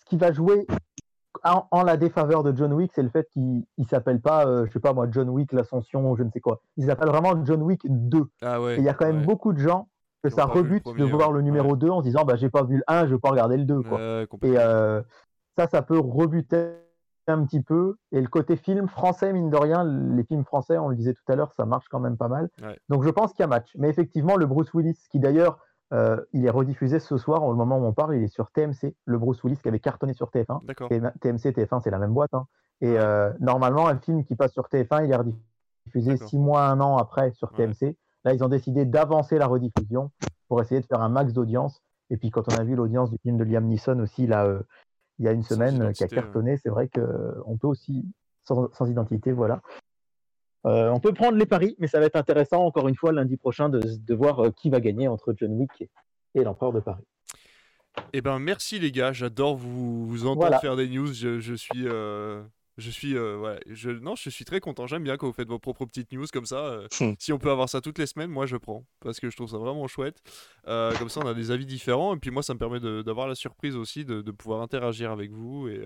ce qui va jouer en, en la défaveur de John Wick, c'est le fait qu'il ne s'appelle pas, euh, je sais pas moi, John Wick, l'Ascension je ne sais quoi. Il s'appelle vraiment John Wick 2. Ah ouais. Et il y a quand même ouais. beaucoup de gens que ça rebute premier, de voir le numéro 2 en se disant bah j'ai pas vu le 1, je veux pas regarder le 2 quoi. Et euh, ça, ça peut rebuter un petit peu. Et le côté film français, mine de rien, les films français, on le disait tout à l'heure, ça marche quand même pas mal. Donc je pense qu'il y a match. Mais effectivement, le Bruce Willis, qui d'ailleurs, euh, il est rediffusé ce soir, au moment où on parle, il est sur TMC, le Bruce Willis qui avait cartonné sur TF1. D'accord. Et TMC, TF1, c'est la même boîte. hein. Et euh, normalement, un film qui passe sur TF1, il est rediffusé six mois, un an après sur Ouais. TMC. Là, ils ont décidé d'avancer la rediffusion pour essayer de faire un max d'audience. Et puis, quand on a vu l'audience du film de Liam Neeson aussi, là, euh, il y a une semaine, qui a cartonné, c'est vrai qu'on peut aussi, sans, sans identité, voilà. Euh, on peut prendre les paris, mais ça va être intéressant encore une fois lundi prochain de, de voir euh, qui va gagner entre John Wick et, et l'empereur de Paris. Eh ben merci les gars, j'adore vous, vous entendre Voilà. faire des news. Je, je suis, euh, je suis, euh, ouais, je, non, je suis très content. J'aime bien quand vous faites vos propres petites news comme ça. euh, Hmm. si on peut avoir ça toutes les semaines, moi je prends parce que je trouve ça vraiment chouette. Euh, comme ça, on a des avis différents et puis moi, ça me permet d'avoir la surprise aussi de, de pouvoir interagir avec vous et.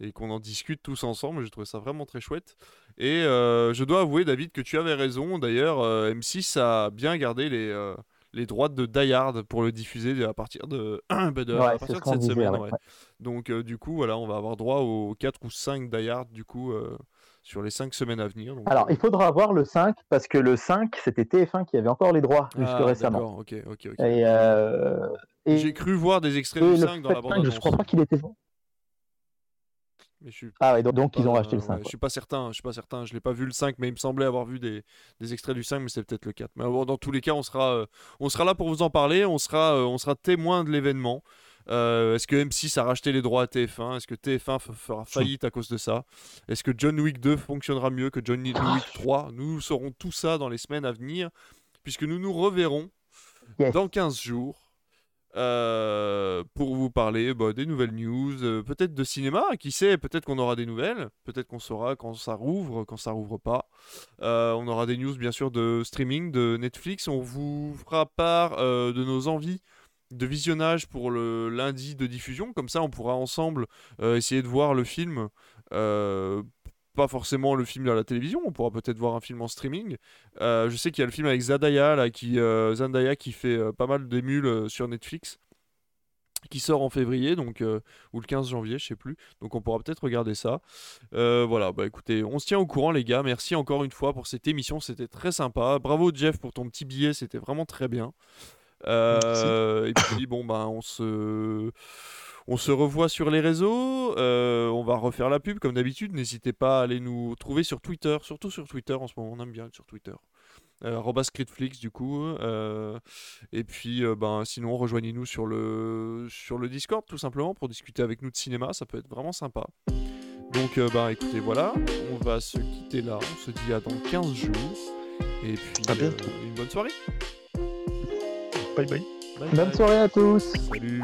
Et qu'on en discute tous ensemble, j'ai trouvé ça vraiment très chouette. Et euh, je dois avouer, David, que tu avais raison. D'ailleurs, euh, M6 a bien gardé les, euh, les droits de Die Hard pour le diffuser à partir de, bah, de- à Ouais, c'est partir de cette disait, semaine. ouais, ouais. Donc, euh, du coup, voilà, on va avoir droit aux 4 ou 5 Die Hard, du coup, euh, sur les 5 semaines à venir. Donc, Alors, euh, il faudra avoir le 5 parce que le 5, c'était TF1 qui avait encore les droits jusque ah, récemment. d'accord, ok, ok, ok. Et, et- J'ai cru voir des extraits et du le 5 dans la bande 5, je crois pas qu'il était. Mais je suis Ah ouais, donc, donc ils ont racheté le ouais, 5. je ouais. suis pas certain, je suis pas certain. Je l'ai pas vu le 5, mais il me semblait avoir vu des, des extraits du 5, mais c'est peut-être le 4. Mais bon, dans tous les cas, on sera, euh, on sera là pour vous en parler. On sera, euh, on sera témoin de l'événement. Euh, Est-ce que M6 a racheté les droits à TF1 Est-ce que TF1 f- fera faillite à cause de ça? Est-ce que John Wick 2 fonctionnera mieux que John Wick 3 Nous saurons tout ça dans les semaines à venir, puisque nous nous reverrons Yes. dans 15 jours euh, pour vous parler bah, des nouvelles news, euh, peut-être de cinéma, qui sait, peut-être qu'on aura des nouvelles, peut-être qu'on saura quand ça rouvre, quand ça rouvre pas. Euh, on aura des news bien sûr de streaming, de Netflix, on vous fera part de nos envies de visionnage pour le lundi de diffusion, comme ça on pourra ensemble essayer de voir le film. Pas forcément le film à la télévision, on pourra peut-être voir un film en streaming. Euh, je sais qu'il y a le film avec Zendaya, là, qui, euh, Zendaya qui fait euh, pas mal d'émules euh, sur Netflix, qui sort en février, donc, ou le 15 janvier, je sais plus. Donc on pourra peut-être regarder ça. Voilà, bah écoutez, on se tient au courant les gars. Merci encore une fois pour cette émission, c'était très sympa. Bravo Jeff pour ton petit billet, c'était vraiment très bien. Et puis bon, bah on se... On se revoit sur les réseaux, euh, on va refaire la pub comme d'habitude. N'hésitez pas à aller nous trouver sur Twitter, surtout sur Twitter en ce moment, on aime bien être sur Twitter. Euh, arobase Critflix du coup. euh, et puis euh, ben, sinon rejoignez-nous sur le, sur le Discord tout simplement pour discuter avec nous de cinéma, ça peut être vraiment sympa. Donc euh, ben, écoutez voilà, on va se quitter là, on se dit à dans 15 jours. Et puis À bientôt. euh, une bonne soirée. Bye bye. Bye Bonne bye. soirée à tous. Salut.